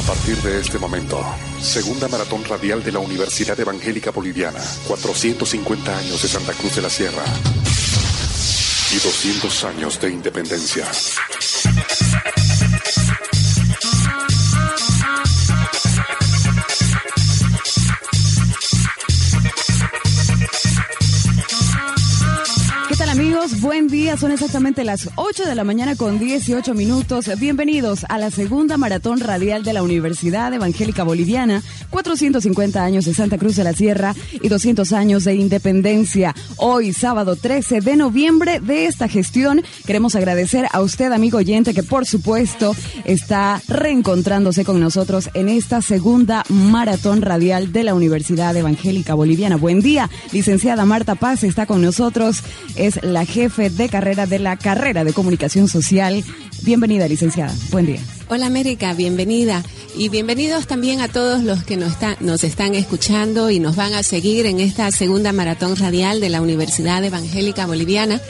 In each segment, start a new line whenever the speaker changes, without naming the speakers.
A partir de este momento, segunda maratón radial de la Universidad Evangélica Boliviana, 450 años de Santa Cruz de la Sierra y 200 años de independencia.
Buen día, son exactamente las 8 de la mañana con 18 minutos. Bienvenidos a la segunda maratón radial de la Universidad Evangélica Boliviana, 450 años de Santa Cruz de la Sierra y 200 años de independencia. Hoy, sábado 13 de noviembre de esta gestión, queremos agradecer a usted, amigo oyente, que por supuesto está reencontrándose con nosotros en esta segunda maratón radial de la Universidad Evangélica Boliviana. Buen día, licenciada Marta Paz está con nosotros, es la jefe de carrera de la carrera de comunicación social. Bienvenida, licenciada. Buen día.
Hola, América, bienvenida. Y bienvenidos también a todos los que nos, están escuchando y nos van a seguir en esta segunda maratón radial de la Universidad Evangélica Boliviana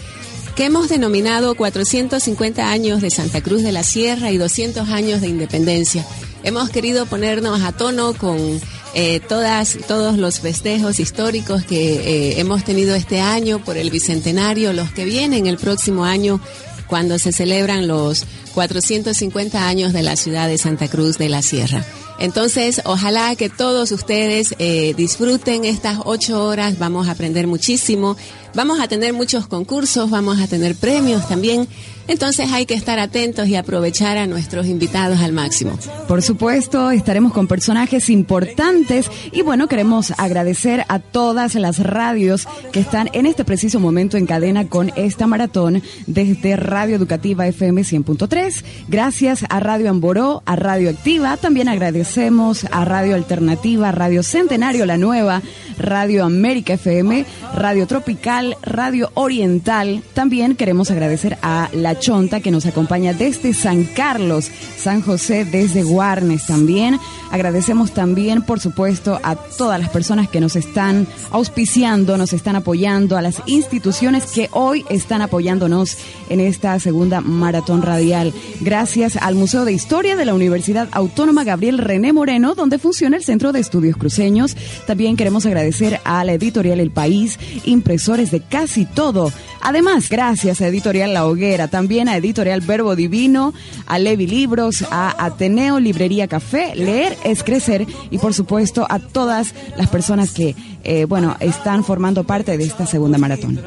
que hemos denominado 450 años de Santa Cruz de la Sierra y 200 años de independencia. Hemos querido ponernos a tono con eh, todas, todos los festejos históricos que eh, hemos tenido este año por el Bicentenario, los que vienen el próximo año cuando se celebran los 450 años de la ciudad de Santa Cruz de la Sierra. Entonces, ojalá que todos ustedes eh, disfruten estas ocho horas, vamos a aprender muchísimo, vamos a tener muchos concursos, vamos a tener premios también. Entonces hay que estar atentos y aprovechar a nuestros invitados al máximo.
Por supuesto, estaremos con personajes importantes y bueno, queremos agradecer a todas las radios que están en este preciso momento en cadena con esta maratón desde Radio Educativa FM 100.3. Gracias a Radio Amboró, a Radio Activa, también agradecemos a Radio Alternativa, Radio Centenario La Nueva, Radio América FM, Radio Tropical, Radio Oriental. También queremos agradecer a La Chonta que nos acompaña desde San Carlos, San José desde Guarnes también. Agradecemos también, por supuesto, a todas las personas que nos están auspiciando, nos están apoyando, a las instituciones que hoy están apoyándonos en esta segunda maratón radial. Gracias al Museo de Historia de la Universidad Autónoma Gabriel René Moreno, donde funciona el Centro de Estudios Cruceños. También queremos agradecer a la editorial El País, impresores de casi todo. Además, gracias a Editorial La Hoguera, también a Editorial Verbo Divino, a Levi Libros, a Ateneo Librería Café, Leer es Crecer y por supuesto a todas las personas que, eh, bueno, están formando parte de esta segunda maratón.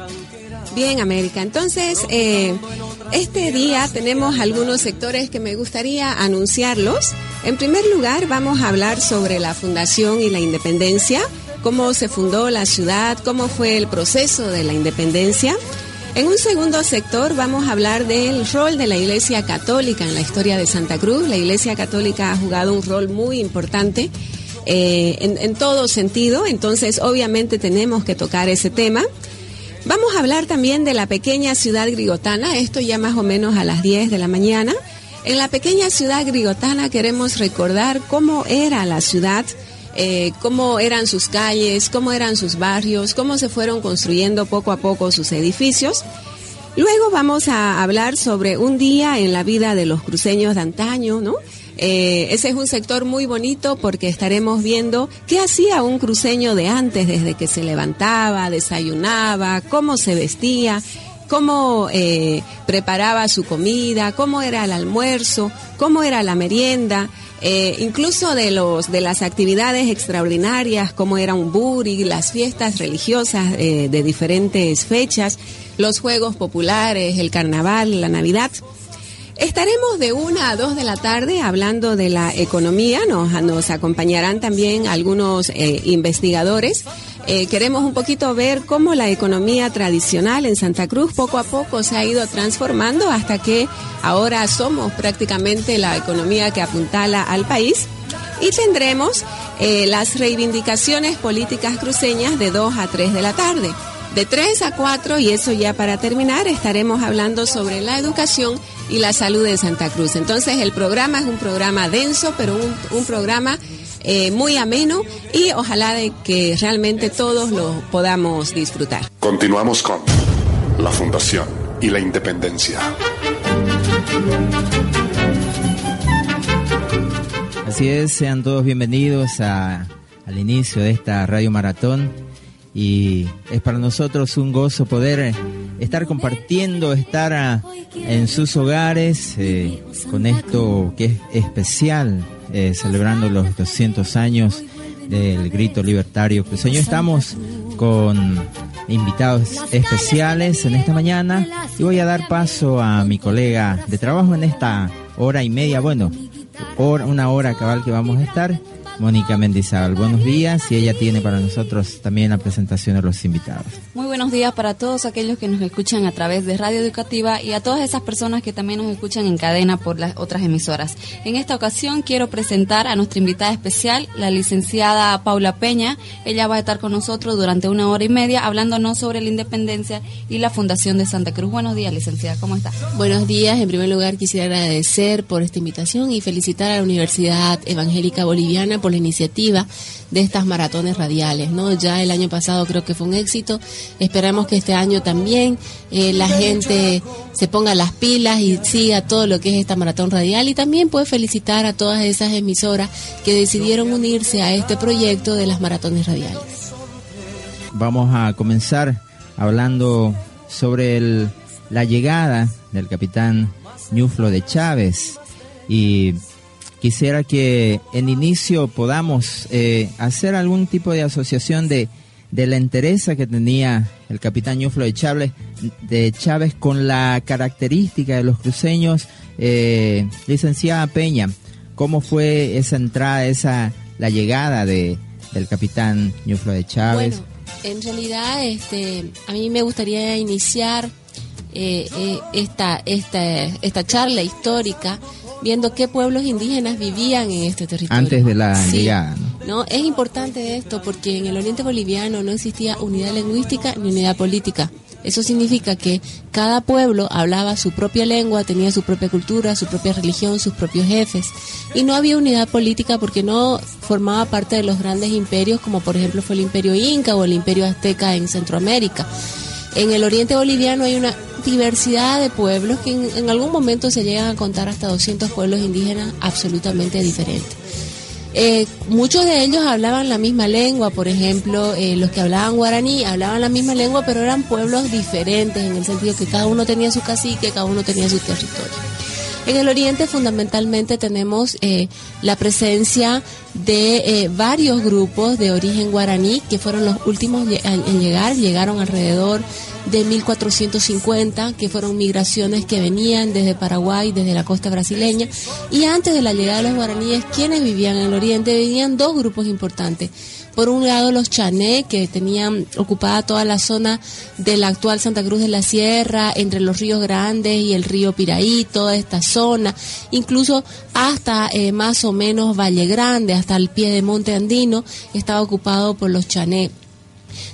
Bien, América. Entonces, eh, este día tenemos algunos sectores que me gustaría anunciarlos. En primer lugar, vamos a hablar sobre la fundación y la independencia, cómo se fundó la ciudad, cómo fue el proceso de la independencia. En un segundo sector vamos a hablar del rol de la Iglesia Católica en la historia de Santa Cruz. La Iglesia Católica ha jugado un rol muy importante eh, en, todo sentido, entonces obviamente tenemos que tocar ese tema. Vamos a hablar también de la pequeña ciudad grigotana, esto ya más o menos a las 10 de la mañana. En la pequeña ciudad grigotana queremos recordar cómo era la ciudad eh, cómo eran sus calles, cómo eran sus barrios, cómo se fueron construyendo poco a poco sus edificios. Luego vamos a hablar sobre un día en la vida de los cruceños de antaño, ¿no? Eh, ese es un sector muy bonito porque estaremos viendo qué hacía un cruceño de antes, desde que se levantaba, desayunaba, cómo se vestía, cómo eh, preparaba su comida, cómo era el almuerzo, cómo era la merienda. Eh, incluso de los de las actividades extraordinarias como era un buri, las fiestas religiosas eh, de diferentes fechas, los juegos populares, el carnaval, la Navidad. Estaremos de una a dos de la tarde hablando de la economía, nos, nos acompañarán también algunos eh, investigadores. Eh, queremos un poquito ver cómo la economía tradicional en Santa Cruz poco a poco se ha ido transformando hasta que ahora somos prácticamente la economía que apuntala al país. Y tendremos eh, las reivindicaciones políticas cruceñas de dos a tres de la tarde. De 3 a 4, y eso ya para terminar, estaremos hablando sobre la educación y la salud de Santa Cruz. Entonces el programa es un programa denso, pero un, programa eh, muy ameno y ojalá de que realmente todos lo podamos disfrutar.
Continuamos con la Fundación y la Independencia.
Así es, sean todos bienvenidos a, al inicio de esta radio maratón y es para nosotros un gozo poder estar compartiendo, estar ah, en sus hogares eh, con esto que es especial, eh, celebrando los 200 años del grito libertario cruceño. Estamos con invitados especiales en esta mañana y voy a dar paso a mi colega de trabajo en esta hora y media, bueno, hora, una hora cabal que vamos a estar Mónica Mendizábal. Buenos días y ella tiene para nosotros también la presentación de los invitados.
Muy buenos días para todos aquellos que nos escuchan a través de Radio Educativa y a todas esas personas que también nos escuchan en cadena por las otras emisoras. En esta ocasión quiero presentar a nuestra invitada especial, la licenciada Paula Peña. Ella va a estar con nosotros durante una hora y media hablándonos sobre la independencia y la Fundación de Santa Cruz. Buenos días, licenciada, ¿cómo está?
Buenos días. En primer lugar, quisiera agradecer por esta invitación y felicitar a la Universidad Evangélica Boliviana por la iniciativa de estas maratones radiales, ¿no? Ya el año pasado creo que fue un éxito, esperamos que este año también eh, la gente se ponga las pilas y siga todo lo que es esta maratón radial y también puede felicitar a todas esas emisoras que decidieron unirse a este proyecto de las maratones radiales.
Vamos a comenzar hablando sobre la llegada del capitán Ñuflo de Chávez y quisiera que en inicio podamos eh, hacer algún tipo de asociación de, de la entereza que tenía el capitán Ñuflo de Chávez, de Chávez con la característica de los cruceños. Eh, licenciada Peña, ¿cómo fue esa entrada, esa la llegada de, del capitán Ñuflo de Chávez?
Bueno, en realidad este, a mí me gustaría iniciar eh, eh, esta, esta, esta charla histórica viendo qué pueblos indígenas vivían en este territorio.
Antes de la llegada.
¿no? Es importante esto porque en el oriente boliviano no existía unidad lingüística ni unidad política. Eso significa que cada pueblo hablaba su propia lengua, tenía su propia cultura, su propia religión, sus propios jefes. Y no había unidad política porque no formaba parte de los grandes imperios como por ejemplo fue el imperio inca o el imperio azteca en Centroamérica. En el oriente boliviano hay una diversidad de pueblos que en, algún momento se llegan a contar hasta 200 pueblos indígenas absolutamente diferentes. Eh, muchos de ellos hablaban la misma lengua, por ejemplo, eh, los que hablaban guaraní hablaban la misma lengua, pero eran pueblos diferentes en el sentido que cada uno tenía su cacique, cada uno tenía su territorio. En el oriente fundamentalmente tenemos eh, la presencia de varios grupos de origen guaraní que fueron los últimos en llegar, llegaron alrededor de 1450, que fueron migraciones que venían desde Paraguay, desde la costa brasileña, y antes de la llegada de los guaraníes, quienes vivían en el oriente, venían dos grupos importantes. Por un lado, los chané, que tenían ocupada toda la zona de la actual Santa Cruz de la Sierra, entre los ríos Grandes y el río Piraí, toda esta zona, incluso hasta eh, más o menos Valle Grande, hasta el pie de Monte Andino, estaba ocupado por los chané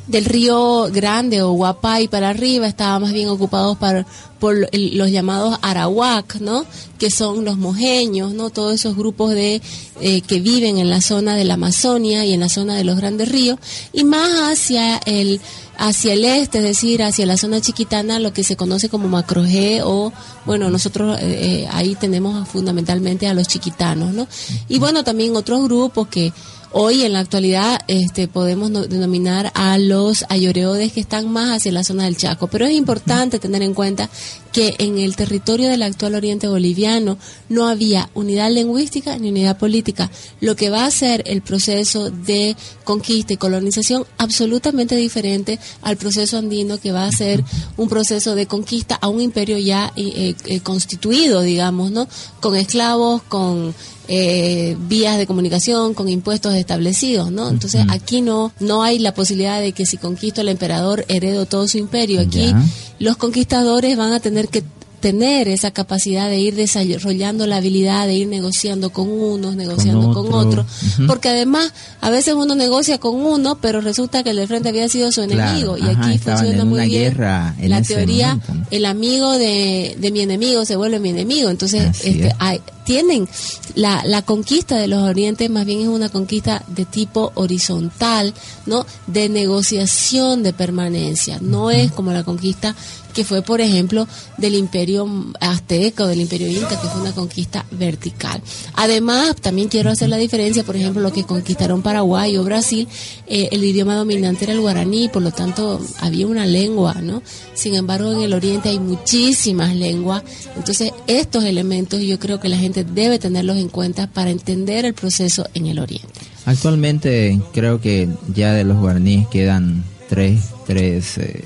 del río Grande o Guapay para arriba estaba más bien ocupado por, por los llamados Arawak, ¿no? Que son los mojeños, ¿no? Todos esos grupos de eh, que viven en la zona de la Amazonia y en la zona de los grandes ríos y más hacia el hacia el este, es decir, hacia la zona chiquitana, lo que se conoce como Macrogé o, bueno, nosotros eh, eh, ahí tenemos fundamentalmente a los chiquitanos, ¿no? Y bueno, también otros grupos que Hoy en la actualidad este, podemos denominar a los ayoreodes que están más hacia la zona del Chaco, pero es importante tener en cuenta que en el territorio del actual oriente boliviano no había unidad lingüística ni unidad política, lo que va a ser el proceso de conquista y colonización absolutamente diferente al proceso andino que va a ser un proceso de conquista a un imperio ya eh, eh, constituido, digamos, ¿no? Con esclavos, con eh, vías de comunicación, con impuestos establecidos, ¿no? Entonces aquí no no hay la posibilidad de que si conquisto el emperador heredo todo su imperio. Aquí los conquistadores van a tener que tener esa capacidad de ir desarrollando la habilidad de ir negociando con unos, negociando con, otros, porque además a veces uno negocia con uno, pero resulta que el de frente había sido su enemigo. Y aquí funciona muy bien la teoría, el amigo de, de, mi enemigo se vuelve mi enemigo, entonces este, hay, tienen la, la conquista de los orientes más bien es una conquista de tipo horizontal, ¿no? De negociación de permanencia, no es como la conquista que fue, por ejemplo, del imperio azteca o del imperio inca, que fue una conquista vertical. Además, también quiero hacer la diferencia, por ejemplo, lo que conquistaron Paraguay o Brasil, eh, el idioma dominante era el guaraní, por lo tanto había una lengua, ¿no? Sin embargo, en el oriente hay muchísimas lenguas, entonces estos elementos yo creo que la gente debe tenerlos en cuenta para entender el proceso en el oriente.
Actualmente creo que ya de los guaraníes quedan tres, tres eh,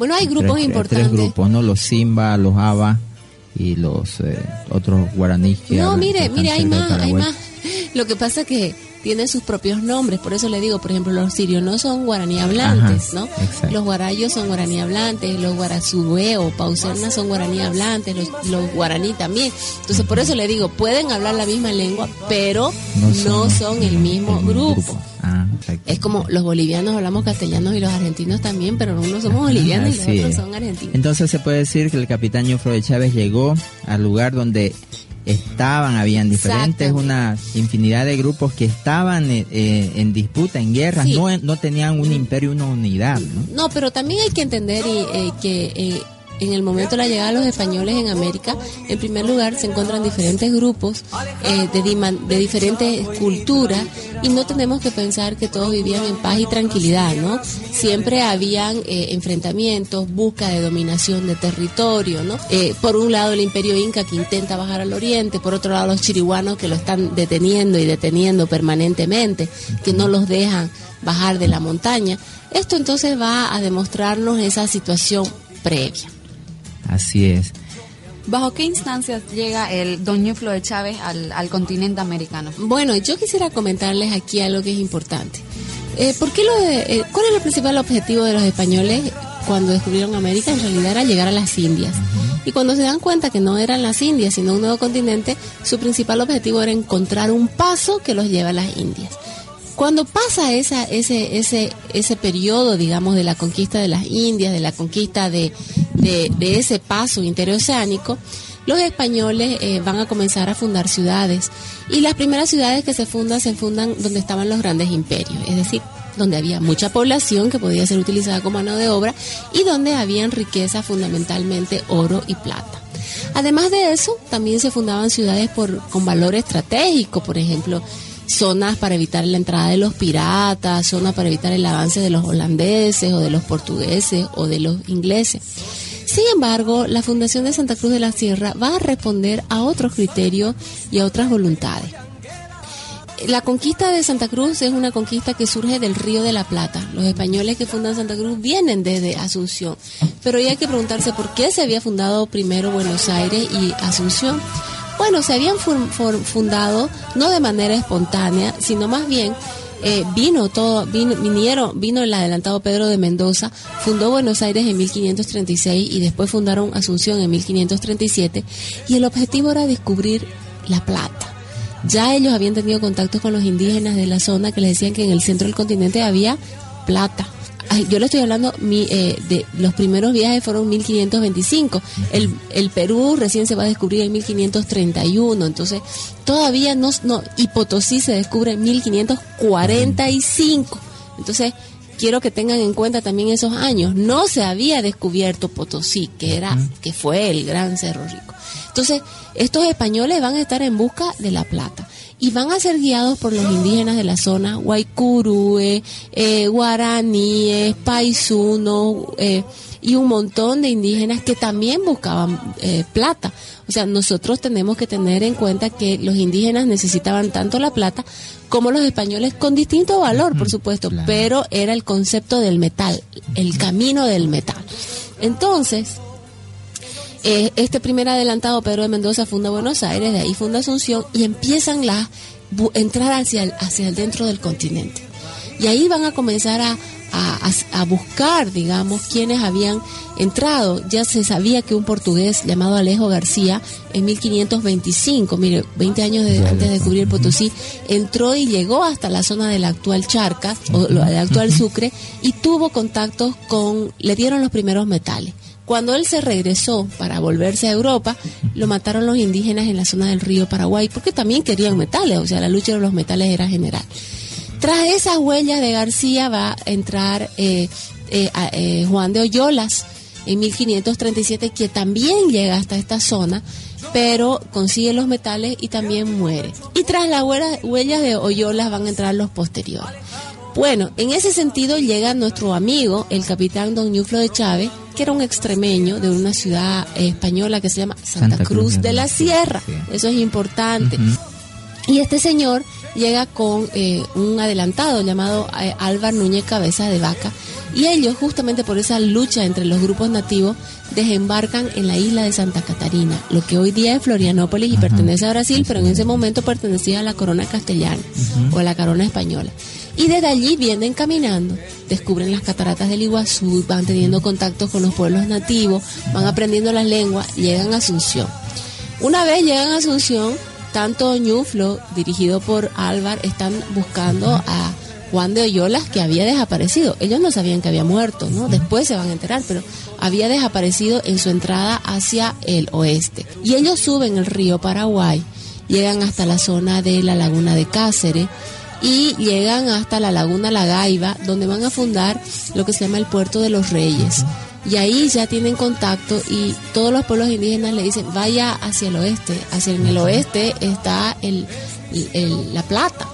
bueno, hay grupos importantes.
Tres grupos, ¿no? Los Simba, los Aba y los eh, otros guaraníes.
no, mire, mire, hay más, hay más. Lo que pasa que tienen sus propios nombres, por eso le digo, por ejemplo, los sirios no son guaraní hablantes, ¿no? Los guarayos son guaraní hablantes, los guarazubé o pauserna son guaraní hablantes, los, guaraní también. Entonces, por eso le digo, pueden hablar la misma lengua, pero no son, el mismo grupo. Ah, es como los bolivianos hablamos castellanos y los argentinos también, pero unos somos bolivianos y los otros son argentinos.
Entonces se puede decir que el capitán Ñufro de Chávez llegó al lugar donde estaban, habían diferentes, una infinidad de grupos que estaban eh, eh, en disputa, en guerra, no, no tenían un imperio, una unidad.
No, pero también hay que entender y, eh, que en el momento de la llegada de los españoles en América, en primer lugar se encuentran diferentes grupos eh, de, diferentes culturas y no tenemos que pensar que todos vivían en paz y tranquilidad, ¿no? Siempre habían eh, enfrentamientos, busca de dominación de territorio, ¿no? Eh, por un lado el imperio inca que intenta bajar al oriente, por otro lado los chiriguanos que lo están deteniendo y deteniendo permanentemente, que no los dejan bajar de la montaña. Esto entonces va a demostrarnos esa situación previa.
Así es.
¿Bajo qué instancias llega el Don Ñuflo de Chávez al, continente americano?
Bueno, yo quisiera comentarles aquí algo que es importante. Eh, ¿por qué lo eh, ¿Cuál es el principal objetivo de los españoles cuando descubrieron América? En realidad era llegar a las Indias. Y cuando se dan cuenta que no eran las Indias, sino un nuevo continente, su principal objetivo era encontrar un paso que los lleve a las Indias. Cuando pasa esa, ese, ese, ese periodo, digamos, de la conquista de las Indias, de la conquista de, de, ese paso interoceánico, los españoles eh, van a comenzar a fundar ciudades. Y las primeras ciudades que se fundan, se fundan donde estaban los grandes imperios, es decir, donde había mucha población que podía ser utilizada como mano de obra y donde habían riqueza fundamentalmente oro y plata. Además de eso, también se fundaban ciudades por, con valor estratégico, por ejemplo, zonas para evitar la entrada de los piratas, zonas para evitar el avance de los holandeses o de los portugueses o de los ingleses. Sin embargo, la Fundación de Santa Cruz de la Sierra va a responder a otros criterios y a otras voluntades. La conquista de Santa Cruz es una conquista que surge del Río de la Plata. Los españoles que fundan Santa Cruz vienen desde Asunción. Pero ya hay que preguntarse por qué se había fundado primero Buenos Aires y Asunción. Bueno, se habían fundado no de manera espontánea, sino más bien eh, vino todo, vino, vinieron, vino el adelantado Pedro de Mendoza, fundó Buenos Aires en 1536 y después fundaron Asunción en 1537 y el objetivo era descubrir la plata. Ya ellos habían tenido contactos con los indígenas de la zona que les decían que en el centro del continente había plata yo le estoy hablando, mi, eh, de los primeros viajes fueron 1525. El, el Perú recién se va a descubrir en 1531. Entonces, todavía no, no, y Potosí se descubre en 1545. Entonces, quiero que tengan en cuenta también esos años. No se había descubierto Potosí, que era, que fue el gran Cerro Rico. Entonces, estos españoles van a estar en busca de la plata y van a ser guiados por los indígenas de la zona, Guaycurue, eh, guaraníes, paisunos eh, y un montón de indígenas que también buscaban eh, plata. O sea, nosotros tenemos que tener en cuenta que los indígenas necesitaban tanto la plata como los españoles con distinto valor, por supuesto, pero era el concepto del metal, el camino del metal. Entonces, eh, este primer adelantado, Pedro de Mendoza, funda Buenos Aires, de ahí funda Asunción y empiezan la entrar hacia el, hacia el dentro del continente. Y ahí van a comenzar a, a, buscar, digamos, quienes habían entrado. Ya se sabía que un portugués llamado Alejo García, en 1525, mire, 20 años antes de descubrir Potosí, entró y llegó hasta la zona de la actual Charca, o la actual Sucre, y tuvo contactos con, le dieron los primeros metales. Cuando él se regresó para volverse a Europa, lo mataron los indígenas en la zona del río Paraguay, porque también querían metales, o sea, la lucha de los metales era general. Tras esas huellas de García va a entrar eh, eh, eh, Juan de Oyolas, en 1537 que también llega hasta esta zona, pero consigue los metales y también muere. Y tras las huellas de Oyolas van a entrar los posteriores. Bueno, en ese sentido llega nuestro amigo, el capitán Don Ñuflo de Chávez, que era un extremeño de una ciudad española que se llama Santa, Cruz, de la Sierra. Eso es importante. Y este señor llega con eh, un adelantado llamado eh, Álvaro Núñez Cabeza de Vaca. Y ellos, justamente por esa lucha entre los grupos nativos, desembarcan en la isla de Santa Catarina, lo que hoy día es Florianópolis y pertenece a Brasil, pero en ese momento pertenecía a la corona castellana o a la corona española. Y desde allí vienen caminando, descubren las cataratas del Iguazú, van teniendo contactos con los pueblos nativos, van aprendiendo las lenguas, llegan a Asunción. Una vez llegan a Asunción, tanto Ñuflo, dirigido por Álvar, están buscando a Juan de Oyolas, que había desaparecido. Ellos no sabían que había muerto, ¿no? Después se van a enterar, pero había desaparecido en su entrada hacia el oeste. Y ellos suben el río Paraguay, llegan hasta la zona de la laguna de Cáceres y llegan hasta la laguna La Gaiba, donde van a fundar lo que se llama el puerto de los Reyes y ahí ya tienen contacto y todos los pueblos indígenas le dicen vaya hacia el oeste, hacia el oeste está el, la plata.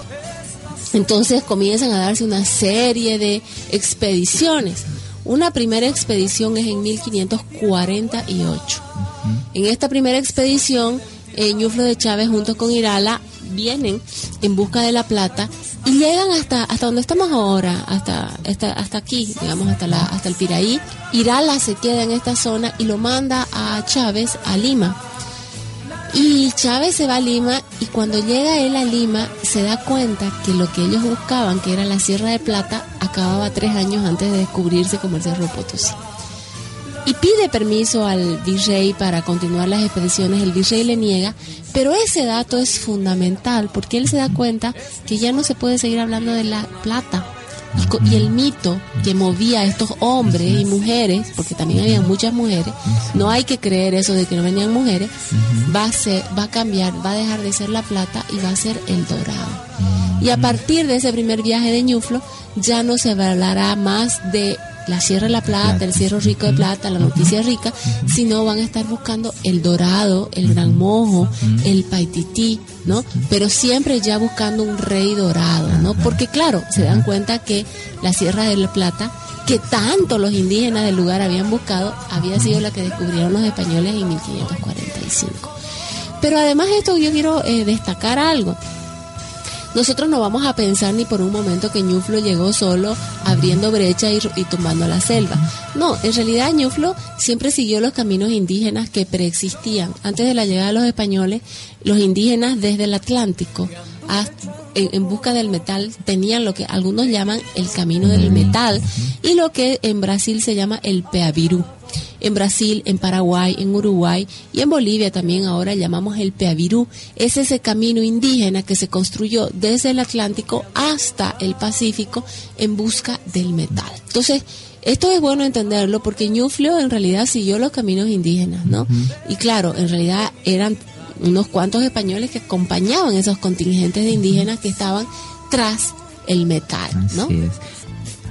Entonces comienzan a darse una serie de expediciones. Una primera expedición es en 1548. En esta primera expedición, eh, Ñuflo de Chávez junto con Irala vienen en busca de la plata y llegan hasta hasta donde estamos ahora, hasta hasta, hasta aquí, digamos hasta la hasta el Piraí. Irala se queda en esta zona y lo manda a Chávez a Lima. Y Chávez se va a Lima y cuando llega él a Lima se da cuenta que lo que ellos buscaban, que era la Sierra de Plata, acababa tres años antes de descubrirse como el Cerro Potosí y pide permiso al virrey para continuar las expediciones. El virrey le niega, pero ese dato es fundamental porque él se da cuenta que ya no se puede seguir hablando de la plata. Y, el mito que movía a estos hombres y mujeres, porque también había muchas mujeres, no hay que creer eso de que no venían mujeres, va a, ser, va a cambiar, va a dejar de ser la plata y va a ser el dorado. Y a partir de ese primer viaje de Ñuflo, ya no se hablará más de la Sierra de la Plata, el Cierro Rico de Plata, la Noticia Rica, sino van a estar buscando el dorado, el gran mojo, el paitití, ¿no? Pero siempre ya buscando un rey dorado, ¿no? Porque claro, se dan cuenta que la Sierra de la Plata, que tanto los indígenas del lugar habían buscado, había sido la que descubrieron los españoles en 1545. Pero además de esto yo quiero eh, destacar algo nosotros no vamos a pensar ni por un momento que Ñuflo llegó solo abriendo brecha y, y tomando la selva. No, en realidad Ñuflo siempre siguió los caminos indígenas que preexistían. Antes de la llegada de los españoles, los indígenas desde el Atlántico en, en, busca del metal tenían lo que algunos llaman el camino del metal y lo que en Brasil se llama el peavirú en Brasil, en Paraguay, en Uruguay y en Bolivia también ahora llamamos el Peavirú. Es ese camino indígena que se construyó desde el Atlántico hasta el Pacífico en busca del metal. Entonces, esto es bueno entenderlo porque Ñuflio en realidad siguió los caminos indígenas, ¿no? Y claro, en realidad eran unos cuantos españoles que acompañaban esos contingentes de indígenas que estaban tras el metal, ¿no?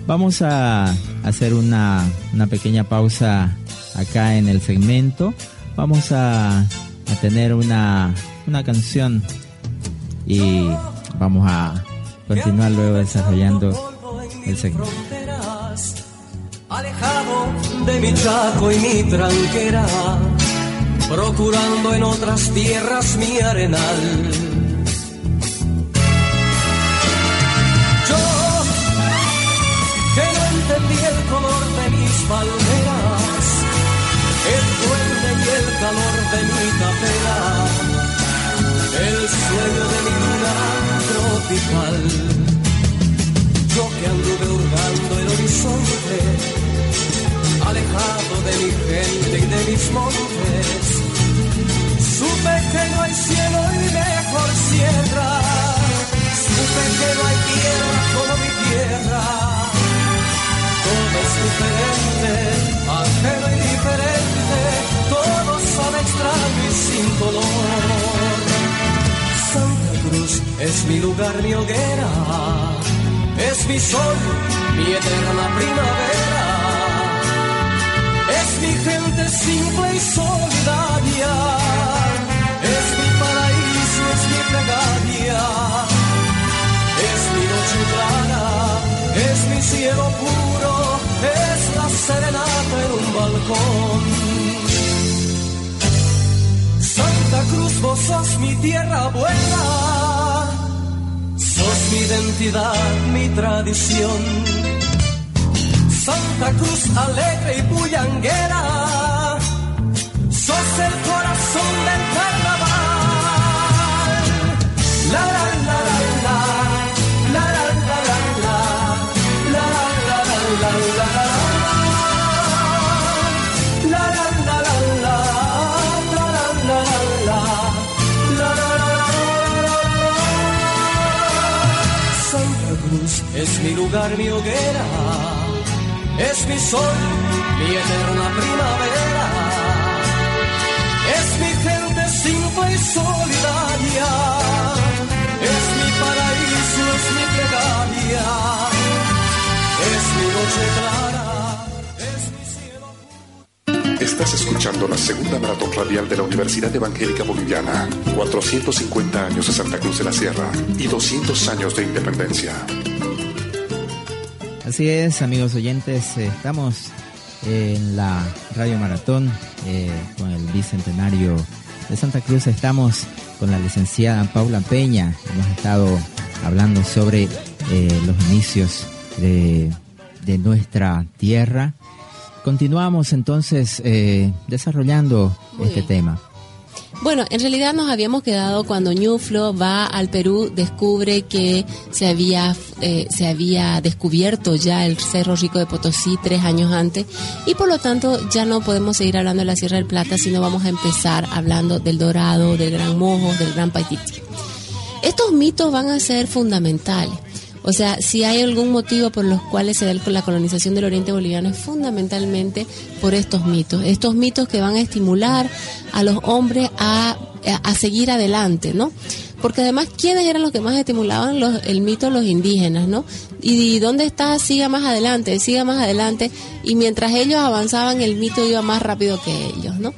Vamos a hacer una, una pequeña pausa acá en el segmento. Vamos a, a tener una, una canción y vamos a continuar luego desarrollando el segmento.
Alejado de mi chaco y mi tranquera, procurando en otras tierras mi arenal. Yo, que no entendí el color de mis palmeras, calor de mi capela, el sueño de mi luna tropical. Yo que anduve hurgando el horizonte, alejado de mi gente y de mis montes, supe que no hay cielo y mejor sierra, supe que no hay tierra como mi tierra. Todo es diferente, ajeno color. Santa Cruz es mi lugar, mi hoguera, es mi sol, mi eterna primavera. Es mi gente simple y solidaria. Es mi paraíso, es mi plegaria. Es mi noche clara, es mi cielo puro, es la serenata en un balcón. Santa Cruz, vos sos mi tierra buena, sos mi identidad, mi tradición. Santa Cruz alegre y bullanguera, sos el corazón mi lugar, mi hoguera, es mi sol, mi eterna primavera. Es mi gente simple y solidaria, es mi paraíso, es mi plegaria, es mi noche clara, es mi cielo.
Estás escuchando la segunda maratón radial de la Universidad Evangélica Boliviana. 450 años de Santa Cruz de la Sierra y 200 años de independencia.
Así es, amigos oyentes, eh, estamos en la Radio Maratón eh, con el Bicentenario de Santa Cruz. Estamos con la licenciada Paula Peña. Hemos estado hablando sobre eh, los inicios de, de nuestra tierra. Continuamos entonces eh, desarrollando
Muy
este
bien.
tema.
Bueno, en realidad nos habíamos quedado cuando Ñuflo va al Perú, descubre que se había, eh, se había descubierto ya el Cerro Rico de Potosí tres años antes y por lo tanto ya no podemos seguir hablando de la Sierra del Plata, sino vamos a empezar hablando del Dorado, del Gran Mojo, del Gran Paititi. Estos mitos van a ser fundamentales. O sea, si hay algún motivo por los cuales se da la colonización del Oriente Boliviano es fundamentalmente por estos mitos. Estos mitos que van a estimular a los hombres a, a seguir adelante, ¿no? Porque además, ¿quiénes eran los que más estimulaban los, el mito? Los indígenas, ¿no? Y, dónde está? Siga más adelante, siga más adelante. Y mientras ellos avanzaban, el mito iba más rápido que ellos, ¿no?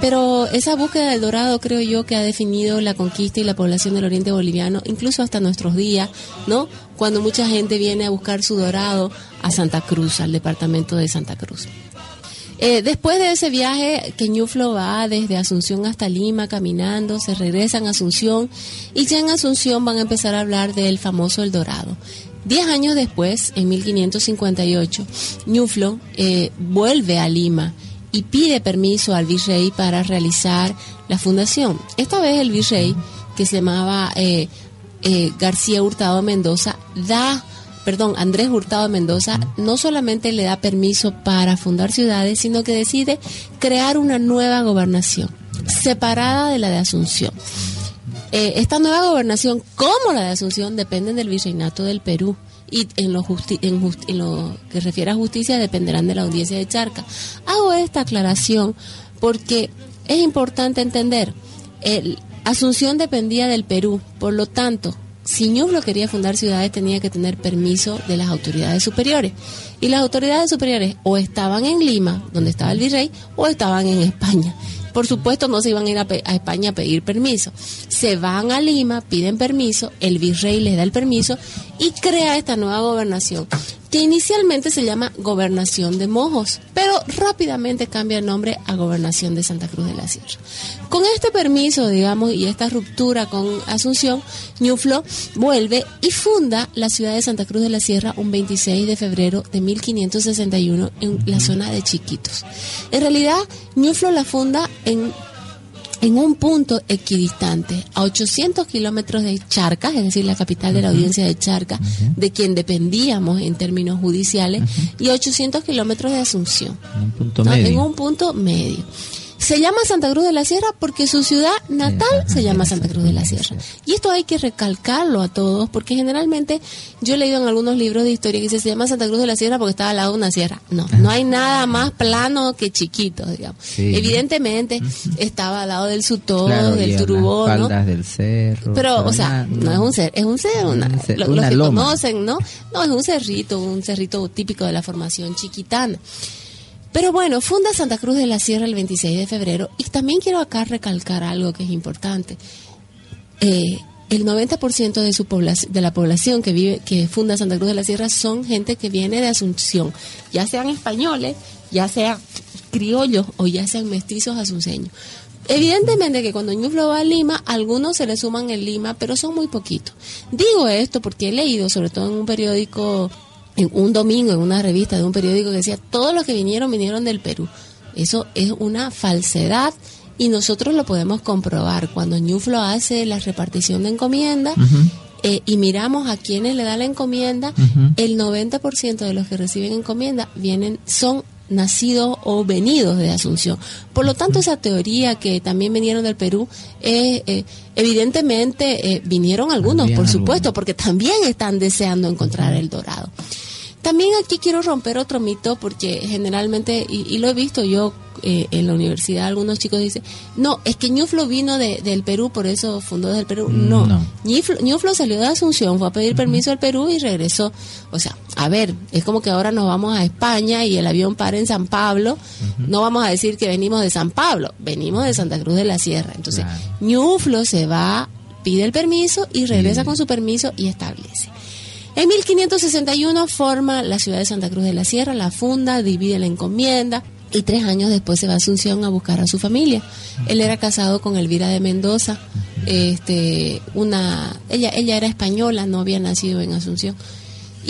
Pero esa búsqueda del dorado creo yo que ha definido la conquista y la población del oriente boliviano, incluso hasta nuestros días, ¿no? Cuando mucha gente viene a buscar su dorado a Santa Cruz, al departamento de Santa Cruz. Eh, después de ese viaje, que Ñuflo va desde Asunción hasta Lima caminando, se regresan a Asunción y ya en Asunción van a empezar a hablar del famoso El Dorado. Diez años después, en 1558, Ñuflo eh, vuelve a Lima y pide permiso al virrey para realizar la fundación. Esta vez el virrey, que se llamaba eh, eh, García Hurtado Mendoza, da, perdón, Andrés Hurtado Mendoza, no solamente le da permiso para fundar ciudades, sino que decide crear una nueva gobernación, separada de la de Asunción. Eh, esta nueva gobernación, como la de Asunción, dependen del virreinato del Perú y en lo, justi- en, lo que refiere a justicia dependerán de la audiencia de Charca. Hago esta aclaración porque es importante entender, el, Asunción dependía del Perú, por lo tanto, si Ñuflo quería fundar ciudades tenía que tener permiso de las autoridades superiores. Y las autoridades superiores o estaban en Lima, donde estaba el virrey, o estaban en España. Por supuesto, no se iban a ir a, España a pedir permiso. Se van a Lima, piden permiso, el virrey les da el permiso y crea esta nueva gobernación, que inicialmente se llama Gobernación de Mojos, pero rápidamente cambia el nombre a Gobernación de Santa Cruz de la Sierra. Con este permiso, digamos, y esta ruptura con Asunción, Ñuflo vuelve y funda la ciudad de Santa Cruz de la Sierra un 26 de febrero de 1561 en la zona de Chiquitos. En realidad, Ñuflo la funda en en un punto equidistante, a 800 kilómetros de Charcas, es decir, la capital de la audiencia de Charcas, de quien dependíamos en términos judiciales, y a 800 kilómetros de Asunción.
En un punto
¿no?
medio.
En un punto medio. Se llama Santa Cruz de la Sierra porque su ciudad natal se llama Santa Cruz de la Sierra. Y esto hay que recalcarlo a todos porque generalmente yo he leído en algunos libros de historia que dice se llama Santa Cruz de la Sierra porque estaba al lado de una sierra. No, no hay nada más plano que chiquito, digamos.
Sí.
Evidentemente estaba al lado del Sutó,
Claro,
del Turubó, ¿no?
del cerro.
Pero, o sea, no es un cer, es un cer, una,
Un
los que
loma.
conocen, ¿no? No, es un cerrito, un cerrito típico de la formación chiquitana. Pero bueno, funda Santa Cruz de la Sierra el 26 de febrero y también quiero acá recalcar algo que es importante. Eh, el 90% de, su de la población que vive, que funda Santa Cruz de la Sierra son gente que viene de Asunción, ya sean españoles, ya sean criollos o ya sean mestizos asunceños. Evidentemente que cuando Ñuflo va a Lima, algunos se le suman en Lima, pero son muy poquitos. Digo esto porque he leído, sobre todo en un periódico, en un domingo, en una revista de un periódico que decía, todos los que vinieron vinieron del Perú. Eso es una falsedad y nosotros lo podemos comprobar. Cuando Ñuflo hace la repartición de encomienda, eh, y miramos a quienes le da la encomienda, el 90% de los que reciben encomienda vienen, son nacidos o venidos de Asunción. Por lo tanto, esa teoría que también vinieron del Perú, eh, eh, evidentemente eh, vinieron algunos, por supuesto,
algunos.
porque también están deseando encontrar el dorado. También aquí quiero romper otro mito porque generalmente, y, y lo he visto yo eh, en la universidad, algunos chicos dicen, no, es que Ñuflo vino de- del Perú, por eso fundó desde el Perú. No,
No.
Ñuflo, Ñuflo salió de Asunción, fue a pedir permiso al Perú y regresó. O sea, a ver, es como que ahora nos vamos a España y el avión para en San Pablo. No vamos a decir que venimos de San Pablo, venimos de Santa Cruz de la Sierra. Entonces,
Claro.
Ñuflo se va, pide el permiso y regresa con su permiso y establece. En 1561 forma la ciudad de Santa Cruz de la Sierra, la funda, divide la encomienda y tres años después se va a Asunción a buscar a su familia. Él era casado con Elvira de Mendoza, este, una, ella, ella era española, no había nacido en Asunción.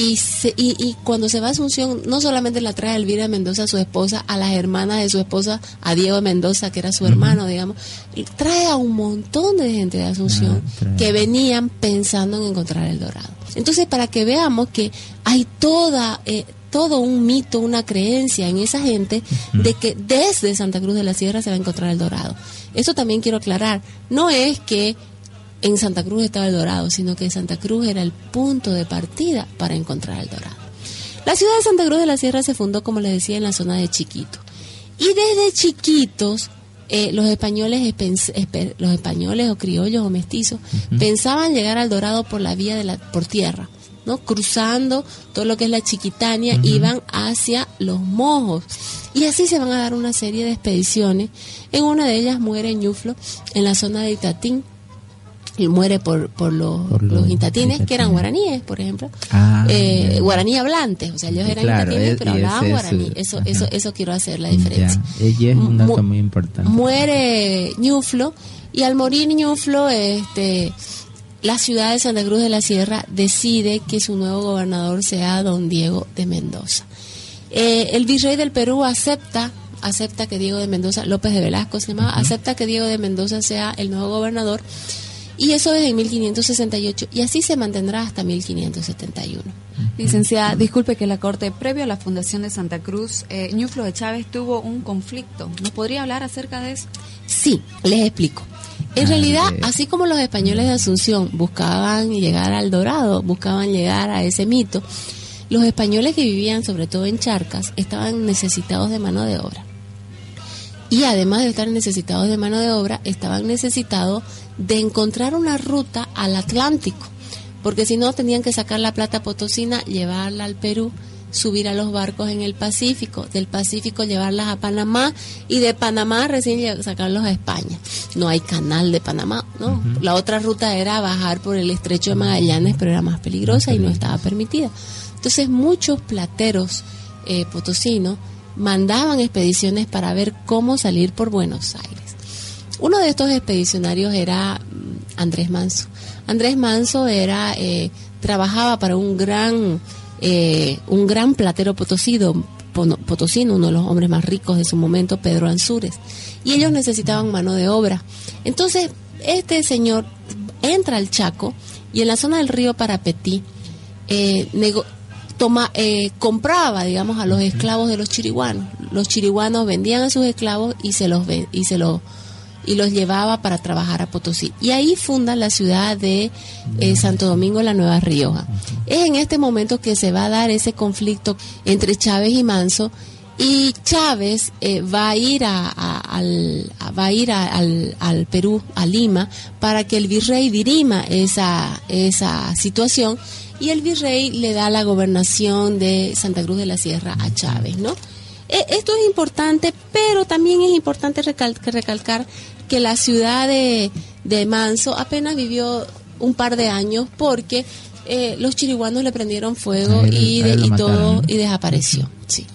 Y, se- y, y cuando se va a Asunción, no solamente la trae Elvira Mendoza, su esposa, a las hermanas de su esposa, a Diego Mendoza, que era su hermano, digamos, y trae a un montón de gente de Asunción
Ah,
que venían pensando en encontrar el dorado. Entonces, para que veamos que hay toda, eh, todo un mito, una creencia en esa gente de que desde Santa Cruz de la Sierra se va a encontrar el dorado. Eso también quiero aclarar. No es que en Santa Cruz estaba el dorado, sino que Santa Cruz era el punto de partida para encontrar el dorado. La ciudad de Santa Cruz de la Sierra se fundó, como les decía, en la zona de Chiquito. Y desde chiquitos, eh, los españoles, los españoles o criollos o mestizos, pensaban llegar al Dorado por la vía de la, por tierra, ¿no? Cruzando todo lo que es la Chiquitania, iban hacia los mojos. Y así se van a dar una serie de expediciones. En una de ellas muere Ñuflo, en la zona de Itatín. Y muere por, por los,
Por los
los itatines, que eran guaraníes, por ejemplo.
Ah,
Eh, guaraní hablantes, o sea, ellos eran
Claro,
itatines,
es-
pero hablaban
es
guaraní. Eso,
ajá.
eso, eso quiero hacer la diferencia.
Ya, ella es un dato
Mu-
muy importante.
Muere Ñuflo y al morir Ñuflo, este, la ciudad de Santa Cruz de la Sierra decide que su nuevo gobernador sea don Diego de Mendoza. Eh, el virrey del Perú acepta acepta que Diego de Mendoza, López de Velasco se llamaba, acepta que Diego de Mendoza sea el nuevo gobernador y eso desde 1568 y así se mantendrá hasta 1571.
Licenciada, disculpe que la Corte, previo a la fundación de Santa Cruz, eh, Ñuflo de Chávez tuvo un conflicto. ¿Nos podría hablar acerca de eso?
Sí, les explico. En
A
realidad,
ver.
así como los españoles de Asunción buscaban llegar al Dorado, buscaban llegar a ese mito, los españoles que vivían sobre todo en Charcas estaban necesitados de mano de obra. Y además de estar necesitados de mano de obra, estaban necesitados de encontrar una ruta al Atlántico, porque si no tenían que sacar la plata potosina, llevarla al Perú, subir a los barcos en el Pacífico, del Pacífico llevarlas a Panamá y de Panamá recién sacarlos a España. No hay canal de Panamá, ¿no? La otra ruta era bajar por el estrecho de Magallanes, pero era más peligrosa y no estaba permitida. Entonces muchos plateros eh, potosinos mandaban expediciones para ver cómo salir por Buenos Aires. Uno de estos expedicionarios era mm, Andrés Manso. Andrés Manso era eh, trabajaba para un gran eh, un gran platero potosino, pono- potosino, uno de los hombres más ricos de su momento, Pedro Ansúrez. Y ellos necesitaban mano de obra. Entonces, este señor entra al Chaco y en la zona del río Parapetí eh, toma, eh, compraba, digamos, a los esclavos de los chiriguanos. Los chiriguanos vendían a sus esclavos y se los y se los y los llevaba para trabajar a Potosí. Y ahí funda la ciudad de eh, Santo Domingo, la Nueva Rioja. Es en este momento que se va a dar ese conflicto entre Chávez y Manso. Y Chávez eh, va a ir a, a- al, va a ir a- al, al Perú, a Lima, para que el virrey dirima esa, esa situación y el virrey le da la gobernación de Santa Cruz de la Sierra a Chávez, ¿no? E- esto es importante, pero también es importante recalcar que la ciudad de, de Manso apenas vivió un par de años porque eh, los chiriguanos le prendieron fuego
él-
y, de- y todo y desapareció. Sí.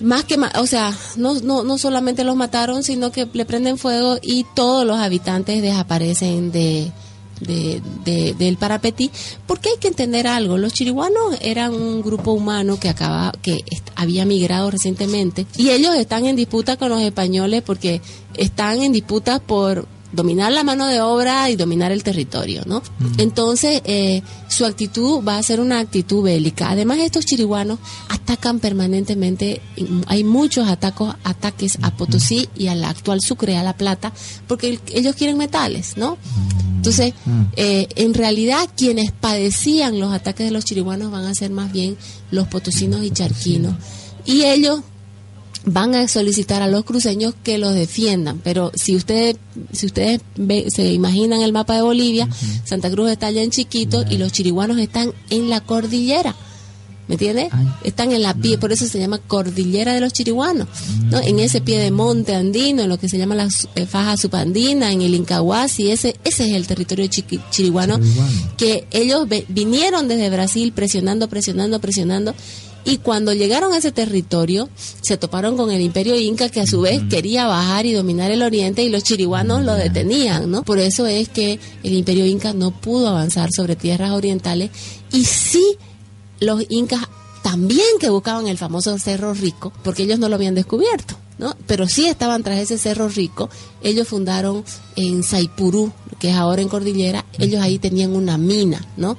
Más que, o sea, no, no, no solamente los mataron, sino que le prenden fuego y todos los habitantes desaparecen de, de, de- del Parapetí, porque hay que entender algo, los chiriguanos eran un grupo humano que acaba, que había migrado recientemente y ellos están en disputa con los españoles porque están en disputa por dominar la mano de obra y dominar el territorio, ¿no? Entonces, eh, su actitud va a ser una actitud bélica. Además, estos chiriguanos atacan permanentemente, hay muchos atacos, ataques a Potosí y a la actual Sucre, a La Plata, porque el- ellos quieren metales, ¿no? Entonces, eh, en realidad, quienes padecían los ataques de los chiriguanos van a ser más bien los potosinos y charquinos. Y ellos van a solicitar a los cruceños que los defiendan, pero si ustedes si ustedes ve- se imaginan el mapa de Bolivia, Santa Cruz está allá en chiquito y los chiriguanos están en la cordillera. ¿Me entiendes? Están en la pie, por eso se llama Cordillera de los Chiriguanos, ¿no? En ese pie de monte andino, en lo que se llama la eh, faja subandina, en el Incahuasi, ese ese es el territorio chiqui- chiriguano,
Chiriguano.
que ellos ve- vinieron desde Brasil presionando, presionando, presionando, y cuando llegaron a ese territorio, se toparon con el imperio inca que a su vez quería bajar y dominar el oriente y los chiriguanos lo detenían, ¿no? Por eso es que el imperio inca no pudo avanzar sobre tierras orientales y sí los incas también que buscaban el famoso Cerro Rico, porque ellos no lo habían descubierto, ¿no? Pero sí estaban tras ese Cerro Rico. Ellos fundaron en Saipurú, que es ahora en Cordillera, ellos ahí tenían una mina, ¿no?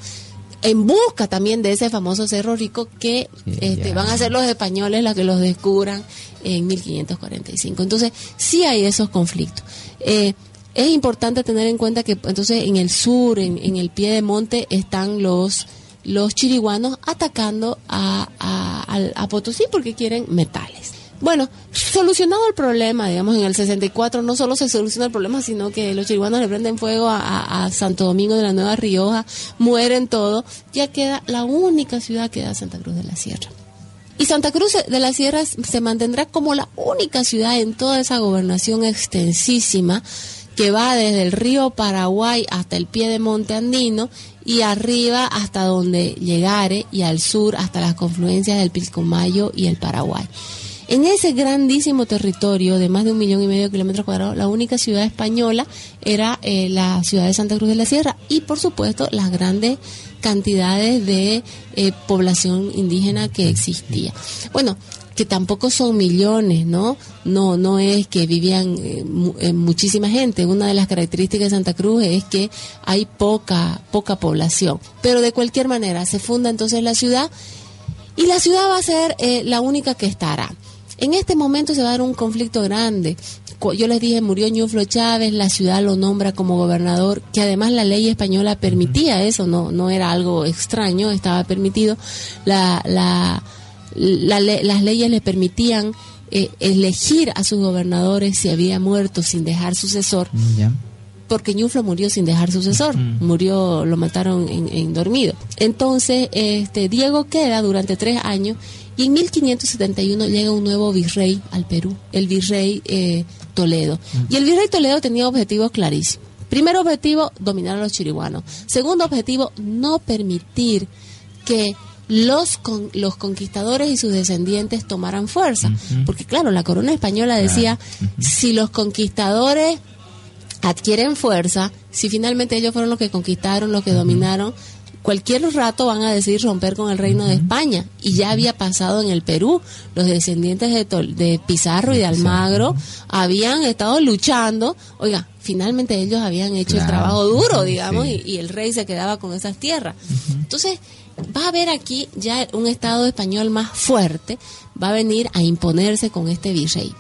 En busca también de ese famoso Cerro Rico que
Sí,
este, van a ser los españoles los que los descubran en 1545. Entonces, sí hay esos conflictos. Eh, es importante tener en cuenta que entonces en el sur, en, en el pie de monte, están los los chiriguanos atacando a, a Potosí porque quieren metales. Bueno, solucionado el problema, digamos, en el 64 no solo se soluciona el problema, sino que los chiriguanos le prenden fuego a, a- Santo Domingo de la Nueva Rioja, mueren todos, ya queda la única ciudad que da Santa Cruz de la Sierra. Y Santa Cruz de la Sierra se mantendrá como la única ciudad en toda esa gobernación extensísima que va desde el río Paraguay hasta el pie de Monte Andino y arriba hasta donde llegare y al sur hasta las confluencias del Pilcomayo y el Paraguay. En ese grandísimo territorio de más de un millón y medio de kilómetros cuadrados, la única ciudad española era eh, la ciudad de Santa Cruz de la Sierra y, por supuesto, las grandes cantidades de eh, población indígena que existía. Bueno, que tampoco son millones, ¿no? No, no es que vivían eh, mu- muchísima gente. Una de las características de Santa Cruz es que hay poca, poca población. Pero de cualquier manera, se funda entonces la ciudad y la ciudad va a ser eh, la única que estará. En este momento se va a dar un conflicto grande. Yo les dije, murió Ñuflo Chávez, la ciudad lo nombra como gobernador, que además la ley española permitía eso, no, no era algo extraño, estaba permitido. La, la, la las leyes le permitían eh, elegir a sus gobernadores si había muerto sin dejar sucesor
Ya.
porque Ñuflo murió sin dejar sucesor, murió, lo mataron en, en dormido. Entonces, este Diego queda durante tres años y en 1571 llega un nuevo virrey al Perú, el virrey eh, Toledo. Y el virrey Toledo tenía objetivos clarísimos. Primer objetivo, dominar a los chiriguanos. Segundo objetivo, no permitir que los, con, los conquistadores y sus descendientes tomaran fuerza. Porque claro, la corona española decía, si los conquistadores adquieren fuerza, si finalmente ellos fueron los que conquistaron, los que dominaron, cualquier rato van a decidir romper con el reino de España. Y ya había pasado en el Perú. Los descendientes de, Tol- de Pizarro y de Almagro habían estado luchando. Oiga, finalmente ellos habían hecho el trabajo duro, digamos,
Sí.
y, y el rey se quedaba con esas tierras. Entonces, va a haber aquí ya un Estado español más fuerte, va a venir a imponerse con este virrey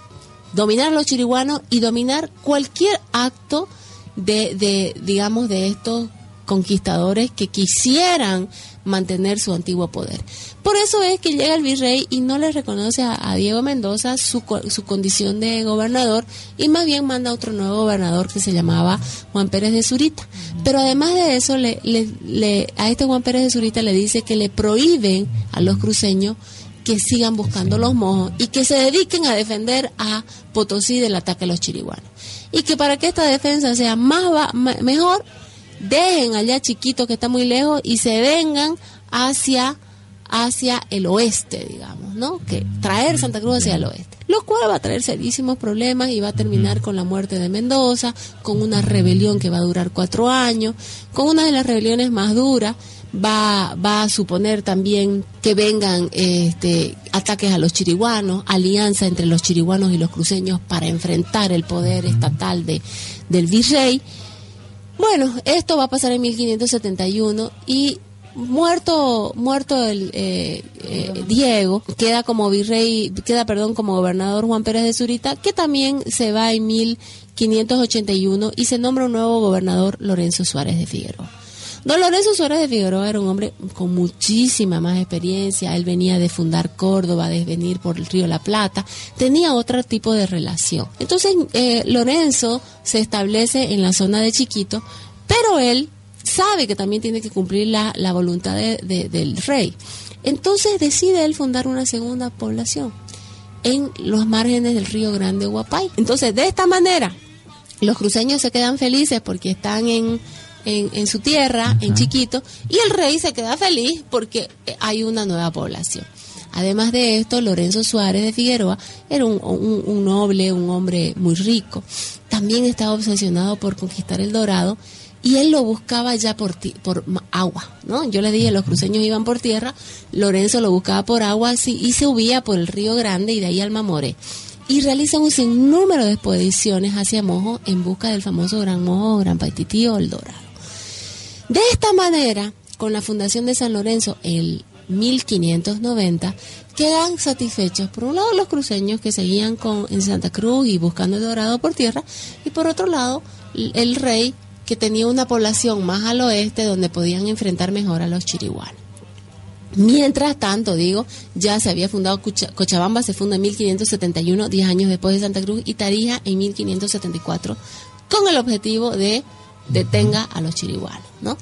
dominar a los chiriguanos y dominar cualquier acto de, de, digamos, de estos conquistadores que quisieran mantener su antiguo poder. Por eso es que llega el virrey y no le reconoce a, a Diego Mendoza su, su condición de gobernador y más bien manda otro nuevo gobernador que se llamaba Juan Pérez de Zurita. Pero además de eso, le, le- a este Juan Pérez de Zurita le dice que le prohíben a los cruceños que sigan buscando los mojos y que se dediquen a defender a Potosí del ataque a los chiriguanos. Y que para que esta defensa sea más va- mejor, dejen allá chiquito que está muy lejos y se vengan hacia hacia el oeste, digamos, ¿no? Que traer Santa Cruz hacia el oeste. Lo cual va a traer serísimos problemas y va a terminar con la muerte de Mendoza, con una rebelión que va a durar cuatro años, con una de las rebeliones más duras. Va, va a suponer también que vengan este, ataques a los chiriguanos, alianza entre los chiriguanos y los cruceños para enfrentar el poder estatal de, del virrey. Bueno, esto va a pasar en 1571 y muerto muerto el eh, eh, Diego queda como virrey queda perdón como gobernador Juan Pérez de Zurita que también se va en 1581 y se nombra un nuevo gobernador Lorenzo Suárez de Figueroa. Don Lorenzo Suárez de Figueroa era un hombre con muchísima más experiencia. Él venía de fundar Córdoba, de venir por el río La Plata. Tenía otro tipo de relación. Entonces, eh, Lorenzo se establece en la zona de Chiquito, pero él sabe que también tiene que cumplir la, la voluntad de- de- del rey. Entonces decide él fundar una segunda población en los márgenes del río Grande Guapay. Entonces, de esta manera, los cruceños se quedan felices porque están en, en, en su tierra, en Chiquito, y el rey se queda feliz porque hay una nueva población. Además de esto, Lorenzo Suárez de Figueroa era un, un- un noble, un hombre muy rico. También estaba obsesionado por conquistar el Dorado y él lo buscaba ya por, ti- por agua, ¿no? Yo le dije, los cruceños iban por tierra, Lorenzo lo buscaba por agua sí, y se subía por el río Grande y de ahí al Mamoré. Y realiza un sinnúmero de expediciones hacia Mojo en busca del famoso Gran Mojo, Gran Paitití o El Dorado. De esta manera, con la fundación de San Lorenzo el 1590, quedan satisfechos por un lado los cruceños que seguían con, en Santa Cruz y buscando el dorado por tierra, y por otro lado el rey que tenía una población más al oeste donde podían enfrentar mejor a los chiriguanos. Mientras tanto, digo, ya se había fundado Cochabamba, se funda en 1571, 10 años después de Santa Cruz, y Tarija en 1574, con el objetivo de detenga a los chiriguanos, ¿no?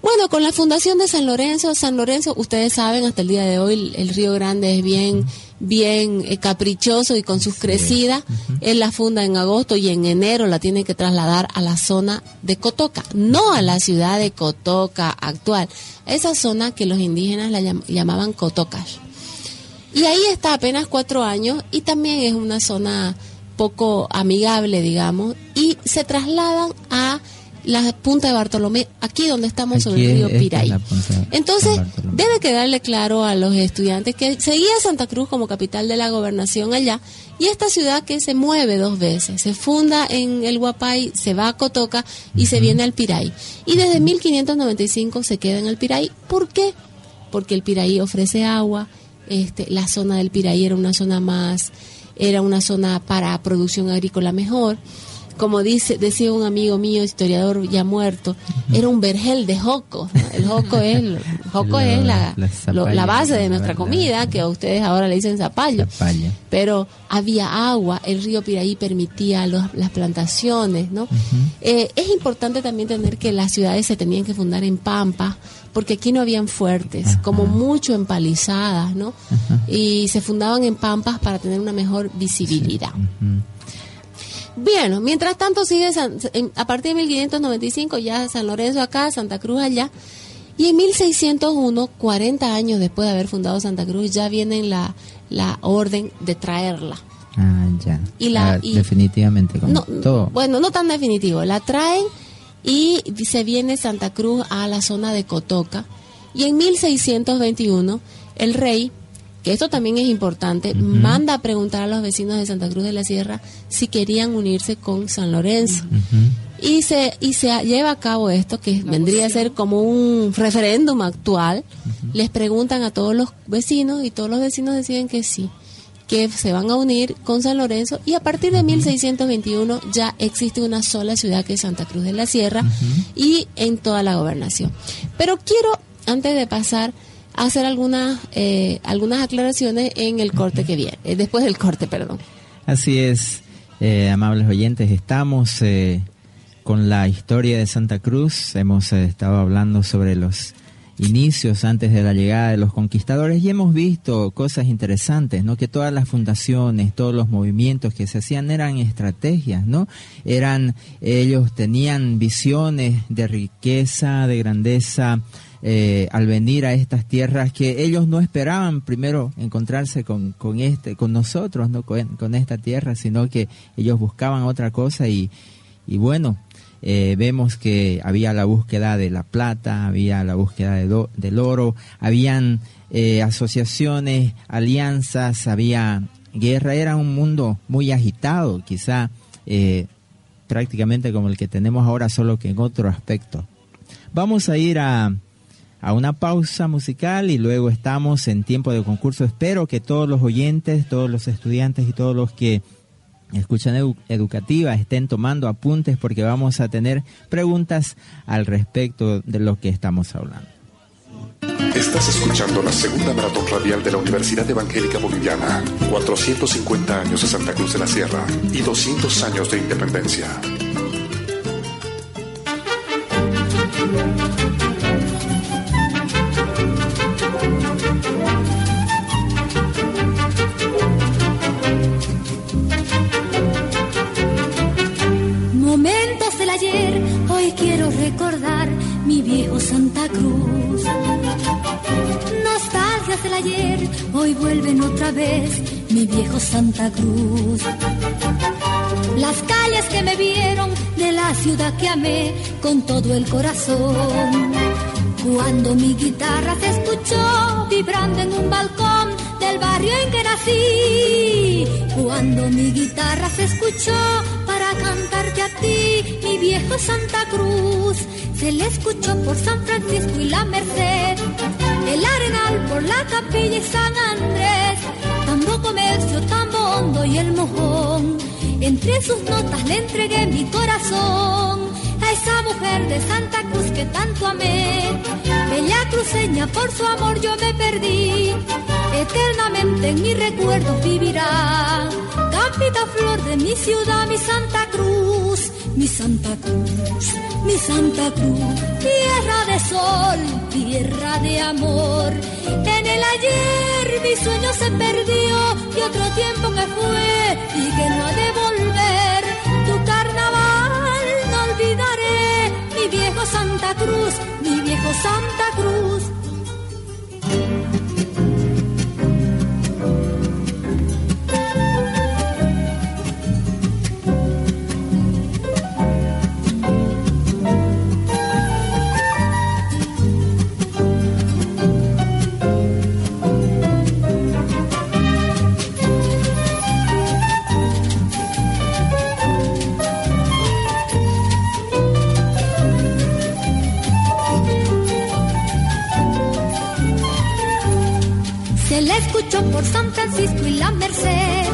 Bueno, con la fundación de San Lorenzo, San Lorenzo, ustedes saben, hasta el día de hoy el, Río Grande es bien, bien eh, caprichoso y con sus crecidas. Él la funda en agosto y en enero la tiene que trasladar a la zona de Cotoca, no a la ciudad de Cotoca actual, esa zona que los indígenas la llam- llamaban Cotocas. Y ahí está apenas cuatro años y también es una zona poco amigable, digamos, y se trasladan a la punta de Bartolomé, aquí donde estamos sobre
Aquí
el río
de
Entonces, debe quedarle claro a los estudiantes que seguía Santa Cruz como capital de la gobernación allá, y esta ciudad que se mueve dos veces, se funda en el Guapay, se va a Cotoca y se viene al Piray. Y desde 1595 se queda en el Piray. ¿Por qué? Porque el Piraí ofrece agua, este, la zona del Piraí era una zona más, era una zona para producción agrícola mejor. Como dice, decía un amigo mío, historiador ya muerto, era un vergel de joco. El joco es, el joco
Lo-
es la,
la
la base de
la
nuestra comida, que a ustedes ahora le dicen zapallo pero había agua, el río Piraí permitía los- las plantaciones, ¿no? Eh, es importante también tener que las ciudades se tenían que fundar en pampa, porque aquí no habían fuertes, como mucho empalizadas, ¿no? Y se fundaban en pampas para tener una mejor visibilidad. Bien, mientras tanto sigue San- a partir de 1595 ya San Lorenzo acá, Santa Cruz allá, y en 1601, 40 años después de haber fundado Santa Cruz, ya viene la, la orden de traerla.
Ah, ya.
Y la-
Ah,
y-
definitivamente, como
No,
todo.
bueno, no tan definitivo. La traen y se viene Santa Cruz a la zona de Cotoca. Y en 1621, el rey, que esto también es importante, manda a preguntar a los vecinos de Santa Cruz de la Sierra si querían unirse con San Lorenzo. Y se, y se lleva a cabo esto, que vendría a ser como un referéndum actual. Les preguntan a todos los vecinos y todos los vecinos deciden que sí, que se van a unir con San Lorenzo. Y a partir de 1621 ya existe una sola ciudad que es Santa Cruz de la Sierra y en toda la gobernación. Pero quiero, antes de pasar, hacer algunas, eh, algunas aclaraciones en el corte que viene, eh, después del corte, perdón.
Así es, eh, amables oyentes, estamos eh, con la historia de Santa Cruz. Hemos eh, estado hablando sobre los inicios antes de la llegada de los conquistadores y hemos visto cosas interesantes, ¿no? Que todas las fundaciones, todos los movimientos que se hacían eran estrategias, ¿no? Eran, ellos tenían visiones de riqueza, de grandeza, eh, al venir a estas tierras que ellos no esperaban primero encontrarse con, con este con nosotros no con, esta tierra sino que ellos buscaban otra cosa y, y bueno eh, vemos que había la búsqueda de la plata había la búsqueda de del oro habían eh, asociaciones alianzas había guerra era un mundo muy agitado quizá prácticamente como el que tenemos ahora solo que en otro aspecto vamos a ir a a una pausa musical y luego estamos en tiempo de concurso. Espero que todos los oyentes, todos los estudiantes y todos los que escuchan educativa estén tomando apuntes porque vamos a tener preguntas al respecto de lo que estamos hablando.
Estás escuchando la segunda maratón radial de la Universidad Evangélica Boliviana. 450 años de Santa Cruz de la Sierra y 200 años de independencia.
Cruz. Nostalgias del ayer, hoy vuelven otra vez mi viejo Santa Cruz. Las calles que me vieron de la ciudad que amé con todo el corazón. Cuando mi guitarra se escuchó vibrando en un balcón del barrio en que nací. Cuando mi guitarra se escuchó para cantarte a ti, mi viejo Santa Cruz. Se le escuchó por San Francisco y la Merced, el Arenal por la Capilla y San Andrés, Tambo Comercio, Tambo Hondo y el Mojón. Entre sus notas le entregué mi corazón a esa mujer de Santa Cruz que tanto amé. Bella cruceña, por su amor yo me perdí eternamente en mi recuerdo vivirá. Cápita flor de mi ciudad, mi Santa Cruz, mi Santa Cruz, mi Santa Cruz, tierra de sol, tierra de amor. En el ayer mi sueño se perdió y otro tiempo que fue y que no ha de volver. Tu carnaval no olvidaré, mi viejo Santa Cruz, mi viejo Santa Cruz. Por San Francisco y la Merced,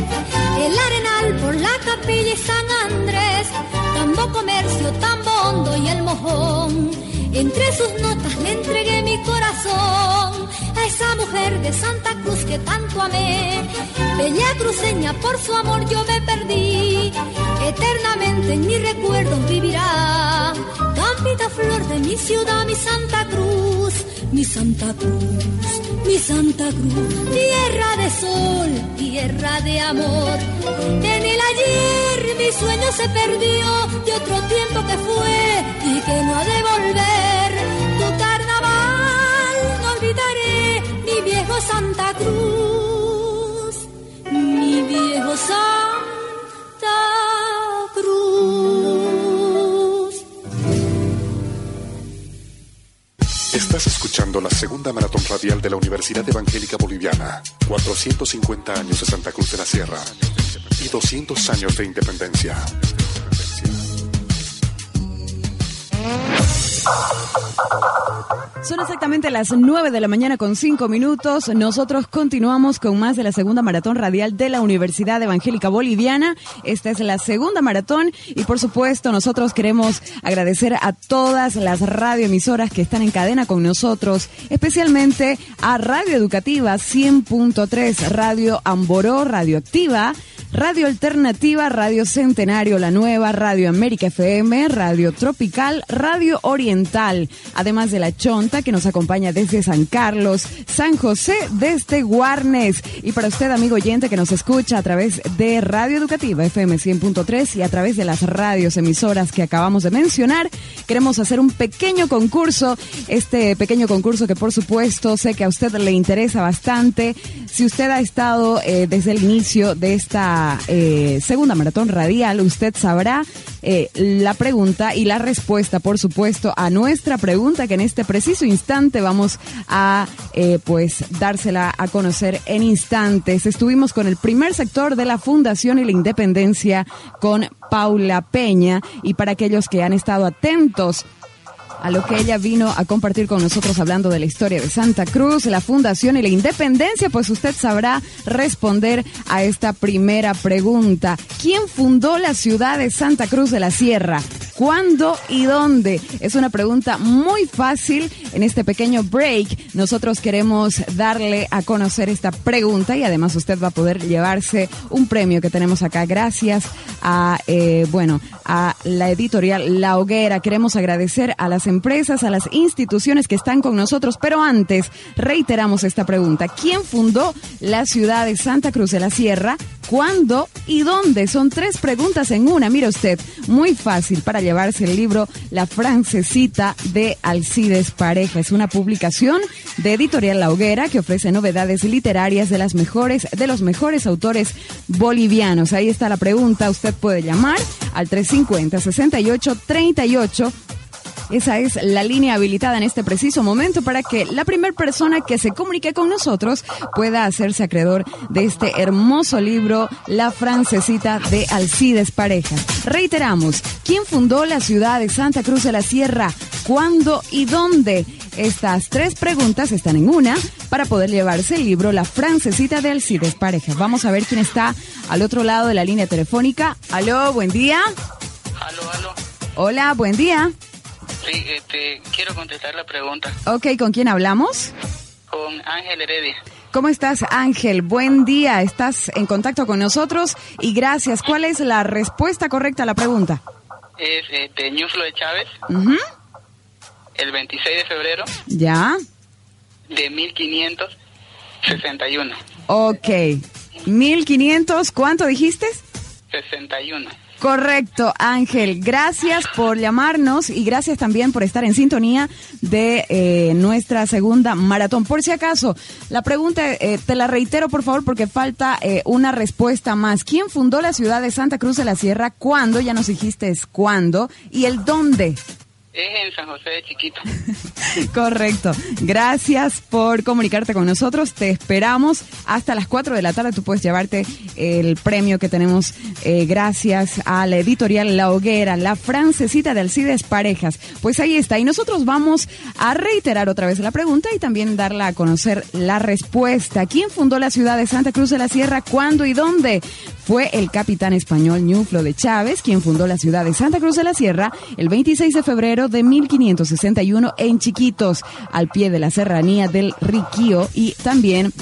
el Arenal por la Capilla y San Andrés, Tambo Comercio, Tambo Hondo y el Mojón. Entre sus notas le entregué mi corazón a esa mujer de Santa Cruz que tanto amé. Bella cruceña, por su amor yo me perdí. Eternamente en mi recuerdo vivirá. Campita flor de mi ciudad, mi Santa Cruz, mi Santa Cruz mi Santa Cruz, tierra de sol, tierra de amor. En el ayer mi sueño se perdió de otro tiempo que fue y que no ha de volver. Tu carnaval no olvidaré, mi viejo Santa Cruz, mi viejo Santa
escuchando la segunda maratón radial de la Universidad Evangélica Boliviana. 450 años de Santa Cruz de la Sierra y 200 años de independencia.
Son exactamente las 9 de la mañana con 5 minutos. Nosotros continuamos con más de la segunda maratón radial de la Universidad Evangélica Boliviana. Esta es la segunda maratón y por supuesto nosotros queremos agradecer a todas las radioemisoras que están en cadena con nosotros, especialmente a Radio Educativa 100.3, Radio Amboró Radioactiva, Radio Alternativa, Radio Centenario, La Nueva, Radio América FM, Radio Tropical, Radio Oriental, además de La Chonta que nos acompaña desde San Carlos, San José desde Guarnes. Y para usted, amigo oyente que nos escucha a través de Radio Educativa FM 100.3 y a través de las radios emisoras que acabamos de mencionar, queremos hacer un pequeño concurso. Este pequeño concurso que por supuesto sé que a usted le interesa bastante. Si usted ha estado eh, desde el inicio de esta eh, segunda maratón radial, usted sabrá eh, la pregunta y la respuesta, por supuesto, a nuestra pregunta que en este preciso instante vamos a eh, pues dársela a conocer en instantes. Estuvimos con el primer sector de la Fundación y la Independencia con Paula Peña y para aquellos que han estado atentos a lo que ella vino a compartir con nosotros hablando de la historia de Santa Cruz, la fundación y la independencia, pues usted sabrá responder a esta primera pregunta. ¿Quién fundó la ciudad de Santa Cruz de la Sierra? ¿Cuándo y dónde? Es una pregunta muy fácil. En este pequeño break, nosotros queremos darle a conocer esta pregunta y además usted va a poder llevarse un premio que tenemos acá gracias a, eh, bueno, a la editorial La Hoguera. Queremos agradecer a las empresas, a las instituciones que están con nosotros, pero antes reiteramos esta pregunta. ¿Quién fundó la ciudad de Santa Cruz de la Sierra? ¿Cuándo y dónde? Son tres preguntas en una. Mira usted, muy fácil para llevarse el libro La Francesita de Alcides Pareja. Es una publicación de Editorial La Hoguera que ofrece novedades literarias de las mejores, de los mejores autores bolivianos. Ahí está la pregunta. Usted puede llamar al 350 68 38 esa es la línea habilitada en este preciso momento para que la primera persona que se comunique con nosotros pueda hacerse acreedor de este hermoso libro, La Francesita de Alcides Pareja. Reiteramos, ¿quién fundó la ciudad de Santa Cruz de la Sierra? ¿Cuándo y dónde? Estas tres preguntas están en una para poder llevarse el libro La Francesita de Alcides Pareja. Vamos a ver quién está al otro lado de la línea telefónica. Aló, buen día.
Aló, aló.
Hola, buen día.
Sí, este, quiero contestar la pregunta
Ok, ¿con quién hablamos?
con Ángel Heredia.
¿Cómo estás, Ángel? Buen día. Estás en contacto con nosotros y gracias. ¿Cuál es la respuesta correcta a la pregunta?
Es este, Ñuflo de Chávez, el 26 de febrero
Ya.
de 1561.
Ok. 1500, ¿cuánto dijiste?
61.
Correcto, Ángel. Gracias por llamarnos y gracias también por estar en sintonía de eh, nuestra segunda maratón. Por si acaso, la pregunta eh, te la reitero, por favor, porque falta eh, una respuesta más. ¿Quién fundó la ciudad de Santa Cruz de la Sierra? ¿Cuándo? Ya nos dijiste es cuándo. ¿Y el dónde?
Es en San José de Chiquito.
Correcto. Gracias por comunicarte con nosotros. Te esperamos hasta las 4 de la tarde. Tú puedes llevarte el premio que tenemos eh, gracias a la editorial La Hoguera, la francesita de Alcides Parejas. Pues ahí está. Y nosotros vamos a reiterar otra vez la pregunta y también darla a conocer la respuesta. ¿Quién fundó la ciudad de Santa Cruz de la Sierra? ¿Cuándo y dónde? Fue el capitán español Ñuflo de Chávez quien fundó la ciudad de Santa Cruz de la Sierra el 26 de febrero de 1561 en Chiquitos, al pie de la serranía del Riquío y también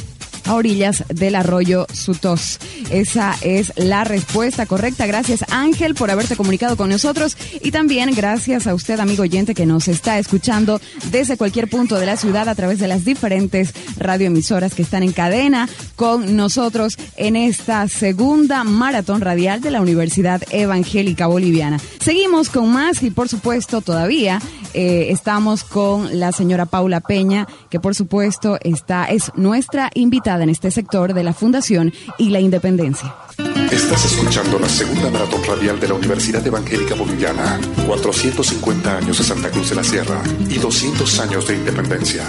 a orillas del arroyo Sutos. Esa es la respuesta correcta. Gracias Ángel por haberte comunicado con nosotros y también gracias a usted amigo oyente que nos está escuchando desde cualquier punto de la ciudad a través de las diferentes radioemisoras que están en cadena con nosotros en esta segunda maratón radial de la Universidad Evangélica Boliviana. Seguimos con más y por supuesto todavía eh, estamos con la señora Paula Peña que por supuesto está es nuestra invitada en este sector de la Fundación y la Independencia.
Estás escuchando la segunda maratón radial de la Universidad Evangélica Boliviana. 450 años de Santa Cruz de la Sierra y 200 años de independencia.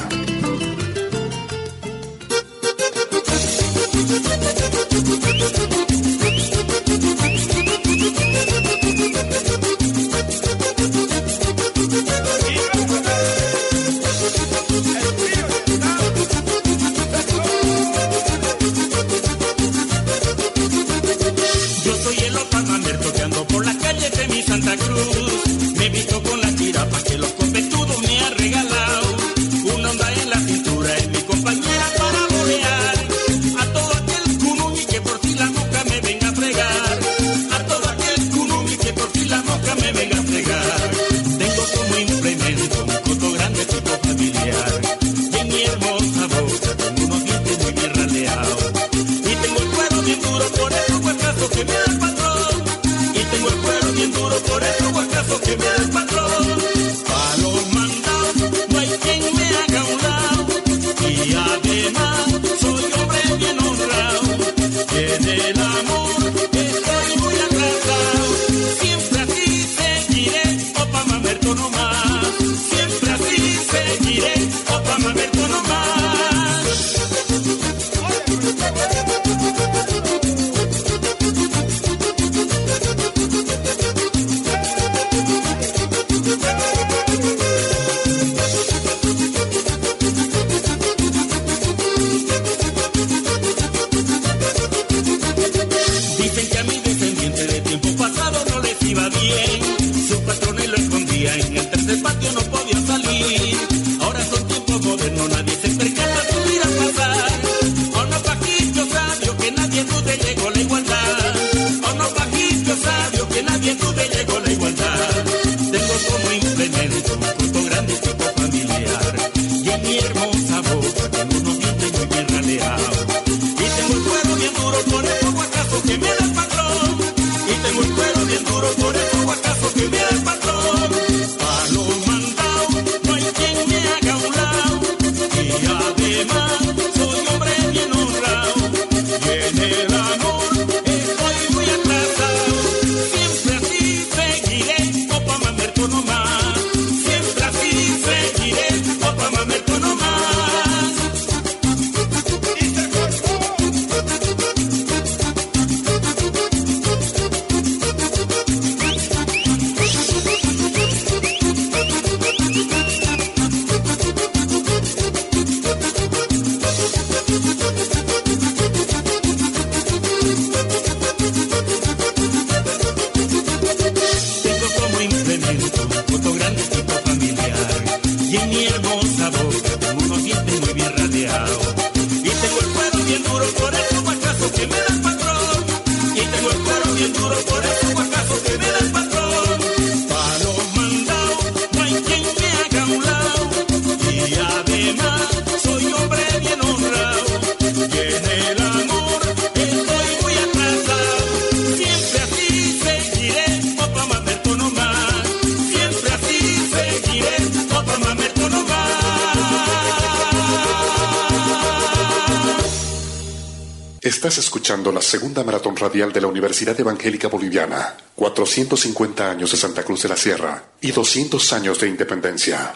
Radial de la Universidad Evangélica Boliviana. 450 años de Santa Cruz de la Sierra y 200 años de independencia.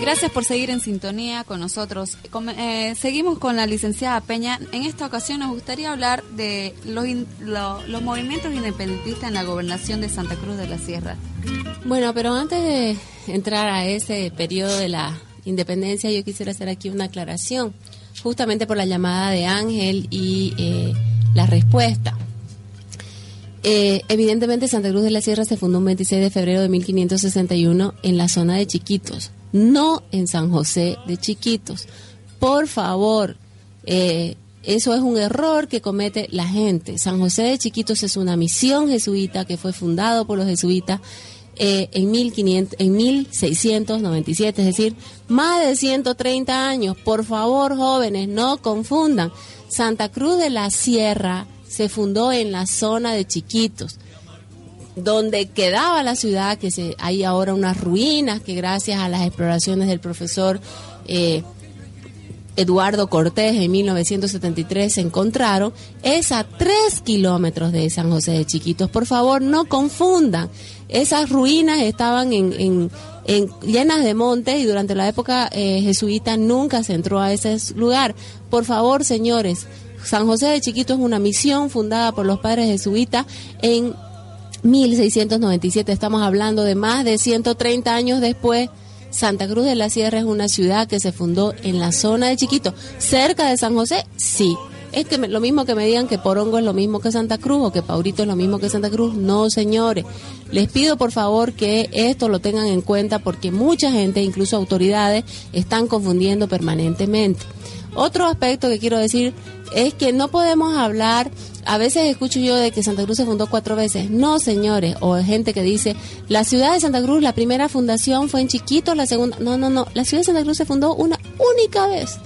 Gracias por seguir en sintonía con nosotros. Com- eh, seguimos con la licenciada Peña. En esta ocasión nos gustaría hablar de los, in- lo- los movimientos independentistas en la gobernación de Santa Cruz de la Sierra.
Bueno, pero antes de entrar a ese periodo de la independencia, yo quisiera hacer aquí una aclaración, justamente por la llamada de Ángel y eh, la respuesta. Eh, evidentemente Santa Cruz de la Sierra se fundó un 26 de febrero de 1561 en la zona de Chiquitos, no en San José de Chiquitos. Por favor, eh, eso es un error que comete la gente. San José de Chiquitos es una misión jesuita que fue fundado por los jesuitas eh, en, 1500, en 1697, es decir, más de 130 años. Por favor, jóvenes, no confundan. Santa Cruz de la Sierra se fundó en la zona de Chiquitos, donde quedaba la ciudad, que se, hay ahora unas ruinas que gracias a las exploraciones del profesor eh, Eduardo Cortés en 1973 se encontraron, es a tres kilómetros de San José de Chiquitos. Por favor, no confundan. Esas ruinas estaban en, en- en- llenas de montes y durante la época eh, jesuita nunca se entró a ese lugar. Por favor, señores, San José de Chiquitos es una misión fundada por los padres jesuitas en 1697. Estamos hablando de más de 130 años después. Santa Cruz de la Sierra es una ciudad que se fundó en la zona de Chiquito, cerca de San José, sí. Es que me- lo mismo que me digan que Porongo es lo mismo que Santa Cruz o que Paurito es lo mismo que Santa Cruz. No, señores. Les pido por favor que esto lo tengan en cuenta porque mucha gente, incluso autoridades, están confundiendo permanentemente. Otro aspecto que quiero decir es que no podemos hablar, a veces escucho yo de que Santa Cruz se fundó cuatro veces. No, señores, o gente que dice, la ciudad de Santa Cruz, la primera fundación fue en Chiquito, la segunda... No, no, no, la ciudad de Santa Cruz se fundó una única vez.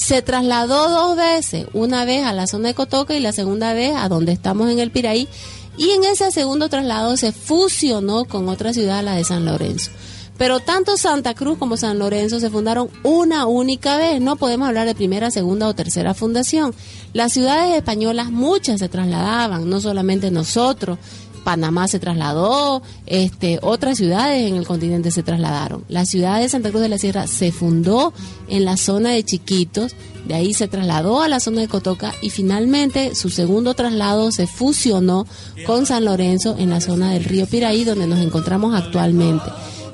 Se trasladó dos veces, una vez a la zona de Cotoca y la segunda vez a donde estamos en el Piraí. Y en ese segundo traslado se fusionó con otra ciudad, la de San Lorenzo. Pero tanto Santa Cruz como San Lorenzo se fundaron una única vez. No podemos hablar de primera, segunda o tercera fundación. Las ciudades españolas, muchas se trasladaban, no solamente nosotros. Panamá se trasladó, este, otras ciudades en el continente se trasladaron. La ciudad de Santa Cruz de la Sierra se fundó en la zona de Chiquitos, de ahí se trasladó a la zona de Cotoca y finalmente su segundo traslado se fusionó con San Lorenzo en la zona del río Piraí, donde nos encontramos actualmente.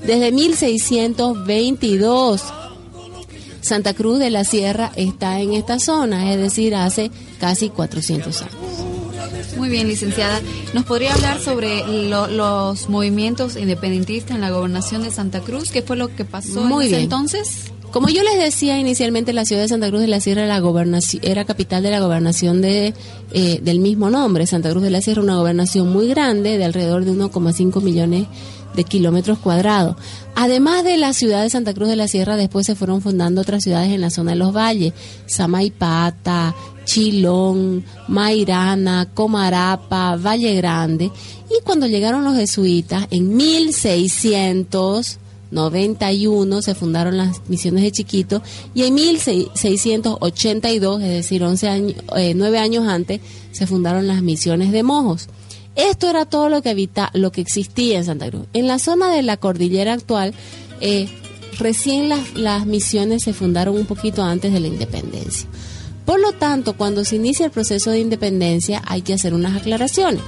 Desde 1622, Santa Cruz de la Sierra está en esta zona, es decir, hace casi 400 años.
Muy bien, licenciada. ¿Nos podría hablar sobre lo- los movimientos independentistas en la gobernación de Santa Cruz? ¿Qué fue lo que pasó
Muy
en ese
bien.
entonces?
Como yo les decía inicialmente, la ciudad de Santa Cruz de la Sierra la gobernaci- era capital de la gobernación de, eh, del mismo nombre. Santa Cruz de la Sierra, una gobernación muy grande, de alrededor de 1,5 millones de kilómetros cuadrados. Además de la ciudad de Santa Cruz de la Sierra, después se fueron fundando otras ciudades en la zona de los valles, Samaipata, Chilón, Mairana, Comarapa, Valle Grande. Y cuando llegaron los jesuitas, en 1691 se fundaron las misiones de Chiquito y en 1682, es decir, 11 años, eh, 9 años antes, se fundaron las misiones de Mojos. Esto era todo lo que, habita, lo que existía en Santa Cruz. En la zona de la cordillera actual, eh, recién las, las misiones se fundaron un poquito antes de la independencia. Por lo tanto, cuando se inicia el proceso de independencia hay que hacer unas aclaraciones.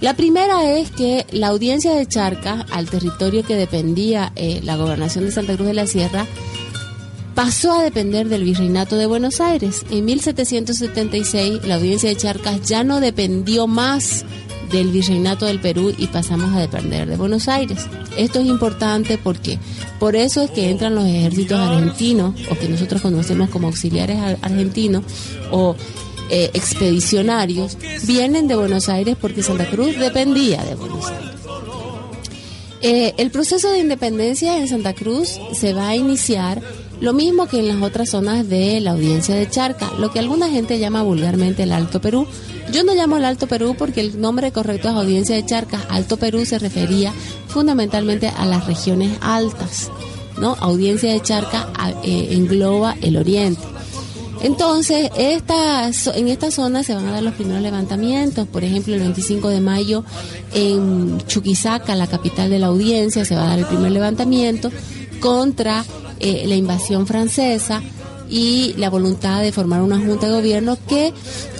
La primera es que la audiencia de Charcas, al territorio que dependía eh, la gobernación de Santa Cruz de la Sierra, pasó a depender del Virreinato de Buenos Aires. En 1776 la audiencia de Charcas ya no dependió más del Virreinato del Perú y pasamos a depender de Buenos Aires. Esto es importante porque por eso es que entran los ejércitos argentinos, o que nosotros conocemos como auxiliares ar- argentinos, o eh, expedicionarios, vienen de Buenos Aires porque Santa Cruz dependía de Buenos Aires. Eh, el proceso de independencia en Santa Cruz se va a iniciar lo mismo que en las otras zonas de la audiencia de Charca, lo que alguna gente llama vulgarmente el Alto Perú. Yo no llamo el Alto Perú porque el nombre correcto es audiencia de Charca. Alto Perú se refería fundamentalmente a las regiones altas, ¿no? Audiencia de Charca eh, engloba el oriente. Entonces, esta, en esta zona se van a dar los primeros levantamientos. Por ejemplo, el 25 de mayo en Chuquisaca, la capital de la audiencia, se va a dar el primer levantamiento contra eh, la invasión francesa y la voluntad de formar una junta de gobierno que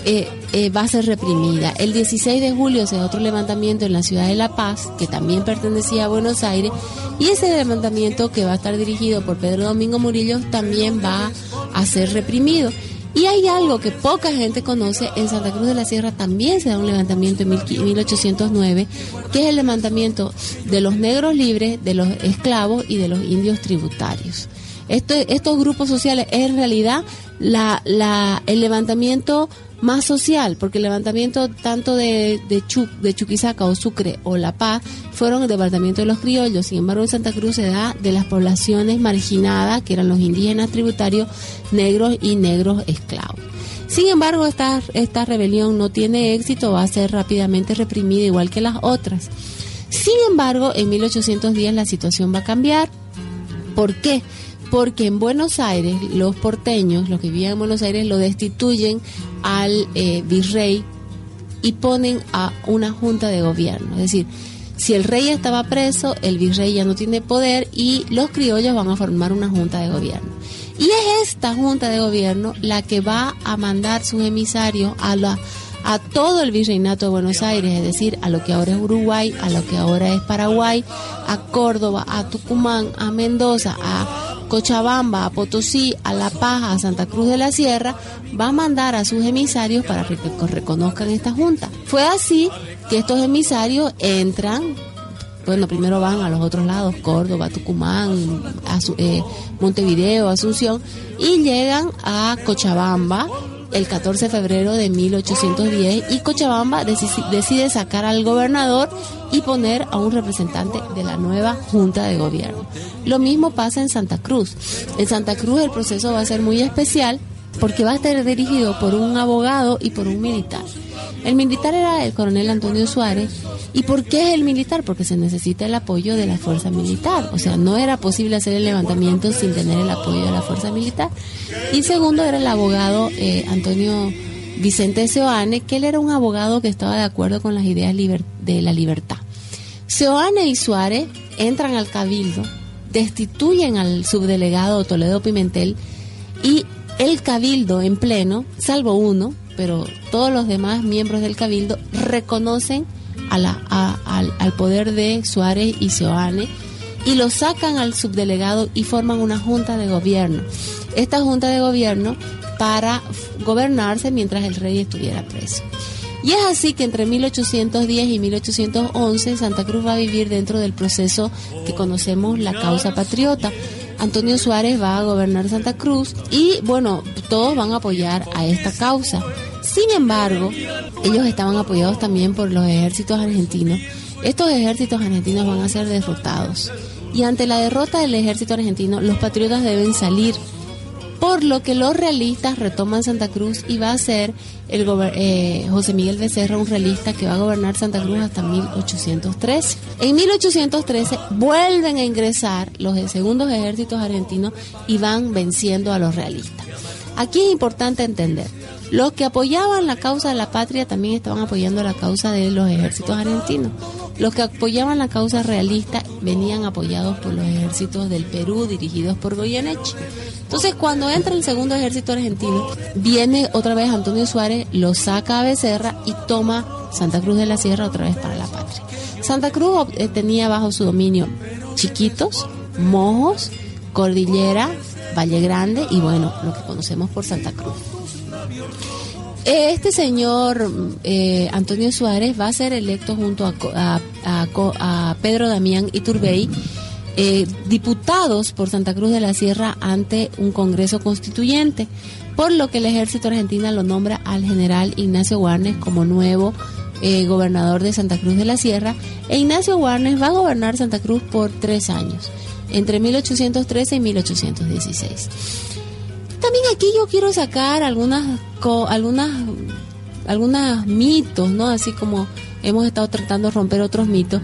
eh, eh, va a ser reprimida. El 16 de julio se da otro levantamiento en la ciudad de La Paz, que también pertenecía a Buenos Aires, y ese levantamiento que va a estar dirigido por Pedro Domingo Murillo también va a ser reprimido. Y hay algo que poca gente conoce, en Santa Cruz de la Sierra también se da un levantamiento en mil qui- 1809, que es el levantamiento de los negros libres, de los esclavos y de los indios tributarios. Esto- estos grupos sociales es en realidad la, la, el levantamiento más social, porque el levantamiento tanto de, de, Chu- de Chuquisaca o Sucre o La Paz fueron el levantamiento de los criollos, sin embargo en Santa Cruz se da de las poblaciones marginadas, que eran los indígenas tributarios negros y negros esclavos. Sin embargo, esta, esta rebelión no tiene éxito, va a ser rápidamente reprimida igual que las otras. Sin embargo, en 1810 la situación va a cambiar. ¿Por qué? Porque en Buenos Aires los porteños, los que vivían en Buenos Aires, lo destituyen al eh, virrey y ponen a una junta de gobierno. Es decir, si el rey estaba preso, el virrey ya no tiene poder y los criollos van a formar una junta de gobierno. Y es esta junta de gobierno la que va a mandar sus emisarios a la a todo el virreinato de Buenos Aires, es decir, a lo que ahora es Uruguay, a lo que ahora es Paraguay, a Córdoba, a Tucumán, a Mendoza, a Cochabamba, a Potosí, a La Paz, a Santa Cruz de la Sierra, va a mandar a sus emisarios para que reconozcan esta junta. Fue así que estos emisarios entran, bueno, primero van a los otros lados, Córdoba, Tucumán, eh, Montevideo, Asunción, y llegan a Cochabamba el 14 de febrero de 1810 y Cochabamba deci- decide sacar al gobernador y poner a un representante de la nueva junta de gobierno. Lo mismo pasa en Santa Cruz. En Santa Cruz el proceso va a ser muy especial porque va a estar dirigido por un abogado y por un militar. El militar era el coronel Antonio Suárez. ¿Y por qué es el militar? Porque se necesita el apoyo de la fuerza militar. O sea, no era posible hacer el levantamiento sin tener el apoyo de la fuerza militar. Y segundo era el abogado eh, Antonio Vicente Seoane, que él era un abogado que estaba de acuerdo con las ideas de la libertad. Seoane y Suárez entran al cabildo, destituyen al subdelegado Toledo Pimentel y el cabildo en pleno, salvo uno, pero todos los demás miembros del cabildo reconocen a la, a- al, al poder de Suárez y Seoane y lo sacan al subdelegado y forman una junta de gobierno. Esta junta de gobierno para gobernarse mientras el rey estuviera preso. Y es así que entre 1810 y 1811 Santa Cruz va a vivir dentro del proceso que conocemos la causa patriota. Antonio Suárez va a gobernar Santa Cruz y bueno, todos van a apoyar a esta causa. Sin embargo, ellos estaban apoyados también por los ejércitos argentinos. Estos ejércitos argentinos van a ser derrotados. Y ante la derrota del ejército argentino, los patriotas deben salir por lo que los realistas retoman Santa Cruz y va a ser el eh, José Miguel Becerra un realista que va a gobernar Santa Cruz hasta 1813. En 1813 vuelven a ingresar los segundos ejércitos argentinos y van venciendo a los realistas. Aquí es importante entender, los que apoyaban la causa de la patria también estaban apoyando la causa de los ejércitos argentinos. Los que apoyaban la causa realista venían apoyados por los ejércitos del Perú dirigidos por Goyeneche. Entonces, cuando entra el segundo ejército argentino, viene otra vez Antonio Suárez, lo saca a Becerra y toma Santa Cruz de la Sierra otra vez para la patria. Santa Cruz eh, tenía bajo su dominio Chiquitos, Mojos, Cordillera, Valle Grande y bueno, lo que conocemos por Santa Cruz. Este señor eh, Antonio Suárez va a ser electo junto a, Pedro Damián Iturbey, eh, diputados por Santa Cruz de la Sierra ante un Congreso Constituyente, por lo que el ejército argentino lo nombra al general Ignacio Warnes como nuevo eh, gobernador de Santa Cruz de la Sierra, e Ignacio Warnes va a gobernar Santa Cruz por tres años, entre 1813 y 1816. También aquí yo quiero sacar algunas co- algunas algunas mitos, ¿no? Así como hemos estado tratando de romper otros mitos.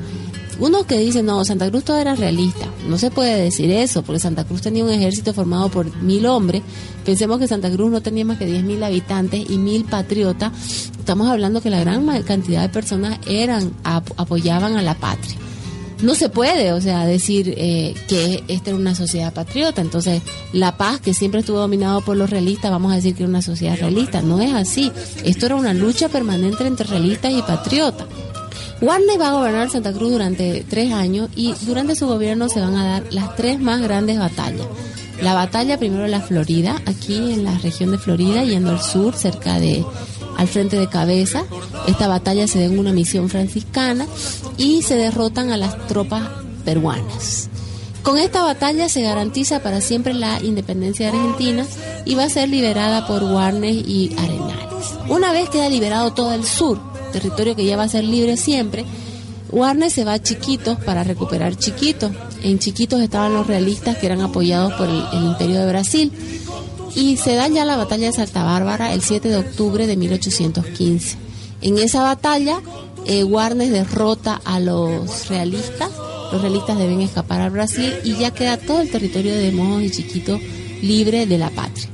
Unos que dicen, no, Santa Cruz todo era realista. No se puede decir eso, porque Santa Cruz tenía un ejército formado por mil hombres. Pensemos que Santa Cruz no tenía más que diez mil habitantes y mil patriotas. Estamos hablando que la gran cantidad de personas eran ap- apoyaban a la patria. No se puede, o sea, decir eh, que esta era una sociedad patriota. Entonces, La Paz, que siempre estuvo dominado por los realistas, vamos a decir que era una sociedad realista. No es así. Esto era una lucha permanente entre realistas y patriotas. Warner va a gobernar Santa Cruz durante tres años y durante su gobierno se van a dar las tres más grandes batallas. La batalla primero en la Florida, aquí en la región de Florida, yendo al sur, cerca de al frente de Cabeza. Esta batalla se da en una misión franciscana y se derrotan a las tropas peruanas. Con esta batalla se garantiza para siempre la independencia de Argentina y va a ser liberada por Warnes y Arenales. Una vez queda liberado todo el sur, territorio que ya va a ser libre siempre, Warnes se va a Chiquitos para recuperar Chiquitos. En Chiquitos estaban los realistas que eran apoyados por el, el Imperio de Brasil. Y se da ya la batalla de Santa Bárbara el 7 de octubre de 1815. En esa batalla, eh, Warnes derrota a los realistas. Los realistas deben escapar al Brasil y ya queda todo el territorio de Mojos y Chiquitos libre de la patria.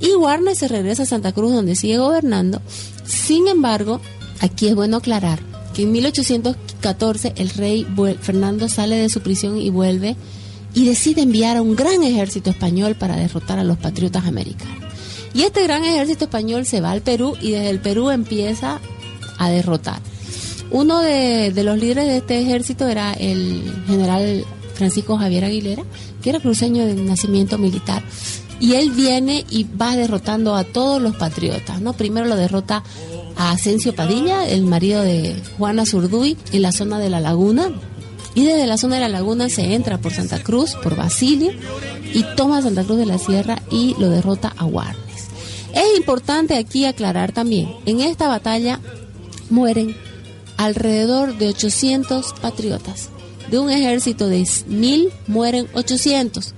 Y Warnes se regresa a Santa Cruz donde sigue gobernando. Sin embargo, aquí es bueno aclarar que en 1814 el rey Fernando sale de su prisión y vuelve y decide enviar a un gran ejército español para derrotar a los patriotas americanos. Y este gran ejército español se va al Perú y desde el Perú empieza a derrotar. Uno de, los líderes de este ejército era el general Francisco Javier Aguilera, que era cruceño de nacimiento militar. Y él viene y va derrotando a todos los patriotas, ¿no? Primero lo derrota a Asensio Padilla, el marido de Juana Zurduy, en la zona de la laguna. Y desde la zona de la laguna se entra por Santa Cruz, por Basilio, y toma Santa Cruz de la Sierra y lo derrota a Warnes. Es importante aquí aclarar también, en esta batalla mueren alrededor de 800 patriotas. De un ejército de mil mueren 800.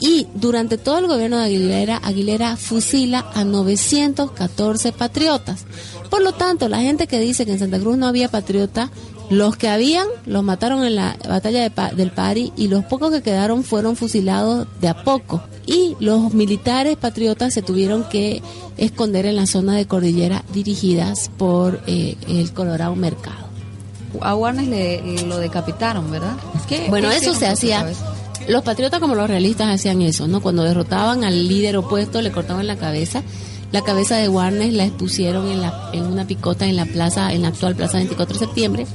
Y durante todo el gobierno de Aguilera, Aguilera fusila a 914 patriotas. Por lo tanto, la gente que dice que en Santa Cruz no había patriota, los que habían los mataron en la batalla de Pa- del Pari y los pocos que quedaron fueron fusilados de a poco. Y los militares patriotas se tuvieron que esconder en la zona de cordillera dirigidas por eh, el Colorado Mercado.
A Warnes le, lo decapitaron, ¿verdad? ¿Qué-
Bueno,
qué
eso se hacía. Los patriotas como los realistas hacían eso, ¿no? Cuando derrotaban al líder opuesto, le cortaban la cabeza. La cabeza de Warnes la expusieron en, la, en una picota en la plaza, en la actual plaza 24 de septiembre.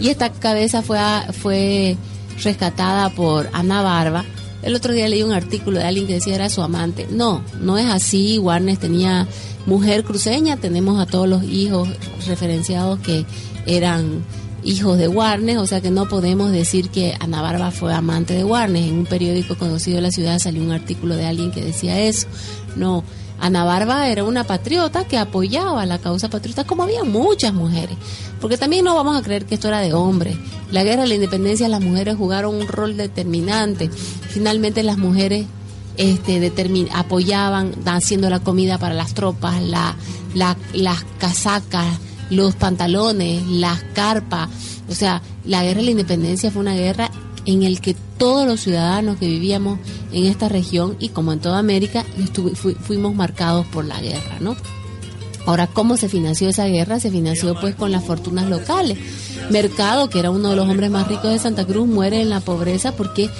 Y esta cabeza fue, a- fue rescatada por Ana Barba. El otro día leí un artículo de alguien que decía era su amante. No, no es así. Warnes tenía mujer cruceña, tenemos a todos los hijos referenciados que eran hijos de Warnes, o sea que no podemos decir que Ana Barba fue amante de Warnes. En un periódico conocido de la ciudad salió un artículo de alguien que decía eso. No, Ana Barba era una patriota que apoyaba la causa patriota, como había muchas mujeres. Porque también no vamos a creer que esto era de hombres. La guerra de la independencia, las mujeres jugaron un rol determinante. Finalmente las mujeres este, apoyaban haciendo la comida para las tropas, la, la- las casacas, los pantalones, las carpas. O sea, la guerra de la independencia fue una guerra en el que todos los ciudadanos que vivíamos en esta región y como en toda América fu- fuimos marcados por la guerra, ¿no? Ahora, ¿cómo se financió esa guerra? Se financió pues con las fortunas locales. Mercado, que era uno de los hombres más ricos de Santa Cruz, muere en la pobreza porque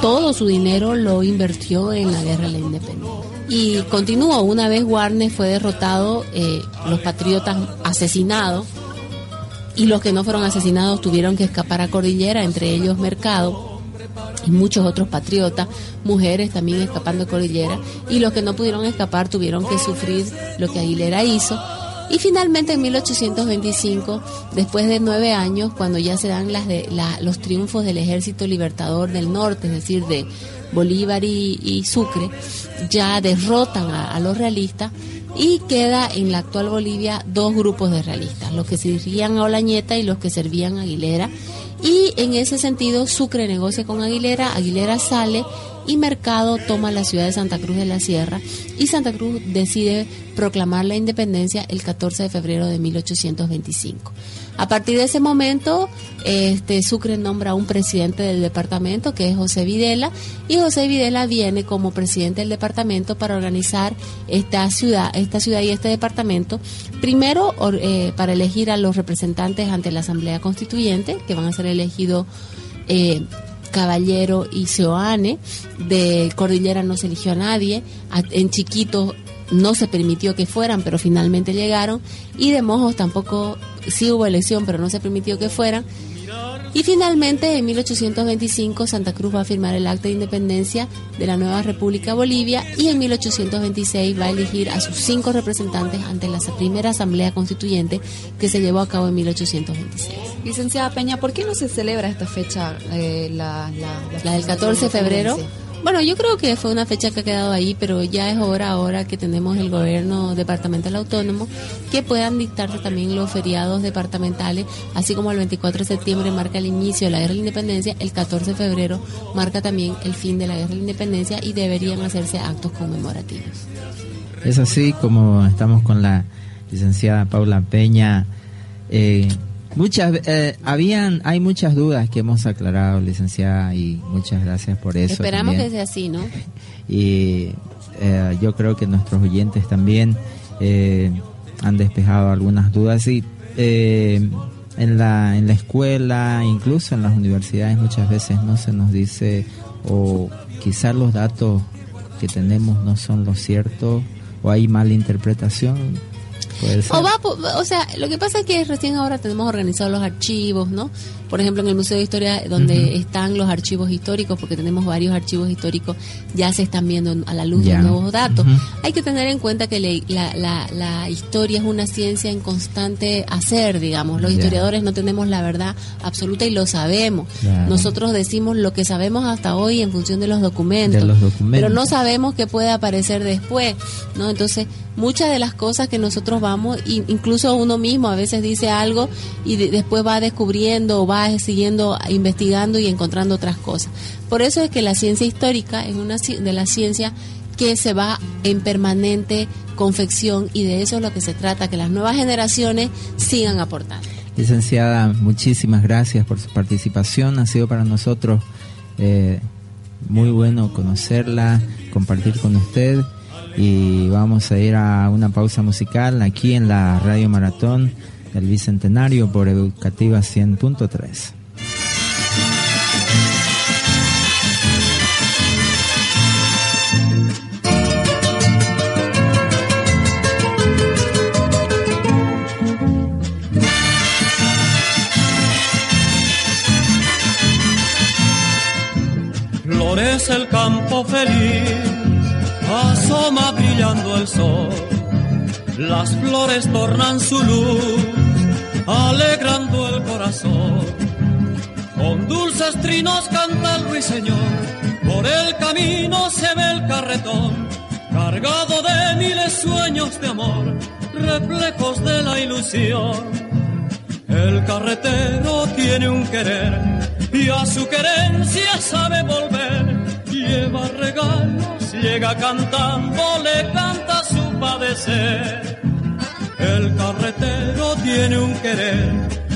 todo su dinero lo invirtió en la guerra de la independencia. Y continuó, una vez Warnes fue derrotado, eh, los patriotas asesinados, y los que no fueron asesinados tuvieron que escapar a Cordillera, entre ellos Mercado y muchos otros patriotas, mujeres también escapando de Cordillera, y los que no pudieron escapar tuvieron que sufrir lo que Aguilera hizo. Y finalmente en 1825, después de nueve años, cuando ya se dan las de, la- los triunfos del Ejército Libertador del Norte, es decir, de Bolívar y, Sucre, ya derrotan a, a los realistas y queda en la actual Bolivia dos grupos de realistas, los que servían a Olañeta y los que servían a Aguilera. Y en ese sentido Sucre negocia con Aguilera, Aguilera sale y Mercado toma la ciudad de Santa Cruz de la Sierra y Santa Cruz decide proclamar la independencia el 14 de febrero de 1825. A partir de ese momento, este, Sucre nombra a un presidente del departamento, que es José Videla, y José Videla viene como presidente del departamento para organizar esta ciudad, esta ciudad y este departamento. Primero, eh, para elegir a los representantes ante la Asamblea Constituyente, que van a ser elegidos eh, Caballero y Seoane. De Cordillera no se eligió a nadie. En Chiquito no se permitió que fueran, pero finalmente llegaron. Y de Mojos tampoco, sí hubo elección, pero no se permitió que fueran. Y finalmente, en 1825, Santa Cruz va a firmar el acta de independencia de la nueva República Bolivia y en 1826 va a elegir a sus cinco representantes ante la primera Asamblea Constituyente que se llevó a cabo en 1826.
Licenciada Peña, ¿por qué no se celebra esta fecha, eh, la, la,
La del 14 de febrero. Bueno, yo creo que fue una fecha que ha quedado ahí, pero ya es hora ahora que tenemos el gobierno departamental autónomo que puedan dictarse también los feriados departamentales, así como el 24 de septiembre marca el inicio de la guerra de la independencia, el 14 de febrero marca también el fin de la guerra de la independencia y deberían hacerse actos conmemorativos.
Es así como estamos con la licenciada Paula Peña. Eh, muchas, eh, habían, hay muchas dudas que hemos aclarado, licenciada, y muchas gracias por eso.
Esperamos
también.
que sea así, ¿no?
y eh, yo creo que nuestros oyentes también eh, han despejado algunas dudas y eh, en la en la escuela incluso en las universidades muchas veces no se nos dice o quizás los datos que tenemos no son los ciertos o hay mala interpretación
O, va, o sea, lo que pasa es que recién ahora tenemos organizados los archivos, ¿no? Por ejemplo, en el Museo de Historia, donde están los archivos históricos, porque tenemos varios archivos históricos, ya se están viendo a la luz de nuevos datos. Hay que tener en cuenta que le- la, la- la historia es una ciencia en constante hacer, digamos. Los historiadores no tenemos la verdad absoluta y lo sabemos. Nosotros decimos lo que sabemos hasta hoy en función de los documentos.
De los documentos.
Pero no sabemos qué puede aparecer después, ¿no? Entonces, muchas de las cosas que nosotros vamos, incluso uno mismo a veces dice algo y de- después va descubriendo o va siguiendo investigando y encontrando otras cosas. Por eso es que la ciencia histórica es una de las ciencias que se va en permanente confección y de eso es lo que se trata, que las nuevas generaciones sigan aportando.
Licenciada, muchísimas gracias por su participación. Ha sido para nosotros eh, muy bueno conocerla, compartir con usted. Y vamos a ir a una pausa musical aquí en la Radio Maratón del Bicentenario por Educativa 100.3.
Florece el campo feliz, asoma brillando el sol. Las flores tornan su luz, alegrando el corazón. Con dulces trinos canta el ruiseñor, por el camino se ve el carretón, cargado de miles sueños de amor, reflejos de la ilusión. El carretero tiene un querer y a su querencia sabe volver. Lleva regalos, llega cantando, le canta El carretero tiene un querer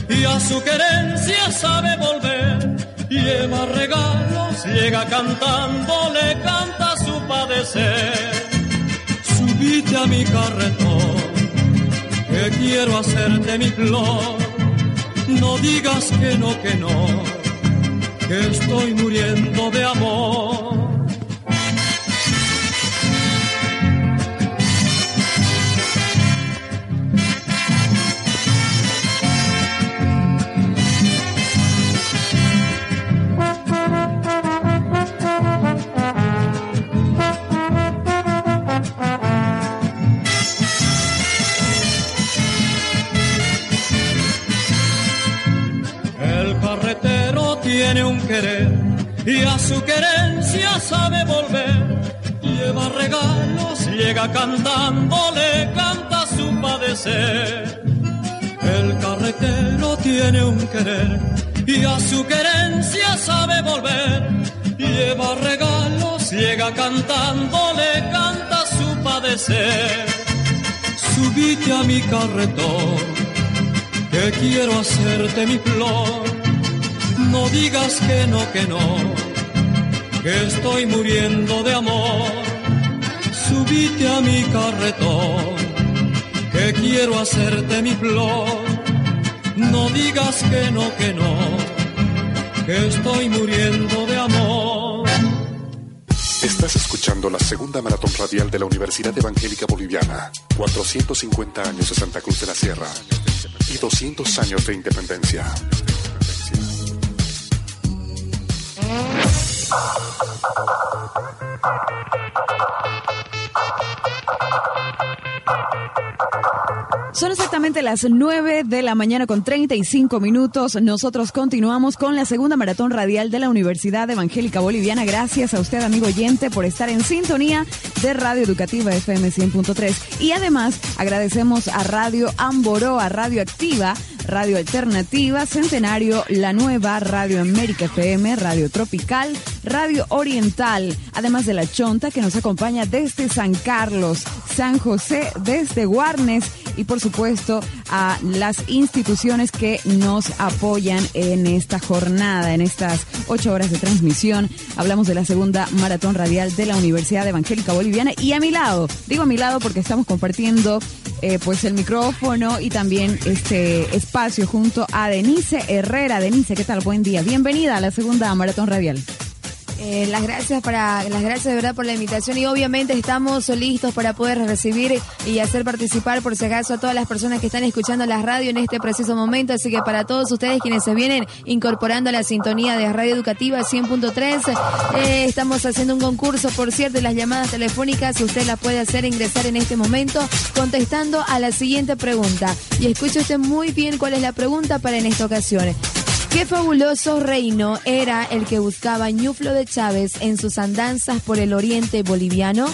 y a su querencia sabe volver. Lleva regalos, llega cantando, le canta su padecer. Subite a mi carretón, que quiero hacerte mi flor. No digas que no, que no, que estoy muriendo de amor. Tiene un querer y a su querencia sabe volver. Lleva regalos, llega cantando, le canta su padecer. El carretero tiene un querer y a su querencia sabe volver. Lleva regalos,
ella cantando le canta su padecer. Subite a mi carretón, que quiero hacerte mi flor. No digas que no, que no, que estoy muriendo de amor. Subite a mi carretón, que quiero hacerte mi flor. No digas que no, que no, que estoy muriendo de amor.
Estás escuchando la segunda maratón radial de la Universidad Evangélica Boliviana. 450 años de Santa Cruz de la Sierra y 200 años de independencia.
Son exactamente las 9 de la mañana con 35 minutos. Nosotros continuamos con la segunda maratón radial de la Universidad Evangélica Boliviana. Gracias a usted, amigo oyente, por estar en sintonía de Radio Educativa FM 100.3. Y además agradecemos a Radio Amboró, a Radio Activa, Radio Alternativa, Centenario, La Nueva, Radio América FM, Radio Tropical, Radio Oriental, además de La Chonta que nos acompaña desde San Carlos, San José, desde Guarnes y por supuesto a las instituciones que nos apoyan en esta jornada, en estas ocho horas de transmisión. Hablamos de la segunda maratón radial de la Universidad Evangélica Boliviana y a mi lado, digo a mi lado porque estamos compartiendo eh, pues el micrófono y también este espacio junto a Denise Herrera. Denise, ¿qué tal? Buen día. Bienvenida a la segunda maratón radial.
Eh, las gracias para las gracias de verdad por la invitación y obviamente estamos listos para poder recibir y hacer participar por si acaso a todas las personas que están escuchando la radio en este preciso momento. Así que para todos ustedes quienes se vienen incorporando a la sintonía de Radio Educativa 100.3 eh, estamos haciendo un concurso. Por cierto las llamadas telefónicas usted las puede hacer ingresar en este momento contestando a la siguiente pregunta. Y escuche usted muy bien cuál es la pregunta para en esta ocasión Qué fabuloso reino era el que buscaba Ñuflo de Chávez en sus andanzas por el oriente boliviano.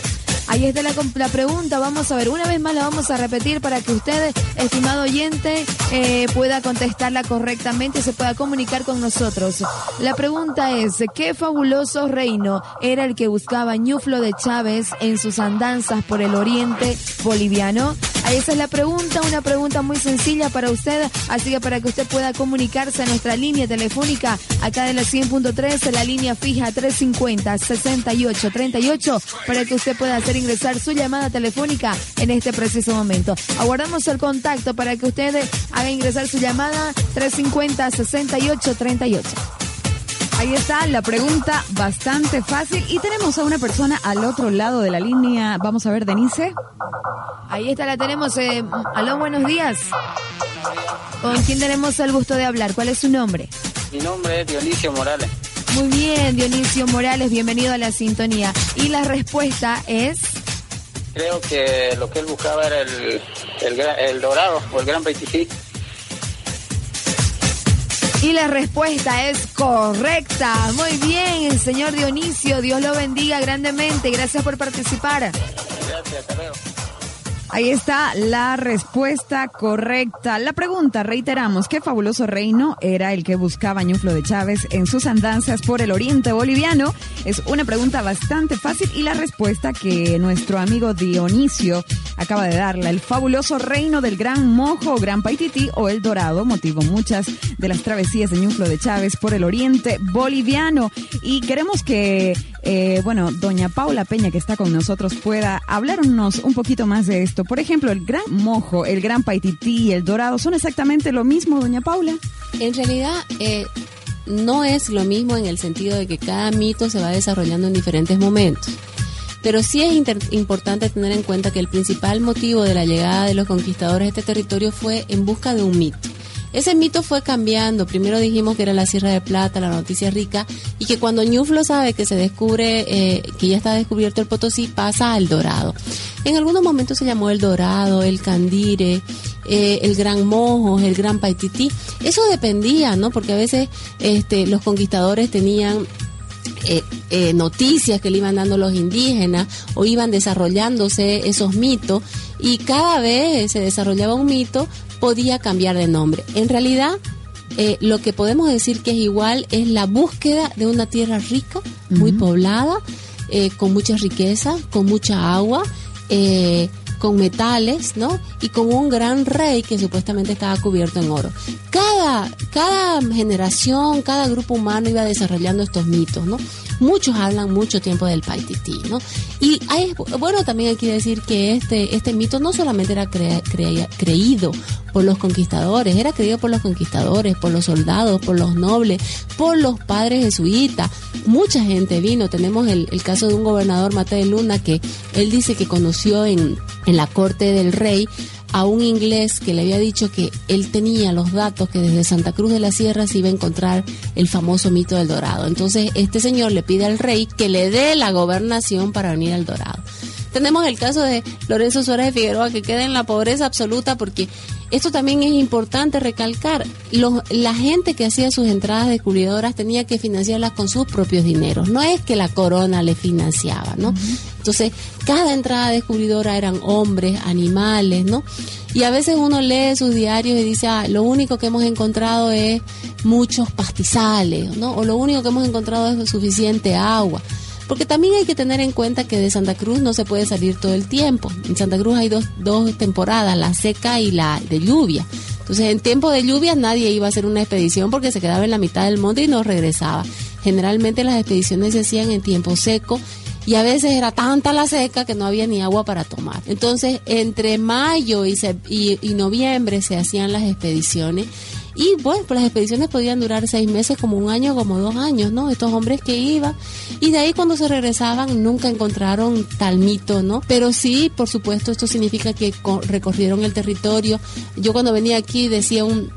Ahí está la, pregunta, vamos a ver, una vez más la vamos a repetir para que usted, estimado oyente, eh, pueda contestarla correctamente y se pueda comunicar con nosotros. La pregunta es, ¿qué fabuloso reino era el que buscaba Ñuflo de Chávez en sus andanzas por el oriente boliviano? Esa es la pregunta, una pregunta muy sencilla para usted, así que para que usted pueda comunicarse a nuestra línea telefónica acá de la 100.3, la línea fija 350-6838, para que usted pueda hacer ingresar su llamada telefónica en este preciso momento. Aguardamos el contacto para que usted haga ingresar su llamada 350-6838.
Ahí está la pregunta bastante fácil y tenemos a una persona al otro lado de la línea. Vamos a ver, Denise.
Ahí está, la tenemos. Eh, aló, buenos días. ¿Con quién tenemos el gusto de hablar? ¿Cuál es su nombre?
Mi nombre es Dionisio Morales.
Muy bien, Dionisio Morales, bienvenido a la sintonía. Y la respuesta es...
Creo que lo que él buscaba era el, el, el dorado o el gran 25.
Y la respuesta es correcta. Muy bien, el señor Dionisio. Dios lo bendiga grandemente. Gracias por participar.
Gracias, hasta luego.
Ahí está la respuesta correcta. La pregunta, reiteramos, ¿qué fabuloso reino era el que buscaba Ñuflo de Chávez en sus andanzas por el oriente boliviano? Es una pregunta bastante fácil y la respuesta que nuestro amigo Dionisio acaba de darla. El fabuloso reino del Gran Mojo, Gran Paititi o El Dorado motivó muchas de las travesías de Ñuflo de Chávez por el oriente boliviano. Y queremos que, eh, bueno, doña Paula Peña, que está con nosotros, pueda hablarnos un poquito más de esto. Por ejemplo, el Gran Mojo, el Gran Paititi, el Dorado, ¿son exactamente lo mismo, doña Paula?
En realidad, eh, no es lo mismo en el sentido de que cada mito se va desarrollando en diferentes momentos. Pero sí es importante tener en cuenta que el principal motivo de la llegada de los conquistadores a este territorio fue en busca de un mito. Ese mito fue cambiando. Primero dijimos que era la Sierra de Plata, la noticia rica, y que cuando Ñuflo sabe que se descubre, eh, que ya está descubierto el Potosí, pasa al Dorado. En algunos momentos se llamó el Dorado, el Candire, eh, el Gran Mojo, el Gran Paitití. Eso dependía, ¿no? Porque a veces este, los conquistadores tenían eh, noticias que le iban dando los indígenas o iban desarrollándose esos mitos y cada vez se desarrollaba un mito podía cambiar de nombre. En realidad, eh, lo que podemos decir que es igual es la búsqueda de una tierra rica, muy poblada, eh, con mucha riqueza, con mucha agua, eh, con metales, ¿no? Y con un gran rey que supuestamente estaba cubierto en oro. Cada, cada generación, cada grupo humano iba desarrollando estos mitos, ¿no? Muchos hablan mucho tiempo del Paititi, ¿no? Y hay, bueno, también hay que decir que este, este mito no solamente era cre- cre- creído por los conquistadores, era creído por los conquistadores, por los soldados, por los nobles, por los padres jesuitas. Mucha gente vino. Tenemos el, el caso de un gobernador, Mateo de Luna, que él dice que conoció en, en la corte del rey a un inglés que le había dicho que él tenía los datos que desde Santa Cruz de la Sierra se iba a encontrar el famoso mito del Dorado. Entonces este señor le pide al rey que le dé la gobernación para venir al Dorado. Tenemos el caso de Lorenzo Suárez de Figueroa que queda en la pobreza absoluta porque esto también es importante recalcar. Los- la gente que hacía sus entradas descubridoras tenía que financiarlas con sus propios dineros. No es que la corona le financiaba, ¿no? Entonces, cada entrada descubridora eran hombres, animales, ¿no? Y a veces uno lee sus diarios y dice, ah, lo único que hemos encontrado es muchos pastizales, ¿no? O lo único que hemos encontrado es suficiente agua. Porque también hay que tener en cuenta que de Santa Cruz no se puede salir todo el tiempo. En Santa Cruz hay dos, dos temporadas, la seca y la de lluvia. Entonces, en tiempo de lluvia nadie iba a hacer una expedición porque se quedaba en la mitad del monte y no regresaba. Generalmente las expediciones se hacían en tiempo seco y a veces era tanta la seca que no había ni agua para tomar. Entonces, entre mayo y, y noviembre se hacían las expediciones. Y bueno, pues las expediciones podían durar seis meses, como un año, como dos años, ¿no? Estos hombres que iban. Y de ahí cuando se regresaban nunca encontraron tal mito, ¿no? Pero sí, por supuesto, esto significa que co- recorrieron el territorio. Yo cuando venía aquí decía un,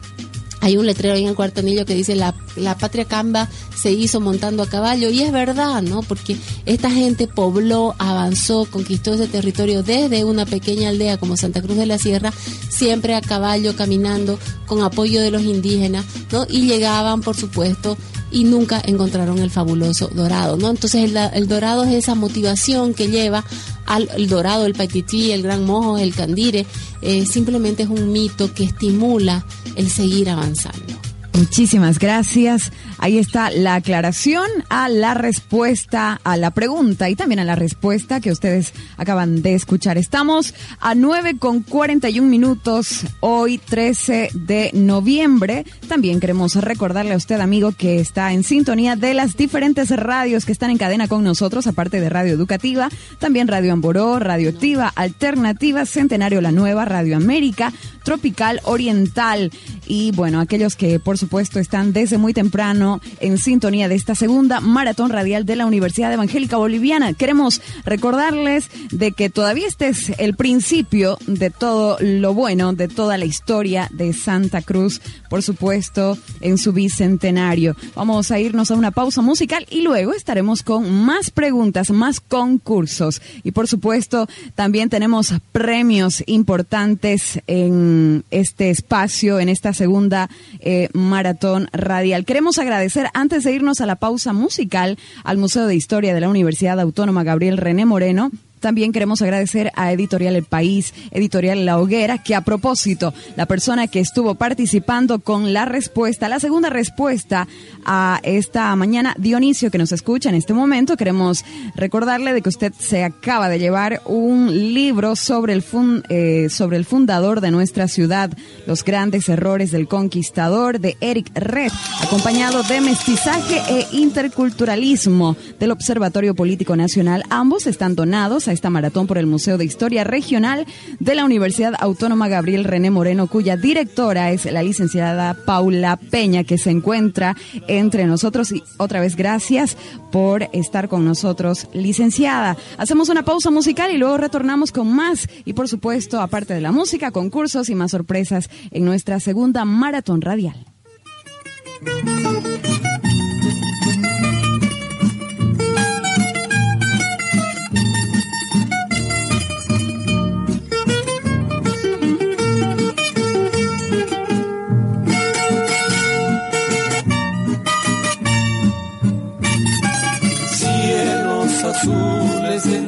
hay un letrero ahí en el cuarto anillo que dice la, la patria camba se hizo montando a caballo y es verdad, ¿no? Porque esta gente pobló, avanzó, conquistó ese territorio desde una pequeña aldea como Santa Cruz de la Sierra, siempre a caballo, caminando, con apoyo de los indígenas, ¿no? Y llegaban, por supuesto, y nunca encontraron el fabuloso dorado, ¿no? Entonces el, el dorado es esa motivación que lleva al dorado, el paitití, el gran mojo, el candire, eh, simplemente es un mito que estimula el seguir avanzando.
Muchísimas gracias. Ahí está la aclaración a la respuesta a la pregunta y también a la respuesta que ustedes acaban de escuchar. Estamos a 9 con 41 minutos, hoy 13 de noviembre. También queremos recordarle a usted, amigo, que está en sintonía de las diferentes radios que están en cadena con nosotros, aparte de Radio Educativa, también Radio Amboró, Radio Activa, Alternativa, Centenario La Nueva, Radio América, Tropical Oriental y bueno, aquellos que por supuesto están desde muy temprano en sintonía de esta segunda maratón radial de la Universidad Evangélica Boliviana. Queremos recordarles de que todavía este es el principio de todo lo bueno, de toda la historia de Santa Cruz, por supuesto, en su bicentenario. Vamos a irnos a una pausa musical y luego estaremos con más preguntas, más concursos y por supuesto también tenemos premios importantes en este espacio, en esta segunda eh, maratón radial. Queremos agradecer, antes de irnos a la pausa musical, al Museo de Historia de la Universidad Autónoma Gabriel René Moreno. También queremos agradecer a Editorial El País, Editorial La Hoguera, que a propósito, la persona que estuvo participando con la respuesta, la segunda respuesta a esta mañana, Dionisio, que nos escucha en este momento, queremos recordarle de que usted se acaba de llevar un libro sobre el, fun- eh, sobre el fundador de nuestra ciudad, Los grandes errores del conquistador, de Eric Red, acompañado de Mestizaje e Interculturalismo del Observatorio Político Nacional. Ambos están donados a esta maratón por el Museo de Historia Regional de la Universidad Autónoma Gabriel René Moreno, cuya directora es la licenciada Paula Peña, que se encuentra entre nosotros. Y otra vez, gracias por estar con nosotros, licenciada. Hacemos una pausa musical y luego retornamos con más. Y por supuesto, aparte de la música, concursos y más sorpresas en nuestra segunda maratón radial.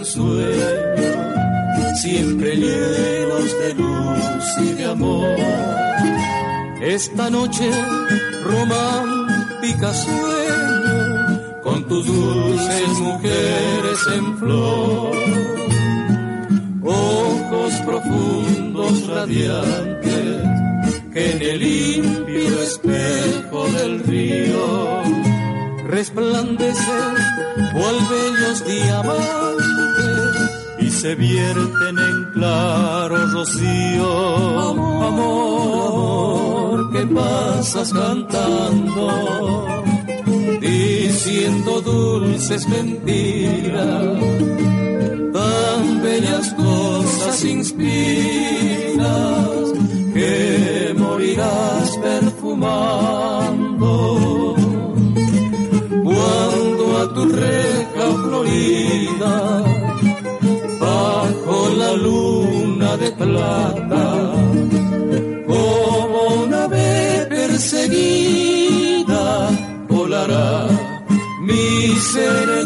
Ensueño, siempre llenos de luz y de amor. Esta noche romántica sueño
con tus dulces mujeres en flor, ojos profundos radiantes que en el limpio espejo del río resplandecen cual bellos diamantes se vierten en claro rocío. Amor, que pasas cantando, diciendo dulces mentiras, tan bellas cosas inspiras que morirás perfumando. Cuando a tu reja florida luna de plata, como una ave perseguida, volará mi serenata.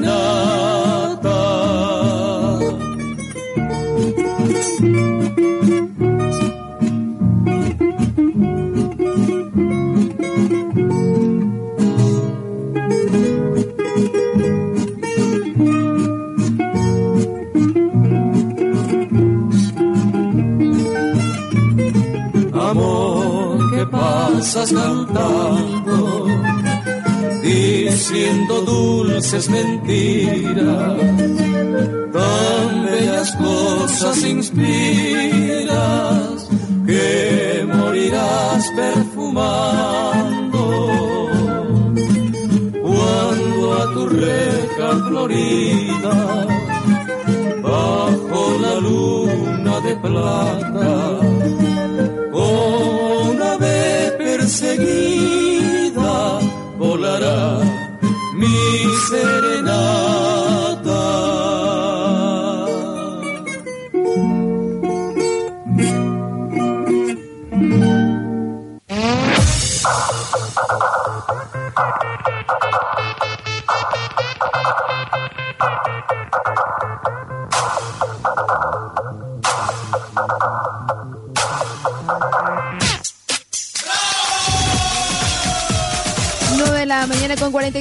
Cantando, diciendo dulces mentiras, tan bellas cosas inspiras que morirás perfumando. Cuando a tu reja florida,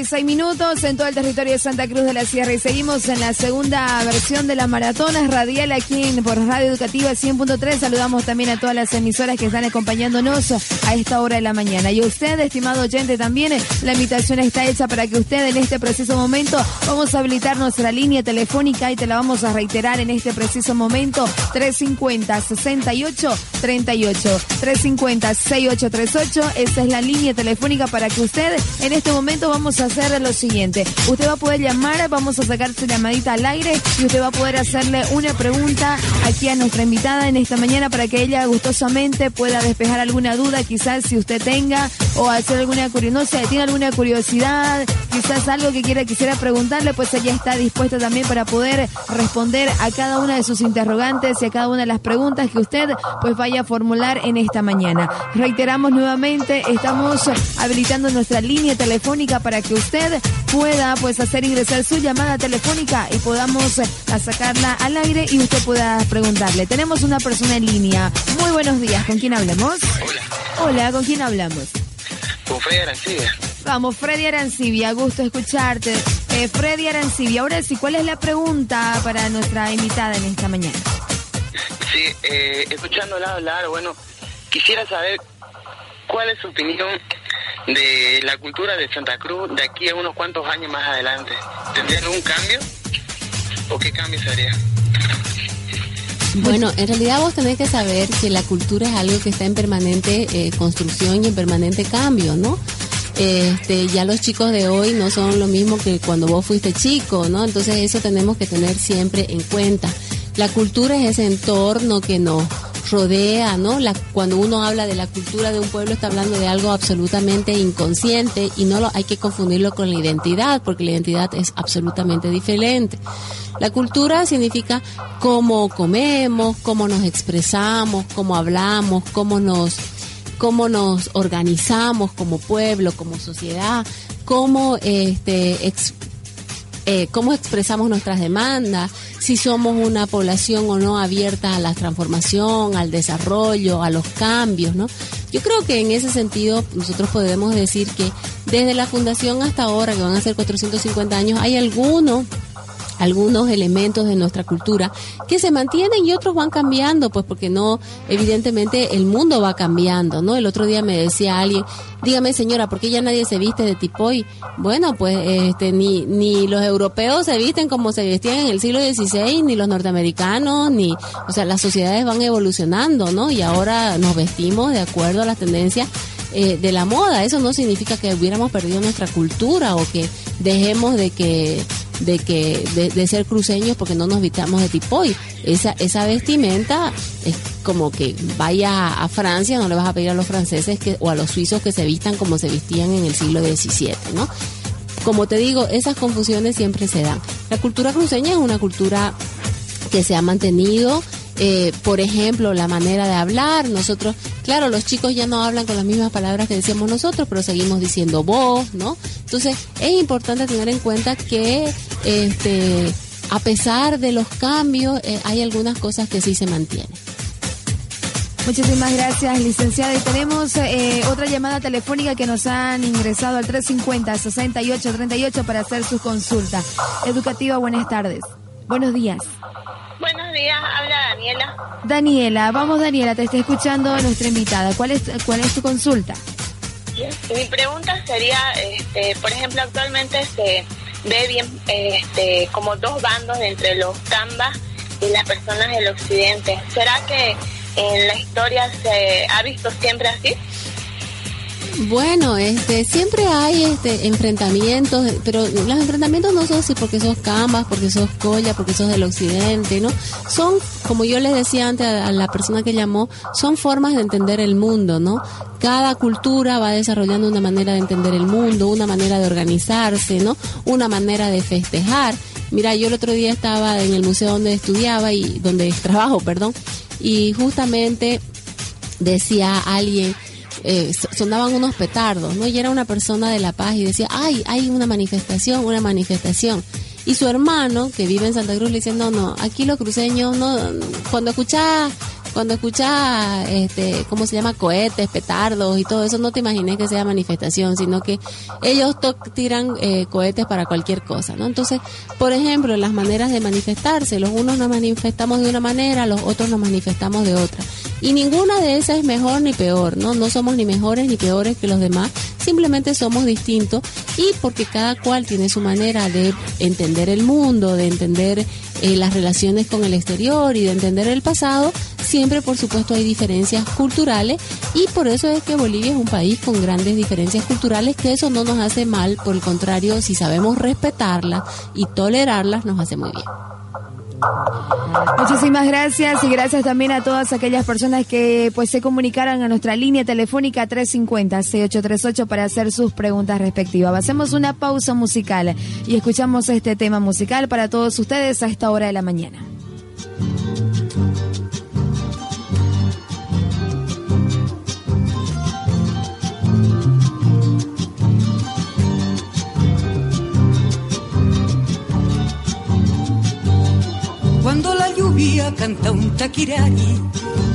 36 minutos en todo el territorio de Santa Cruz de la Sierra y seguimos en la segunda versión de las maratonas radial aquí en, por Radio Educativa 100.3. Saludamos también a todas las emisoras que están acompañándonos a esta hora de la mañana. Y usted, estimado oyente, también la invitación está hecha para que usted en este preciso momento vamos a habilitar nuestra línea telefónica y te la vamos a reiterar en este preciso momento 350 68 38 350 6838 esa es la línea telefónica para que usted en este momento vamos a hacer lo siguiente. Usted va a poder llamar, vamos a sacar su llamadita al aire y usted va a poder hacerle una pregunta aquí a nuestra invitada en esta mañana para que ella gustosamente pueda despejar alguna duda, quizás si usted tenga o hacer alguna curiosidad, no sé, tiene alguna curiosidad, quizás algo que quiera quisiera preguntarle, pues ella está dispuesta también para poder responder a cada una de sus interrogantes y a cada una de las preguntas que usted pues vaya a formular en esta mañana. Reiteramos nuevamente, estamos habilitando nuestra línea telefónica para que usted pueda pues hacer ingresar su llamada telefónica y podamos eh, a sacarla al aire y usted pueda preguntarle. Tenemos una persona en línea. Muy buenos días, ¿con quién hablamos?
Hola,
Hola, ¿con quién hablamos?
Con Freddy Arancibia.
Vamos, Freddy Arancibia, gusto escucharte. Eh, Freddy Arancibia, ahora sí, ¿cuál es la pregunta para nuestra invitada en esta mañana?
Sí, eh, escuchándola hablar, bueno, quisiera saber cuál es su opinión de la cultura de Santa Cruz de aquí a unos cuantos años más adelante. ¿Tendría algún cambio? ¿O qué cambio se haría?
Bueno, en realidad vos tenés que saber que la cultura es algo que está en permanente eh, construcción y en permanente cambio, ¿no? Este, ya los chicos de hoy no son lo mismo que cuando vos fuiste chico, ¿no? Entonces eso tenemos que tener siempre en cuenta. La cultura es ese entorno que nos rodea, ¿no? La, cuando uno habla de la cultura de un pueblo está hablando de algo absolutamente inconsciente y no lo hay que confundirlo con la identidad, porque la identidad es absolutamente diferente. La cultura significa cómo comemos, cómo nos expresamos, cómo hablamos, cómo nos cómo nos organizamos como pueblo, como sociedad, cómo este eh, cómo expresamos nuestras demandas, si somos una población o no abierta a la transformación, al desarrollo, a los cambios, ¿no? Yo creo que en ese sentido nosotros podemos decir que desde la fundación hasta ahora, que van a ser 450 años, hay algunos algunos elementos de nuestra cultura que se mantienen y otros van cambiando, pues porque no, evidentemente el mundo va cambiando, ¿no? El otro día me decía alguien, dígame señora, ¿por qué ya nadie se viste de tipoy? Bueno, pues este, ni, ni los europeos se visten como se vestían en el siglo XVI, ni los norteamericanos, ni, o sea, las sociedades van evolucionando, ¿no? Y ahora nos vestimos de acuerdo a las tendencias eh, de la moda. Eso no significa que hubiéramos perdido nuestra cultura o que dejemos de que de que de, ser cruceños porque no nos vistamos de tipoy. Esa, esa vestimenta es como que vaya a Francia, no le vas a pedir a los franceses que, o a los suizos que se vistan como se vestían en el siglo XVII, ¿no? Como te digo, esas confusiones siempre se dan. La cultura cruceña es una cultura que se ha mantenido eh, por ejemplo, la manera de hablar. Nosotros, claro, los chicos ya no hablan con las mismas palabras que decíamos nosotros, pero seguimos diciendo vos, ¿no? Entonces, es importante tener en cuenta que, este, a pesar de los cambios, eh, hay algunas cosas que sí se mantienen.
Muchísimas gracias, licenciada. Y tenemos eh, otra llamada telefónica que nos han ingresado al 350-6838 para hacer su consulta. Educativa, buenas tardes. Buenos días.
Buenos días, habla Daniela.
Daniela, vamos Daniela, te está escuchando nuestra invitada. ¿Cuál es, cuál es tu consulta?
Mi pregunta sería, este, por ejemplo, actualmente se ve bien este, como dos bandos entre los cambas y las personas del occidente. ¿Será que en la historia se ha visto siempre así?
Bueno, este, siempre hay este enfrentamientos, pero los enfrentamientos no son así porque sos camas, porque sos colla, porque sos del occidente, ¿no? Son, como yo les decía antes a la persona que llamó, son formas de entender el mundo, ¿no? Cada cultura va desarrollando una manera de entender el mundo, una manera de organizarse, ¿no? Una manera de festejar. Mira, yo el otro día estaba en el museo donde estudiaba y donde trabajo, perdón, y justamente decía alguien eh, sonaban unos petardos, ¿no? Y era una persona de La Paz y decía, ay, hay una manifestación, una manifestación. Y su hermano, que vive en Santa Cruz, le dice, no, no, aquí los cruceños, no, cuando escuchás cuando escuchas, este, ¿cómo se llama? Cohetes, petardos y todo eso, no te imagines que sea manifestación, sino que ellos tiran eh, cohetes para cualquier cosa, ¿no? Entonces, por ejemplo, las maneras de manifestarse, los unos nos manifestamos de una manera, los otros nos manifestamos de otra. Y ninguna de esas es mejor ni peor, ¿no? No somos ni mejores ni peores que los demás, simplemente somos distintos y porque cada cual tiene su manera de entender el mundo, de entender eh, las relaciones con el exterior y de entender el pasado, siempre por supuesto hay diferencias culturales y por eso es que Bolivia es un país con grandes diferencias culturales, que eso no nos hace mal, por el contrario, si sabemos respetarlas y tolerarlas, nos hace muy bien.
Muchísimas gracias y gracias también a todas aquellas personas que pues se comunicaran a nuestra línea telefónica 350-6838 para hacer sus preguntas respectivas. Hacemos una pausa musical y escuchamos este tema musical para todos ustedes a esta hora de la mañana.
Canta un taquirari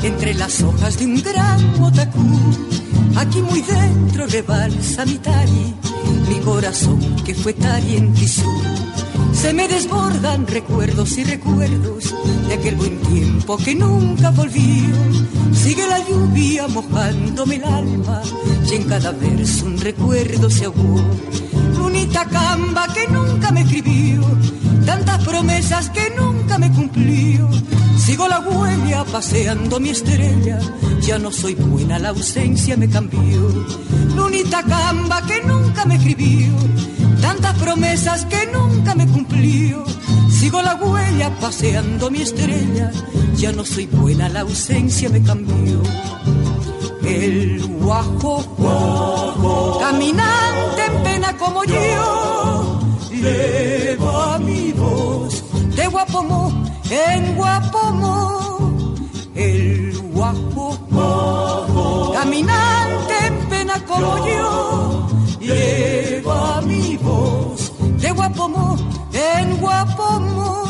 entre las hojas de un gran otacú, aquí muy dentro rebalsa mi tari, mi corazón que fue tari en Tisú. Se me desbordan recuerdos y recuerdos de aquel buen tiempo que nunca volvió. Sigue la lluvia mojándome el alma y en cada verso un recuerdo se ahogó. Lunita camba que nunca me escribió tantas promesas que nunca me cumplió. Sigo la huella paseando mi estrella, ya no soy buena, la ausencia me cambió. Lunita camba que nunca me escribió, tantas promesas que nunca me cumplió. Sigo la huella paseando mi estrella, ya no soy buena, la ausencia me cambió. El guajo, caminante en pena como yo voz de Guapomo en Guapomo, el guapo, caminante en pena como yo, lleva mi voz de Guapomo en Guapomo.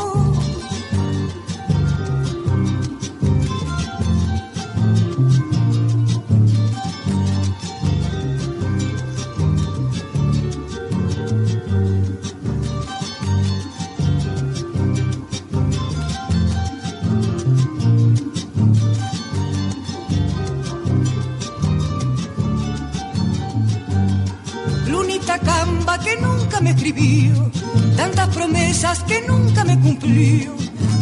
Que nunca me escribió, tantas promesas que nunca me cumplió.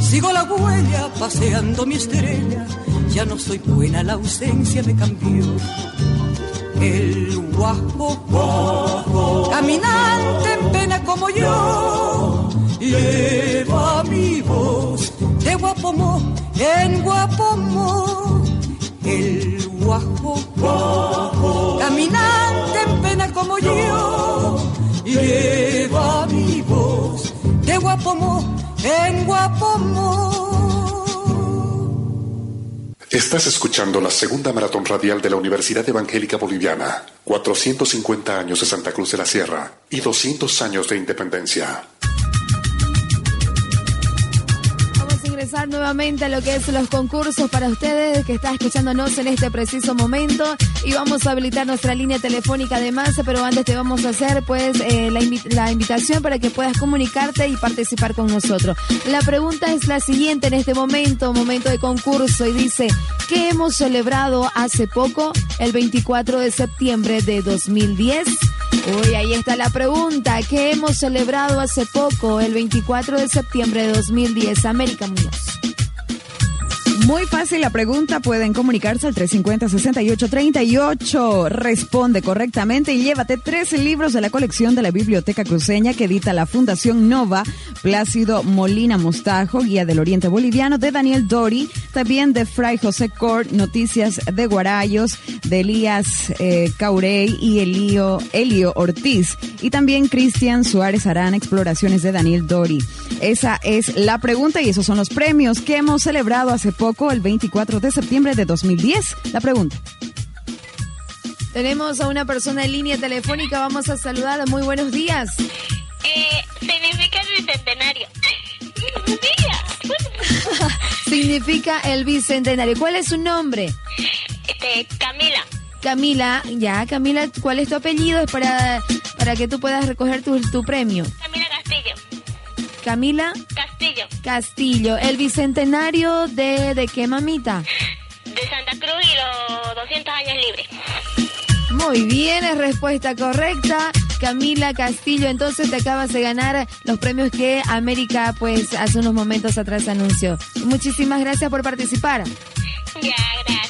Sigo la huella paseando mi estrella, ya no soy buena, la ausencia me cambió. El guapo, caminante en pena como yo, lleva mi voz de guapomo en guapomo. El guapo, caminante en pena como yo, lleva mi voz de guapomo en guapomo.
Estás escuchando la segunda maratón radial de la Universidad Evangélica Boliviana. 450 años de Santa Cruz de la Sierra y 200 años de independencia.
A ingresar nuevamente a lo que es los concursos para ustedes que están escuchándonos en este preciso momento y vamos a habilitar nuestra línea telefónica además, pero antes te vamos a hacer pues eh, la, la invitación para que puedas comunicarte y participar con nosotros. La pregunta es la siguiente en este momento, momento de concurso y dice, ¿qué hemos celebrado hace poco, el 24 de septiembre de 2010? Uy, ahí está la pregunta. ¿Qué hemos celebrado hace poco, el 24 de septiembre de 2010? América Muñoz.
Muy fácil la pregunta, pueden comunicarse al 350-6838. Responde correctamente y llévate tres libros de la colección de la Biblioteca Cruceña que edita la Fundación Nova, Plácido Molina Mostajo, Guía del Oriente Boliviano, de Daniel Dori, también de Fray José Cort, Noticias de Guarayos, de Elías eh, Caurey y Elio, Elio Ortiz, y también Cristian Suárez Arán, Exploraciones de Daniel Dori. Esa es la pregunta y esos son los premios que hemos celebrado hace poco, el 24 de septiembre de 2010. La pregunta.
Tenemos a una persona en línea telefónica, vamos a saludar. Muy buenos días.
Eh, significa el bicentenario.
Significa el bicentenario. ¿Cuál es su nombre?
Este, Camila.
Camila, ya, Camila, ¿cuál es tu apellido? Es para, para que tú puedas recoger tu, tu premio.
Camila Castillo.
Camila
Castillo.
¿El bicentenario de, de qué, mamita?
De Santa Cruz y los 200 años libres.
Muy bien, es respuesta correcta. Camila Castillo, entonces te acabas de ganar los premios que América, pues, hace unos momentos atrás anunció. Muchísimas gracias por participar.
Ya, gracias.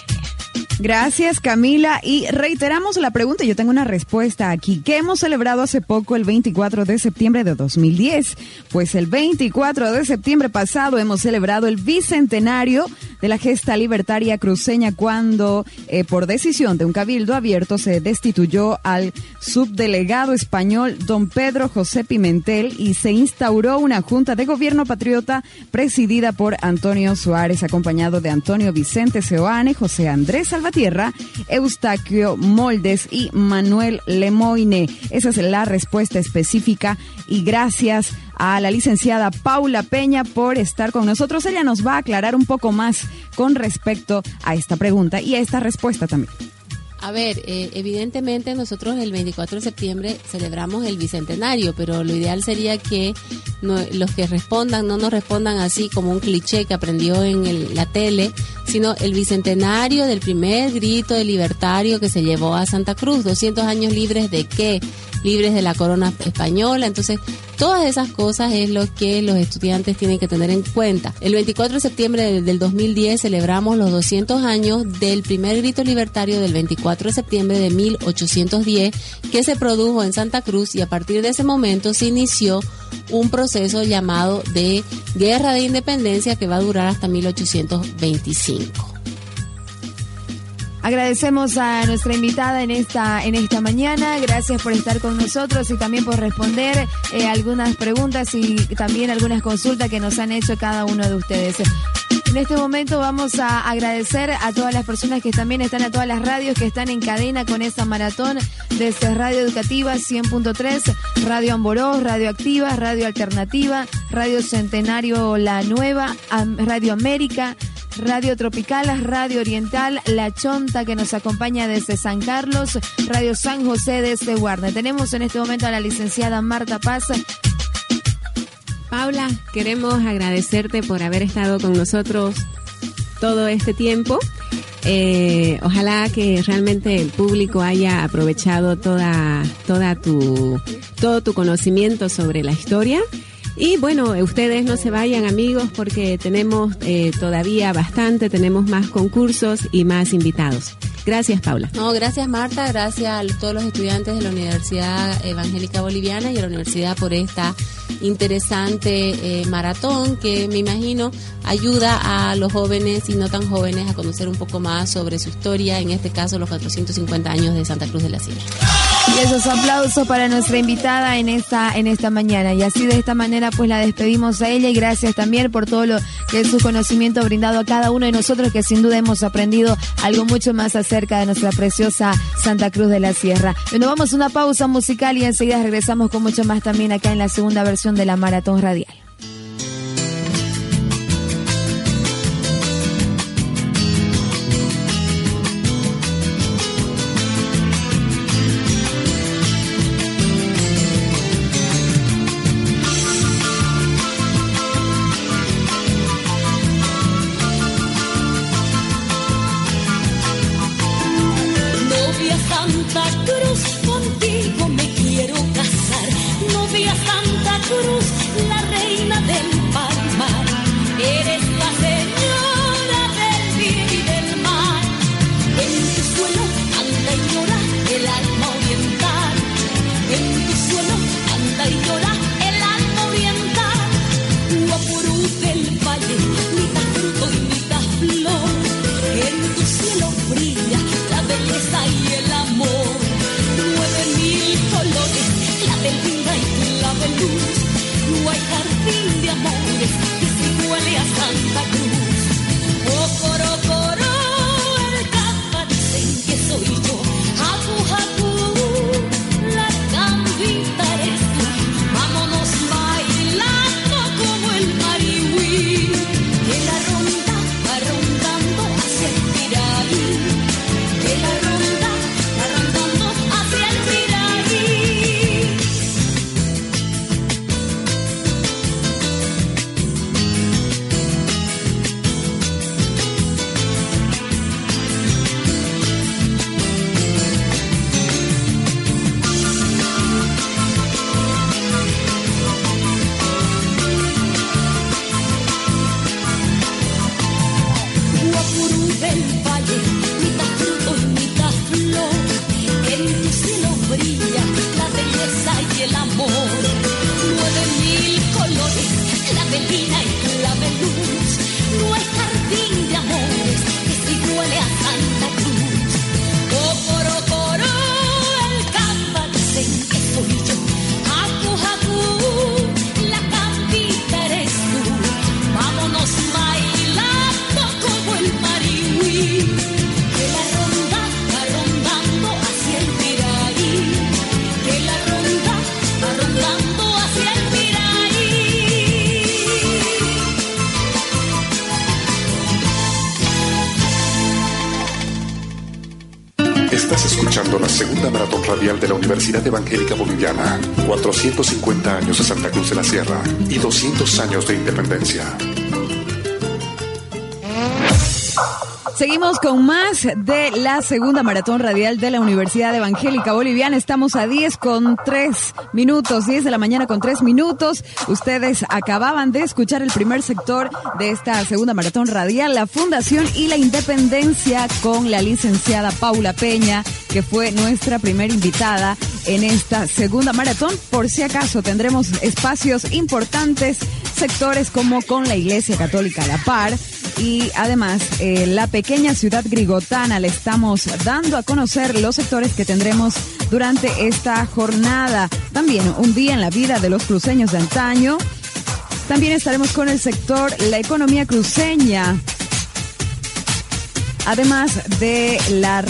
Gracias Camila y reiteramos la pregunta, yo tengo una respuesta aquí. ¿Qué hemos celebrado hace poco el 24 de septiembre de 2010? Pues el 24 de septiembre pasado hemos celebrado el bicentenario de la gesta libertaria cruceña cuando eh, por decisión de un cabildo abierto se destituyó al subdelegado español don Pedro José Pimentel y se instauró una junta de gobierno patriota presidida por Antonio Suárez acompañado de Antonio Vicente Seoane, José Andrés Salvatierra, Eustaquio Moldes y Manuel Lemoine. Esa es la respuesta específica y gracias a la licenciada Paula Peña por estar con nosotros. Ella nos va a aclarar un poco más con respecto a esta pregunta y a esta respuesta también.
A ver, eh, evidentemente nosotros el 24 de septiembre celebramos el bicentenario, pero lo ideal sería que no- los que respondan no nos respondan así como un cliché que aprendió en el- la tele, sino el bicentenario del primer grito de libertario que se llevó a Santa Cruz. 200 años libres de qué? Libres de la corona española. Entonces, todas esas cosas es lo que los estudiantes tienen que tener en cuenta. El 24 de septiembre del- del 2010 celebramos los 200 años del primer grito libertario del 24 de septiembre de 1810 que se produjo en Santa Cruz y a partir de ese momento se inició un proceso llamado de guerra de independencia que va a durar hasta 1825.
Agradecemos a nuestra invitada en esta en esta mañana. Gracias por estar con nosotros y también por responder eh, algunas preguntas y también algunas consultas que nos han hecho cada uno de ustedes. En este momento vamos a agradecer a todas las personas que también están, a todas las radios que están en cadena con esta maratón, desde Radio Educativa 100.3, Radio Amborós, Radio Activa, Radio Alternativa, Radio Centenario La Nueva, Radio América, Radio Tropical, Radio Oriental, La Chonta que nos acompaña desde San Carlos, Radio San José desde Guarne. Tenemos en este momento a la licenciada Marta Paz.
Paula, queremos agradecerte por haber estado con nosotros todo este tiempo Eh, ojalá que realmente el público haya aprovechado toda, toda tu, todo tu conocimiento sobre la historia. Y bueno, ustedes no se vayan amigos porque tenemos eh, todavía bastante, tenemos más concursos y más invitados. Gracias, Paula.
No, gracias Marta, gracias a todos los estudiantes de la Universidad Evangélica Boliviana y a la universidad por esta interesante eh, maratón que me imagino ayuda a los jóvenes y no tan jóvenes a conocer un poco más sobre su historia, en este caso los 450 años de Santa Cruz de la Sierra.
Y esos aplausos para nuestra invitada en esta, en esta mañana. Y así de esta manera pues la despedimos a ella y gracias también por todo lo que es su conocimiento brindado a cada uno de nosotros que sin duda hemos aprendido algo mucho más acerca de nuestra preciosa Santa Cruz de la Sierra. Bueno, vamos a una pausa musical y enseguida regresamos con mucho más también acá en la segunda versión de la Maratón Radial.
Santa Cruz, contigo me quiero casar. Novia Santa Cruz,
Universidad Evangélica Boliviana. 450 años de Santa Cruz de la Sierra y 200 años de independencia.
Seguimos con más de la segunda maratón radial de la Universidad Evangélica Boliviana. Estamos a 10 con 3 minutos, 10 de la mañana con 3 minutos. Ustedes acababan de escuchar el primer sector de esta segunda maratón radial, la Fundación y la Independencia con la licenciada Paula Peña, que fue nuestra primera invitada en esta segunda maratón. Por si acaso tendremos espacios importantes, sectores como con la Iglesia Católica a la par y además eh, la pequeña ciudad grigotana le estamos dando a conocer los sectores que tendremos durante esta jornada. También un día en la vida de los cruceños de antaño. También estaremos con el sector la economía cruceña. Además de las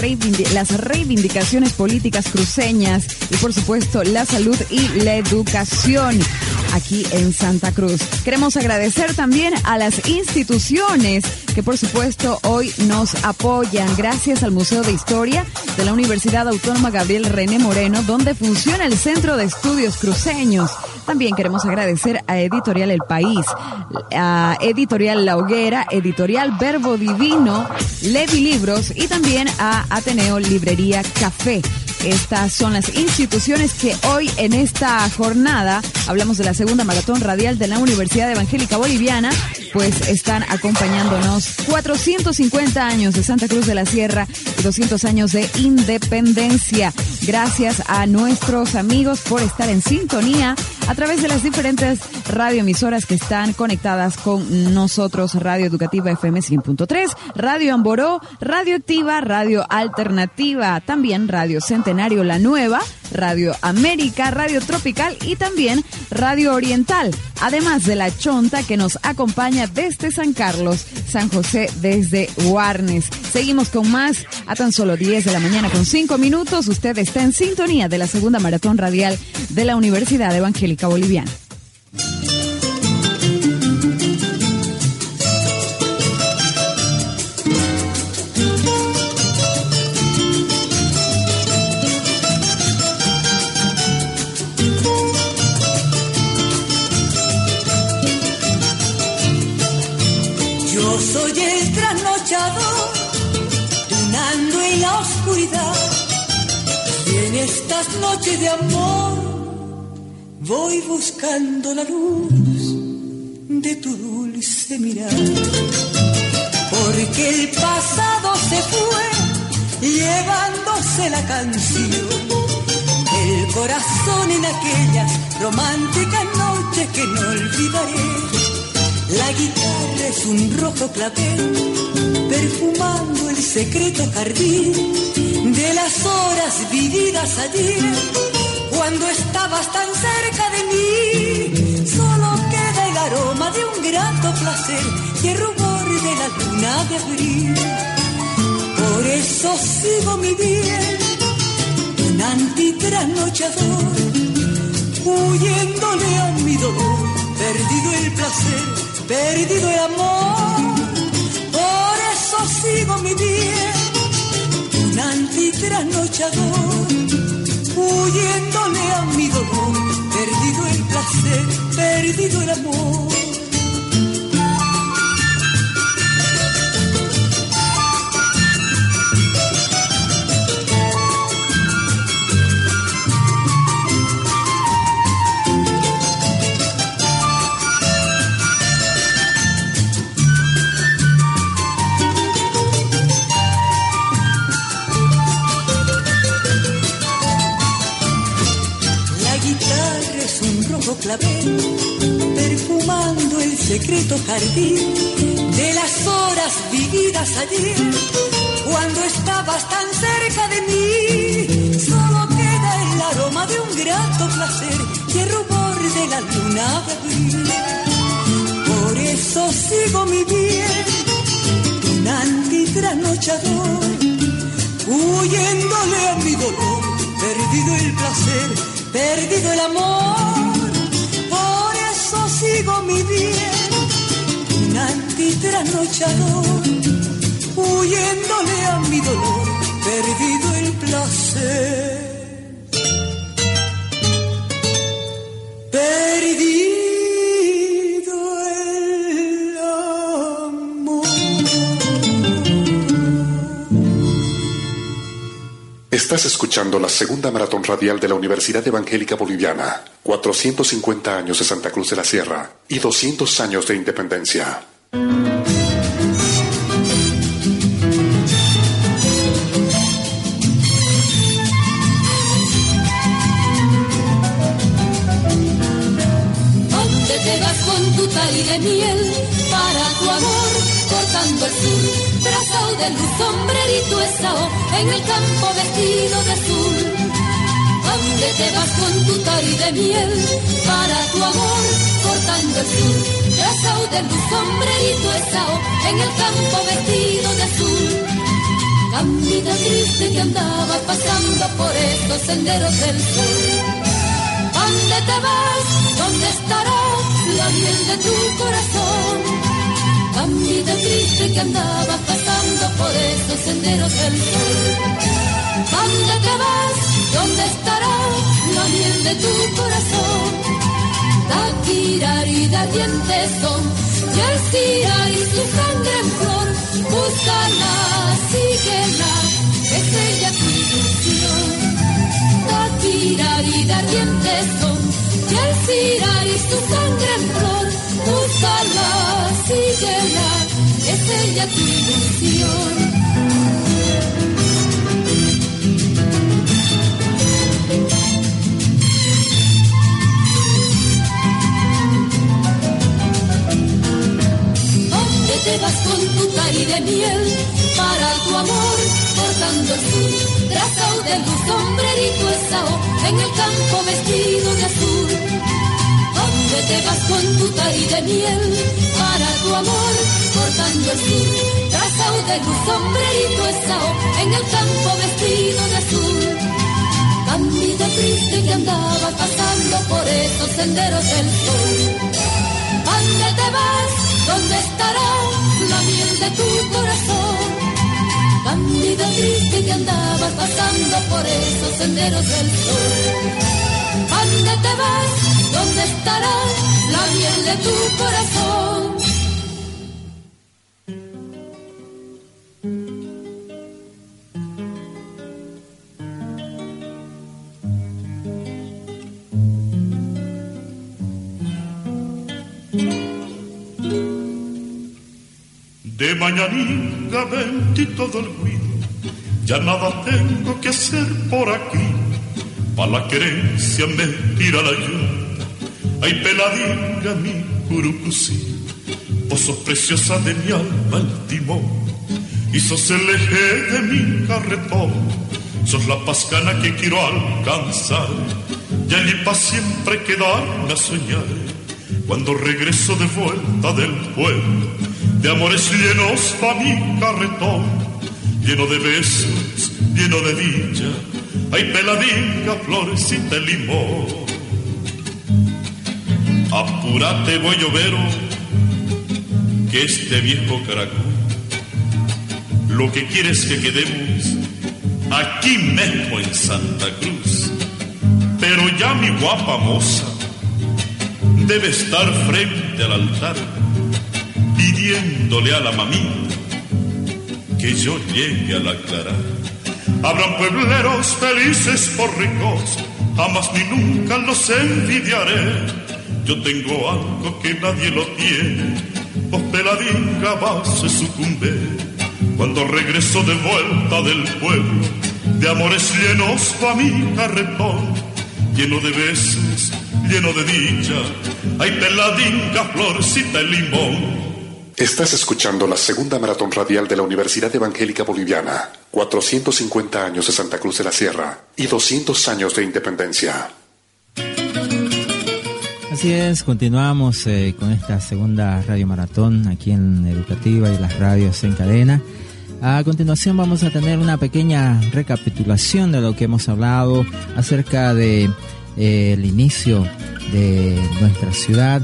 reivindicaciones políticas cruceñas y por supuesto la salud y la educación. aquí en Santa Cruz. Queremos agradecer también a las instituciones que por supuesto hoy nos apoyan. Gracias al Museo de Historia de la Universidad Autónoma Gabriel René Moreno, donde funciona el Centro de Estudios Cruceños. También queremos agradecer a Editorial El País, a Editorial La Hoguera, Editorial Verbo Divino, Levi Libros y también a Ateneo Librería Café. Estas son las instituciones que hoy en esta jornada, hablamos de la segunda maratón radial de la Universidad Evangélica Boliviana, pues están acompañándonos. 450 años de Santa Cruz de la Sierra y 200 años de independencia. Gracias a nuestros amigos por estar en sintonía a través de las diferentes radioemisoras que están conectadas con nosotros, Radio Educativa FM 100.3, Radio Amboró, Radio Activa, Radio Alternativa, también Radio Centenario La Nueva, Radio América, Radio Tropical y también Radio Oriental, además de La Chonta que nos acompaña desde San Carlos, San José desde Warnes. Seguimos con más a tan solo 10 de la mañana con 5 minutos. Usted está en sintonía de la segunda maratón radial de la Universidad Evangélica Boliviana.
Estas noches de amor voy buscando la luz de tu dulce mirar. Porque el pasado se fue llevándose la canción. El corazón en aquellas románticas noches que no olvidaré. La guitarra es un rojo clavel, perfumando el secreto jardín de las horas vividas ayer, cuando estabas tan cerca de mí. Solo queda el aroma de un grato placer y el rubor de la luna de abril. Por eso sigo mi bien, un antitrasnochador, huyéndole a mi dolor, perdido el placer perdido el amor, por eso sigo mi bien, un antitrasnochador, huyéndole a mi dolor, perdido el placer, perdido el amor. Perfumando el secreto jardín de las horas vividas ayer, cuando estabas tan cerca de mí. Solo queda el aroma de un grato placer y el rubor de la luna de abril. Por eso sigo mi bien, un antitrasnochador, huyéndole a mi dolor, perdido el placer, perdido el amor. Por eso sigo mi bien, un antitrasnochador, huyéndole a mi dolor, perdido el placer.
Estás escuchando la segunda maratón radial de la Universidad Evangélica Boliviana. 450 años de Santa Cruz de la Sierra y 200 años de independencia.
¿Dónde te vas con tu de miel de luz, sombrerito esao, en el campo vestido de azul. ¿Dónde te vas con tu tari de miel para tu amor? Cortando el sur, trazado de luz, sombrerito esao, en el campo vestido de azul. Camina triste que andaba pasando por estos senderos del sur. ¿Dónde te vas? ¿Dónde estará la miel de tu corazón? Camita triste que andaba pasando por esos senderos del sol. ¿Dónde te vas? ¿Dónde estará la miel de tu corazón? Taquirari dientes son, y el y su sangre en flor. Búscala, síguela, es ella tu ilusión. Taquirari dientes son, y el y su sangre en flor. Búscala, síguela, es ella tu ilusión. te vas con tu cari de miel para tu amor, cortando el sur, de luz, sombrerito esao, en el campo vestido de azul. ¿Dónde te vas con tu cari de miel para tu amor, cortando el sur, trazado de luz, sombrerito esao, en el campo vestido de azul? Cambio triste que andaba pasando por esos senderos del sol. ¿Dónde te vas? ¿Dónde estará la miel de tu corazón? Cándida triste que andabas pasando por esos senderos del sol. ¿Dónde te vas? ¿Dónde estará la miel de tu corazón?
De mañanita vente todo el ruido, ya nada tengo que hacer por aquí. Pa' la querencia me tira la ayuda, ay peladinga mi curucusí. Vos sos preciosa de mi alma el timón, y sos el eje de mi carretón. Sos la pascana que quiero alcanzar, y allí pa' siempre quedarme a soñar. Cuando regreso de vuelta del pueblo, de amores llenos pa' mi carretón, lleno de besos, lleno de dicha, hay peladinga, florecita, limón. Apúrate, voy llovero, que este viejo caracol, lo que quiere es que quedemos aquí mismo en Santa Cruz. Pero ya mi guapa moza debe estar frente al altar pidiéndole a la mamita que yo llegue a la clara. Habrán puebleros felices por ricos, jamás ni nunca los envidiaré. Yo tengo algo que nadie lo tiene, vos peladinga vas a sucumbir. Cuando regreso de vuelta del pueblo, de amores llenos pa' mi carretón, lleno de besos, lleno de dicha, hay peladinga, florcita y limón.
Estás escuchando la segunda maratón radial de la Universidad Evangélica Boliviana. 450 años de Santa Cruz de la Sierra y 200 años de independencia.
Así es, continuamos eh, con esta segunda radio maratón aquí en Educativa y las radios en cadena. A continuación vamos a tener una pequeña recapitulación de lo que hemos hablado acerca de eh, el inicio de nuestra ciudad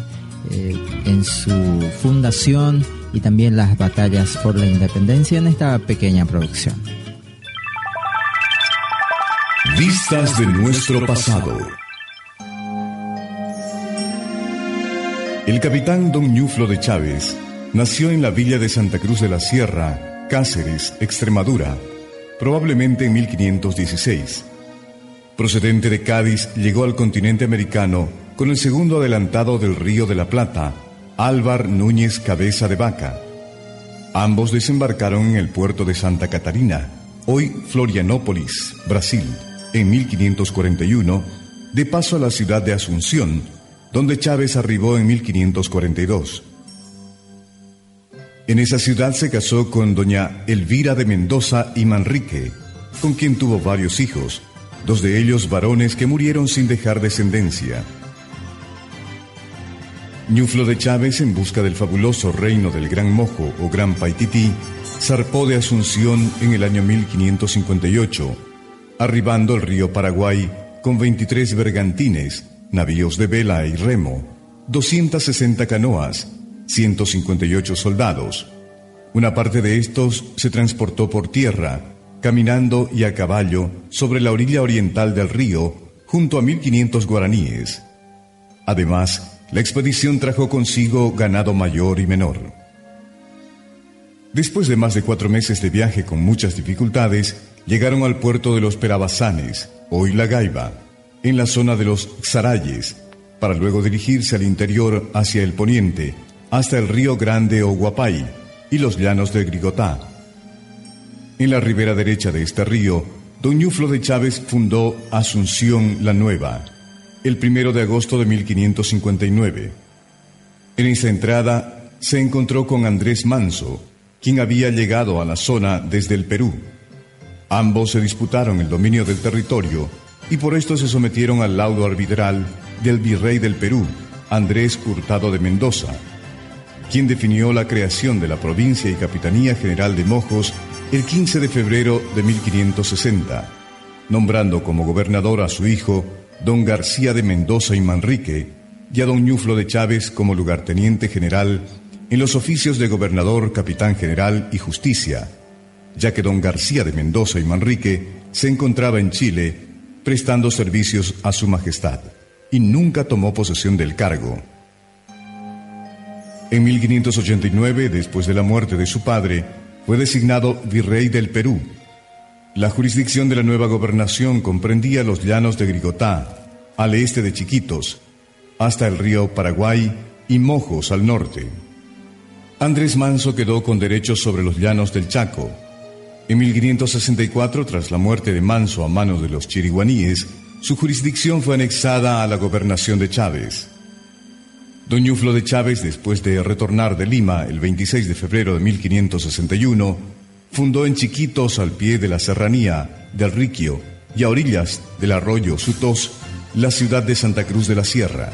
eh, en su fundación y también las batallas por la independencia en esta pequeña producción.
Vistas de nuestro pasado. El capitán Don Ñuflo de Chávez nació en la villa de Santa Cruz de la Sierra, Cáceres, Extremadura, probablemente en 1516. Procedente de Cádiz, llegó al continente americano con el segundo adelantado del Río de la Plata, Álvar Núñez Cabeza de Vaca. Ambos desembarcaron en el puerto de Santa Catarina, hoy Florianópolis, Brasil, en 1541, de paso a la ciudad de Asunción, donde Chávez arribó en 1542. En esa ciudad se casó con doña Elvira de Mendoza y Manrique, con quien tuvo varios hijos, dos de ellos varones que murieron sin dejar descendencia. Ñuflo de Chávez, en busca del fabuloso reino del Gran Mojo o Gran Paitití, zarpó de Asunción en el año 1558, arribando al río Paraguay con 23 bergantines, navíos de vela y remo, 260 canoas, 158 soldados. Una parte de estos se transportó por tierra, caminando y a caballo sobre la orilla oriental del río, junto a 1500 guaraníes. Además, la expedición trajo consigo ganado mayor y menor. Después de más de cuatro meses de viaje con muchas dificultades, llegaron al puerto de los Perabazanes, hoy La Gaiba, en la zona de los Xarayes, para luego dirigirse al interior hacia el poniente, hasta el río Grande o Guapay y los llanos de Grigotá. En la ribera derecha de este río, Don Ñuflo de Chávez fundó Asunción la Nueva, el primero de agosto de 1559. En esa entrada se encontró con Andrés Manso, quien había llegado a la zona desde el Perú. Ambos se disputaron el dominio del territorio y por esto se sometieron al laudo arbitral del virrey del Perú, Andrés Hurtado de Mendoza, quien definió la creación de la provincia y capitanía general de Mojos el 15 de febrero de 1560, nombrando como gobernador a su hijo, don García de Mendoza y Manrique, y a don Ñuflo de Chávez como lugarteniente general en los oficios de gobernador, capitán general y justicia, ya que don García de Mendoza y Manrique se encontraba en Chile prestando servicios a su majestad y nunca tomó posesión del cargo. En 1589, después de la muerte de su padre, fue designado virrey del Perú. La jurisdicción de la nueva gobernación comprendía los llanos de Grigotá, al este de Chiquitos, hasta el río Paraguay y Mojos al norte. Andrés Manso quedó con derechos sobre los llanos del Chaco. En 1564, tras la muerte de Manso a manos de los chiriguaníes, su jurisdicción fue anexada a la gobernación de Chávez. Don Ñuflo de Chávez, después de retornar de Lima el 26 de febrero de 1561, fundó en Chiquitos, al pie de la serranía del Riquio y a orillas del arroyo Sutos, la ciudad de Santa Cruz de la Sierra.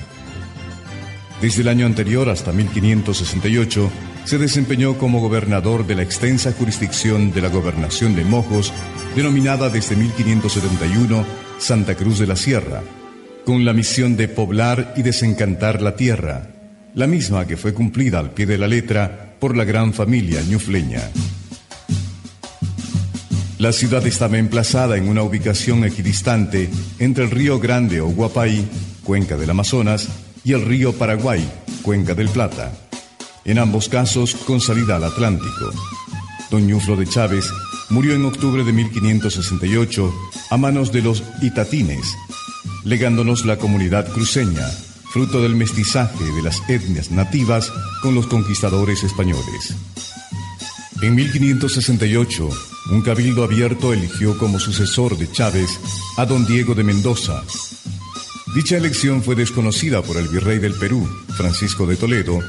Desde el año anterior hasta 1568, se desempeñó como gobernador de la extensa jurisdicción de la gobernación de Mojos, denominada desde 1571 Santa Cruz de la Sierra, con la misión de poblar y desencantar la tierra, la misma que fue cumplida al pie de la letra por la gran familia ñufleña. La ciudad estaba emplazada en una ubicación equidistante entre el río Grande o Guapay, cuenca del Amazonas, y el río Paraguay, cuenca del Plata en ambos casos con salida al Atlántico. Don Ñuflo de Chávez murió en octubre de 1568 a manos de los itatines, legándonos la comunidad cruceña, fruto del mestizaje de las etnias nativas con los conquistadores españoles. En 1568, un cabildo abierto eligió como sucesor de Chávez a don Diego de Mendoza. Dicha elección fue desconocida por el virrey del Perú, Francisco de Toledo,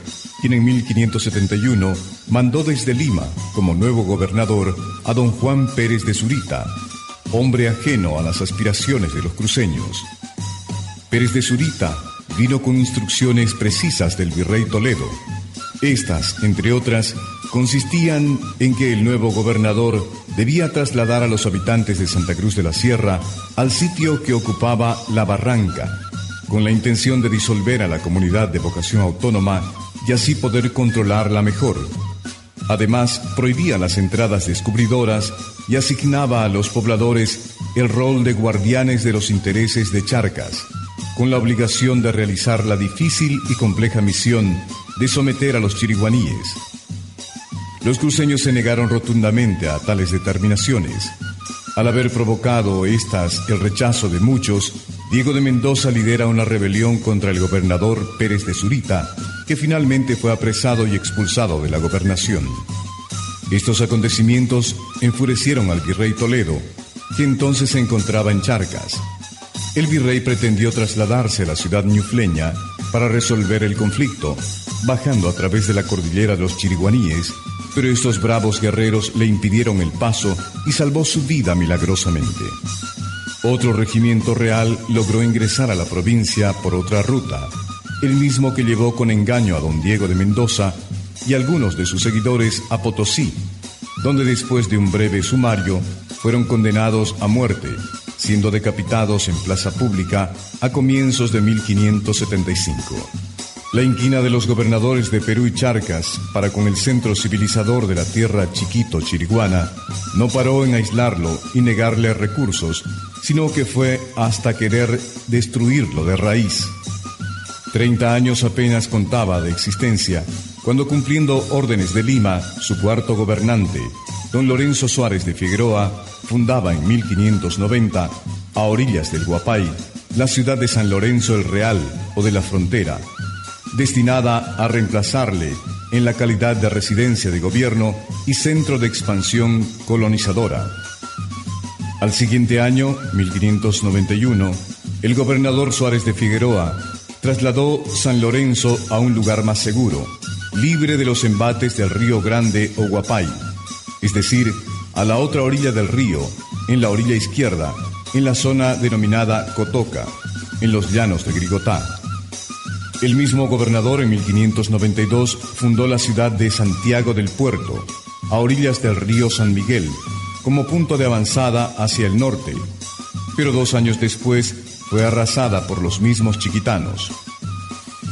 quien en 1571 mandó desde Lima como nuevo gobernador a don Juan Pérez de Zurita, hombre ajeno a las aspiraciones de los cruceños. Pérez de Zurita vino con instrucciones precisas del virrey Toledo. Estas, entre otras, consistían en que el nuevo gobernador debía trasladar a los habitantes de Santa Cruz de la Sierra al sitio que ocupaba La Barranca, con la intención de disolver a la comunidad de vocación autónoma y así poder controlarla mejor. Además, prohibía las entradas descubridoras y asignaba a los pobladores el rol de guardianes de los intereses de Charcas, con la obligación de realizar la difícil y compleja misión de someter a los chiriguaníes. Los cruceños se negaron rotundamente a tales determinaciones. Al haber provocado estas el rechazo de muchos, Diego de Mendoza lidera una rebelión contra el gobernador Pérez de Zurita que finalmente fue apresado y expulsado de la gobernación. Estos acontecimientos enfurecieron al virrey Toledo, que entonces se encontraba en Charcas. El virrey pretendió trasladarse a la ciudad ñufleña para resolver el conflicto, bajando a través de la cordillera de los chiriguaníes, pero estos bravos guerreros le impidieron el paso y salvó su vida milagrosamente. Otro regimiento real logró ingresar a la provincia por otra ruta, el mismo que llevó con engaño a don Diego de Mendoza y algunos de sus seguidores a Potosí, donde después de un breve sumario fueron condenados a muerte siendo decapitados en plaza pública a comienzos de 1575. La inquina de los gobernadores de Perú y Charcas para con el centro civilizador de la tierra chiquito chiriguana no paró en aislarlo y negarle recursos, sino que fue hasta querer destruirlo de raíz. Treinta años apenas contaba de existencia cuando cumpliendo órdenes de Lima, su cuarto gobernante, don Lorenzo Suárez de Figueroa, fundaba en 1590, a orillas del Guapay, la ciudad de San Lorenzo el Real o de la Frontera, destinada a reemplazarle en la calidad de residencia de gobierno y centro de expansión colonizadora. Al siguiente año, 1591, el gobernador Suárez de Figueroa trasladó San Lorenzo a un lugar más seguro, libre de los embates del río Grande o Guapay, es decir, a la otra orilla del río, en la orilla izquierda, en la zona denominada Cotoca, en los llanos de Grigotá. El mismo gobernador en 1592 fundó la ciudad de Santiago del Puerto, a orillas del río San Miguel, como punto de avanzada hacia el norte, pero dos años después fue arrasada por los mismos chiquitanos.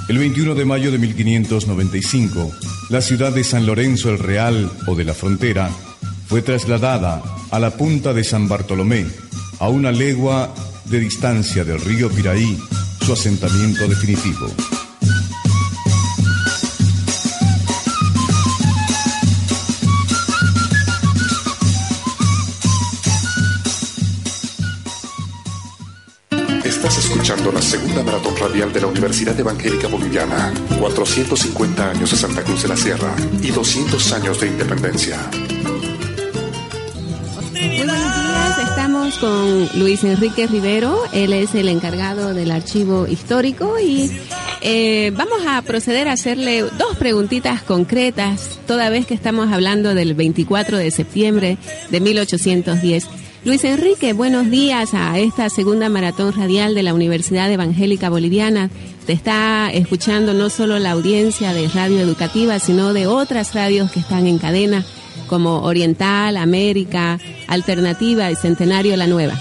El 21 de mayo de 1595, la ciudad de San Lorenzo el Real o de la Frontera fue trasladada a la punta de San Bartolomé, a una legua de distancia del río Piraí, su asentamiento definitivo.
Escuchando la segunda maratón radial de la Universidad Evangélica Boliviana. 450 años de Santa Cruz de la Sierra y 200 años de independencia.
Muy buenos días, estamos con Luis Enrique Rivero, él es el encargado del archivo histórico y eh, vamos a proceder a hacerle dos preguntitas concretas, toda vez que estamos hablando del 24 de septiembre de 1810. Luis Enrique, buenos días a esta segunda maratón radial de la Universidad Evangélica Boliviana. Te está escuchando no solo la audiencia de Radio Educativa, sino de otras radios que están en cadena, como Oriental, América, Alternativa y Centenario La Nueva.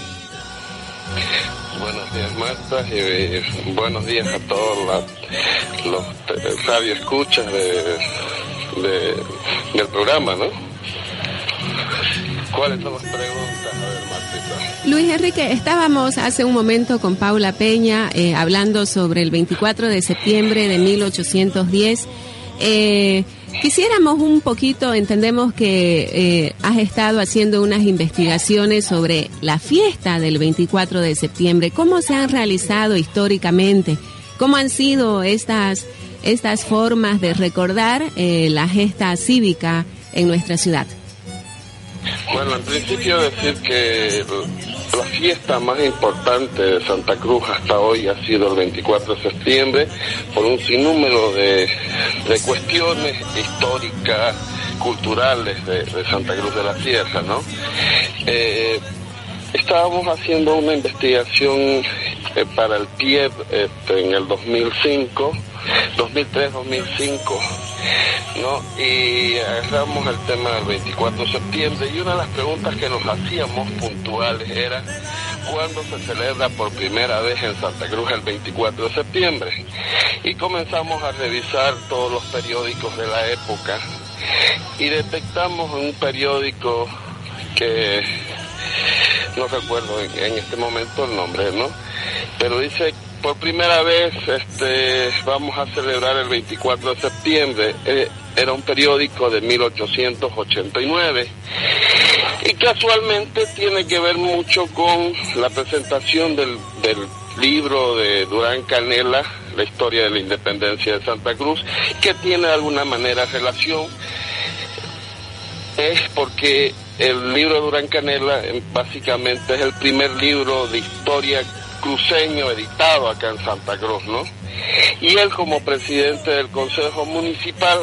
Buenos días, Marta, y eh, buenos días a todos los radioescuchas de, de- del programa, ¿no? ¿Cuáles son las preguntas?
Luis Enrique, estábamos hace un momento con Paula Peña eh, hablando sobre el 24 de septiembre de 1810. Eh, quisiéramos un poquito, entendemos que eh, has estado haciendo unas investigaciones sobre la fiesta del 24 de septiembre, cómo se han realizado históricamente, cómo han sido estas, estas formas de recordar la gesta cívica en nuestra ciudad.
Bueno, en principio decir que la fiesta más importante de Santa Cruz hasta hoy ha sido el 24 de septiembre por un sinnúmero de, de cuestiones históricas, culturales de, Santa Cruz de la Sierra, ¿no? Eh, estábamos haciendo una investigación eh, para el PIEB este, en el 2005, 2003-2005, ¿no? Y agarramos el tema del 24 de septiembre y una de las preguntas que nos hacíamos puntuales era ¿cuándo se celebra por primera vez en Santa Cruz el 24 de septiembre? Y comenzamos a revisar todos los periódicos de la época y detectamos un periódico que no recuerdo en este momento el nombre, ¿no? Pero dice, por primera vez este, vamos a celebrar el 24 de septiembre. Eh, era un periódico de 1889 y casualmente tiene que ver mucho con la presentación del, del libro de Durán Canela, la historia de la independencia de Santa Cruz, que tiene de alguna manera relación es porque el libro de Durán Canela eh, básicamente es el primer libro de historia cruceño editado acá en Santa Cruz, ¿no? Y él como presidente del Consejo Municipal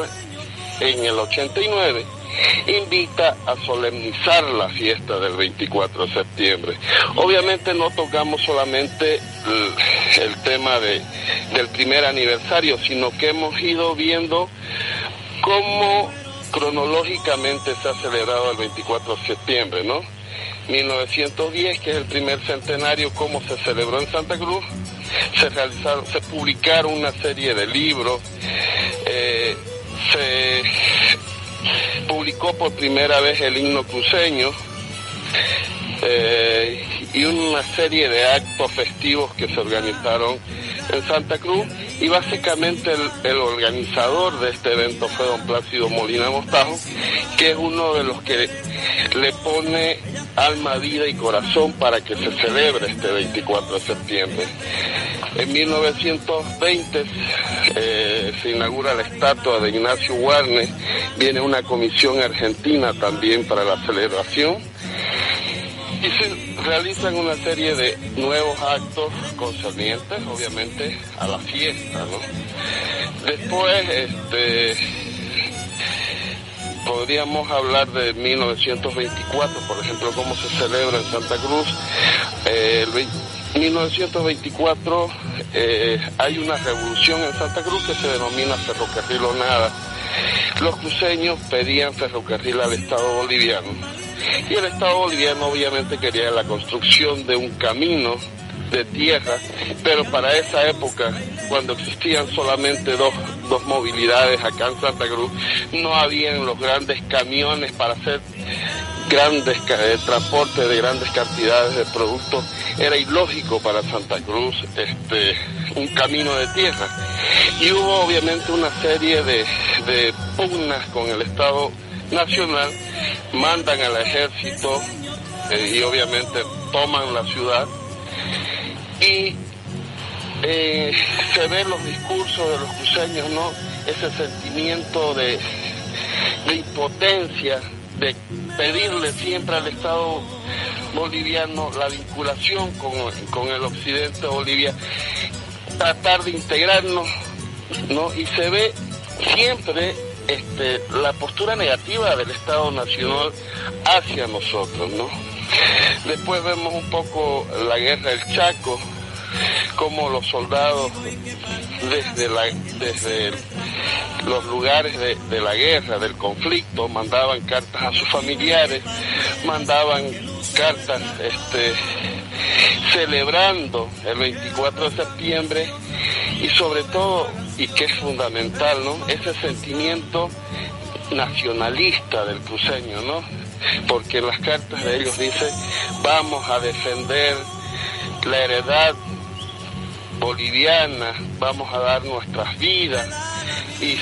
en el 89 invita a solemnizar la fiesta del 24 de septiembre. Obviamente no tocamos solamente el, tema de, del primer aniversario, sino que hemos ido viendo cómo cronológicamente se ha celebrado el 24 de septiembre, ¿no? 1910, que es el primer centenario, cómo se celebró en Santa Cruz, se realizaron, se publicaron una serie de libros, eh, se publicó por primera vez el himno cruceño eh, y una serie de actos festivos que se organizaron en Santa Cruz y básicamente el, organizador de este evento fue don Plácido Molina Mostajo, que es uno de los que le pone alma, vida y corazón para que se celebre este 24 de septiembre. En 1920 eh, se inaugura la estatua de Ignacio Warnes, viene una comisión argentina también para la celebración y se realizan una serie de nuevos actos concernientes, obviamente, a la fiesta, ¿no? Después, este, podríamos hablar de 1924, por ejemplo, cómo se celebra en Santa Cruz. Eh, el 1924 eh, hay una revolución en Santa Cruz que se denomina ferrocarril nada. Los cruceños pedían ferrocarril al Estado boliviano y el Estado boliviano obviamente quería la construcción de un camino de tierra, pero para esa época, cuando existían solamente dos, dos movilidades acá en Santa Cruz, no habían los grandes camiones para hacer grandes eh, transportes de grandes cantidades de productos. Era ilógico para Santa Cruz este, un camino de tierra. Y hubo obviamente una serie de, de pugnas con el Estado Nacional, mandan al ejército eh, y obviamente toman la ciudad y eh, se ven los discursos de los cruceños, ¿no? Ese sentimiento de, de impotencia, de pedirle siempre al Estado boliviano la vinculación con, con el occidente de Bolivia, tratar de integrarnos, ¿no? Y se ve siempre este, la postura negativa del Estado Nacional hacia nosotros, ¿no? Después vemos un poco la guerra del Chaco, como los soldados desde, la, desde los lugares de, de, la guerra, del conflicto, mandaban cartas a sus familiares, mandaban cartas este, celebrando el 24 de septiembre y sobre todo, y que es fundamental, ¿no? Ese sentimiento nacionalista del cruceño, ¿no? Porque en las cartas de ellos dice, vamos a defender la heredad boliviana, vamos a dar nuestras vidas y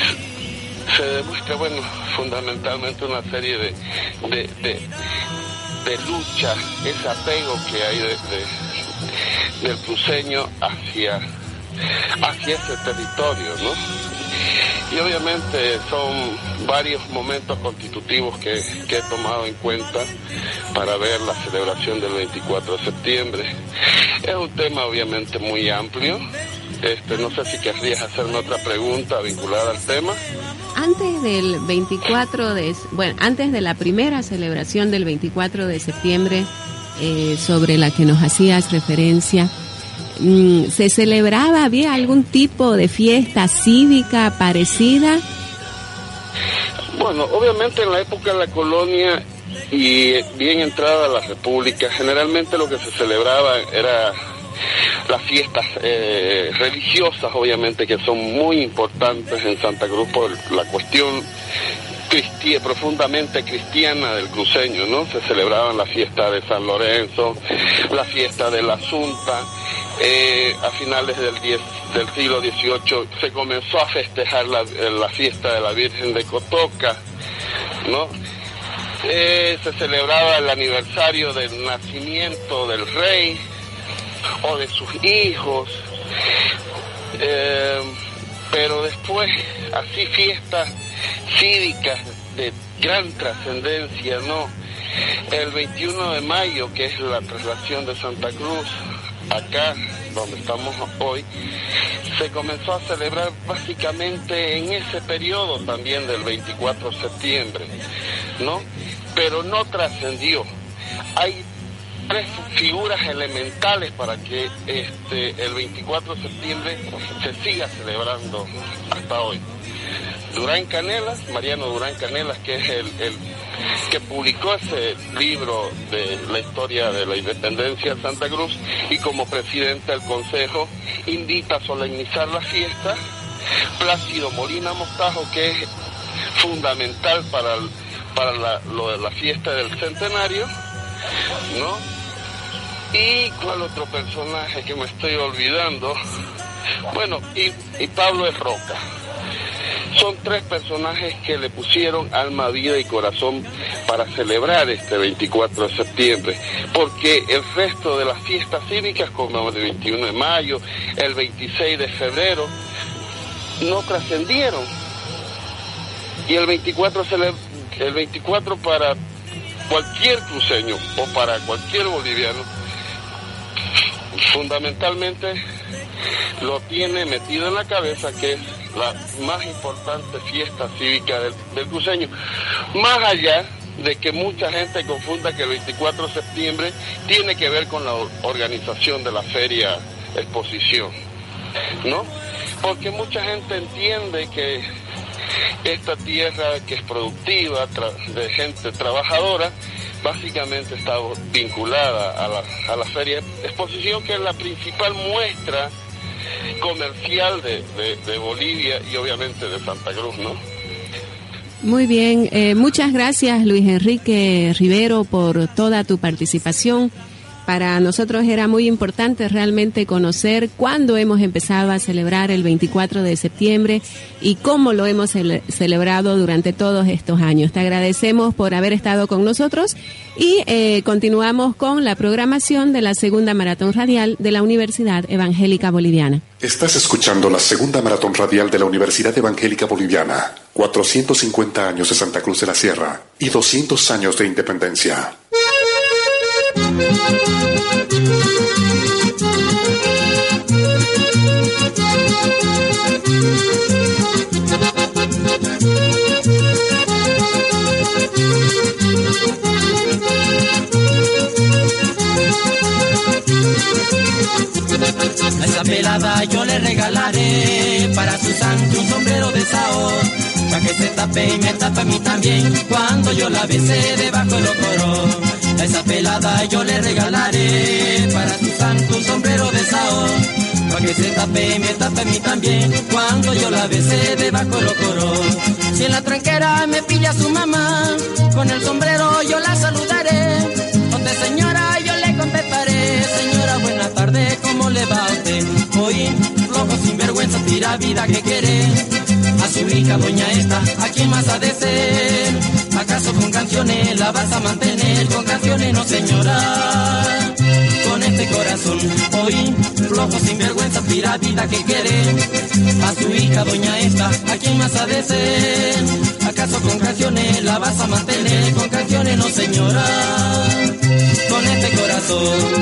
se demuestra, bueno, fundamentalmente una serie de, de lucha, ese apego que hay de, de, del cruceño hacia, hacia ese territorio, ¿no? Y obviamente son varios momentos constitutivos que, que, he tomado en cuenta para ver la celebración del 24 de septiembre. Es un tema obviamente muy amplio. Este, no sé si querrías hacerme otra pregunta vinculada al tema.
Antes del 24 de, bueno, antes de la primera celebración del 24 de septiembre, eh, sobre la que nos hacías referencia, ¿Se celebraba, había algún tipo de fiesta cívica parecida?
Bueno, obviamente en la época de la colonia y bien entrada la república, generalmente lo que se celebraba era las fiestas eh, religiosas, obviamente, que son muy importantes en Santa Cruz por la cuestión profundamente cristiana del cruceño, ¿no? Se celebraban la fiesta de San Lorenzo, la fiesta de la Asunta, eh, a finales del, siglo XVIII se comenzó a festejar la, la, fiesta de la Virgen de Cotoca, ¿no? Eh, se celebraba el aniversario del nacimiento del rey o de sus hijos, eh, pero después así fiestas cívicas de gran trascendencia, ¿no? El 21 de mayo, que es la traslación de Santa Cruz, acá donde estamos hoy, se comenzó a celebrar básicamente en ese periodo también del 24 de septiembre, ¿no? Pero no trascendió. Hay tres figuras elementales para que este el 24 de septiembre se siga celebrando hasta hoy. Durán Canelas, Mariano Durán Canelas, que es el, el que publicó ese libro de la historia de la independencia de Santa Cruz y como presidente del Consejo invita a solemnizar la fiesta. Plácido Molina Mostajo, que es fundamental para, para la, lo de la fiesta del centenario, ¿no? ¿Y cuál otro personaje que me estoy olvidando? Bueno, y, y Pablo es Roca. Son tres personajes que le pusieron alma, vida y corazón para celebrar este 24 de septiembre, porque el resto de las fiestas cívicas, como el 21 de mayo, el 26 de febrero, no trascendieron. Y el 24, cele- el 24 para cualquier cruceño o para cualquier boliviano, fundamentalmente lo tiene metido en la cabeza que es la más importante fiesta cívica del, del cruceño. Más allá de que mucha gente confunda que el 24 de septiembre tiene que ver con la or- organización de la feria exposición, ¿no? Porque mucha gente entiende que esta tierra que es productiva, de gente trabajadora, básicamente está vinculada a la, a la feria exposición, que es la principal muestra comercial de, de- de Bolivia y obviamente de Santa Cruz, ¿no?
Muy bien, eh, muchas gracias Luis Enrique Rivero por toda tu participación. Para nosotros era muy importante realmente conocer cuándo hemos empezado a celebrar el 24 de septiembre y cómo lo hemos cele- celebrado durante todos estos años. Te agradecemos por haber estado con nosotros y eh, continuamos con la programación de la segunda maratón radial de la Universidad Evangélica Boliviana.
Estás escuchando la segunda maratón radial de la Universidad Evangélica Boliviana. 450 años de Santa Cruz de la Sierra y 200 años de independencia.
A esa pelada yo le regalaré para su santo un sombrero de sao, para que se tape y me tape a mí también cuando yo la besé debajo del ocoro. A esa pelada yo le regalaré para su santo un sombrero de sao, para que se tape y me tape a mí también cuando yo la besé debajo del ocoro. Si en la tranquera me pilla su mamá, con el sombrero yo la saludaré. Donde señora yo le contestaré, señora buena tarde, ¿cómo le va a usted? Hoy, flojo sin vergüenza, tira vida que quiere. A su hija doña esta, ¿a quién más ha de? ¿Acaso con canciones la vas a mantener? Con canciones no señora. Con este corazón, hoy, flojo sin vergüenza, tira vida que quiere. A su hija doña esta, ¿a quién más ha de ser? ¿Acaso con canciones la vas a mantener? Con canciones no señora. Con este corazón.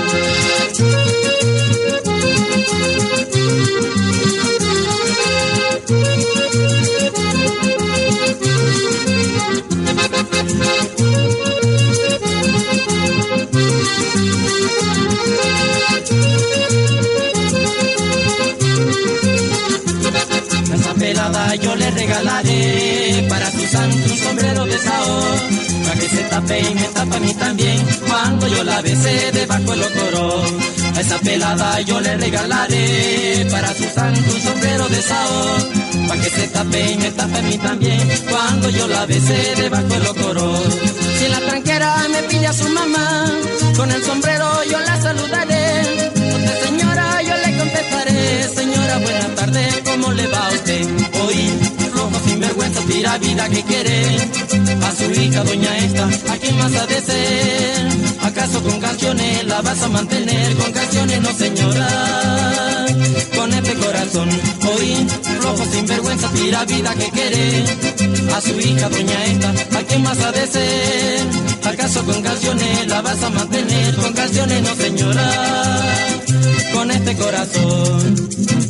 Esa pelada yo le regalaré para su santo un sombrero de sao, para que se tape y me tapa a mí también cuando yo la besé debajo del ocoro. A esa pelada yo le regalaré para su santo un sombrero de sao, para que se tape y me tape a mí también cuando yo la besé debajo del ocoro. Si en la tranquera me pilla su mamá, con el sombrero yo la saludaré. Donde señora yo le contestaré, señora buena tarde, ¿cómo le va a usted? Tira vida que quiere. A su hija doña esta, ¿a quién más ha de ser? ¿Acaso con canciones la vas a mantener? Con canciones no señora. Con este corazón, hoy, flojo sin vergüenza, tira vida que quiere. A su hija doña esta, ¿a quién más ha de ser? ¿Acaso con canciones la vas a mantener? Con canciones no señora. Con este corazón.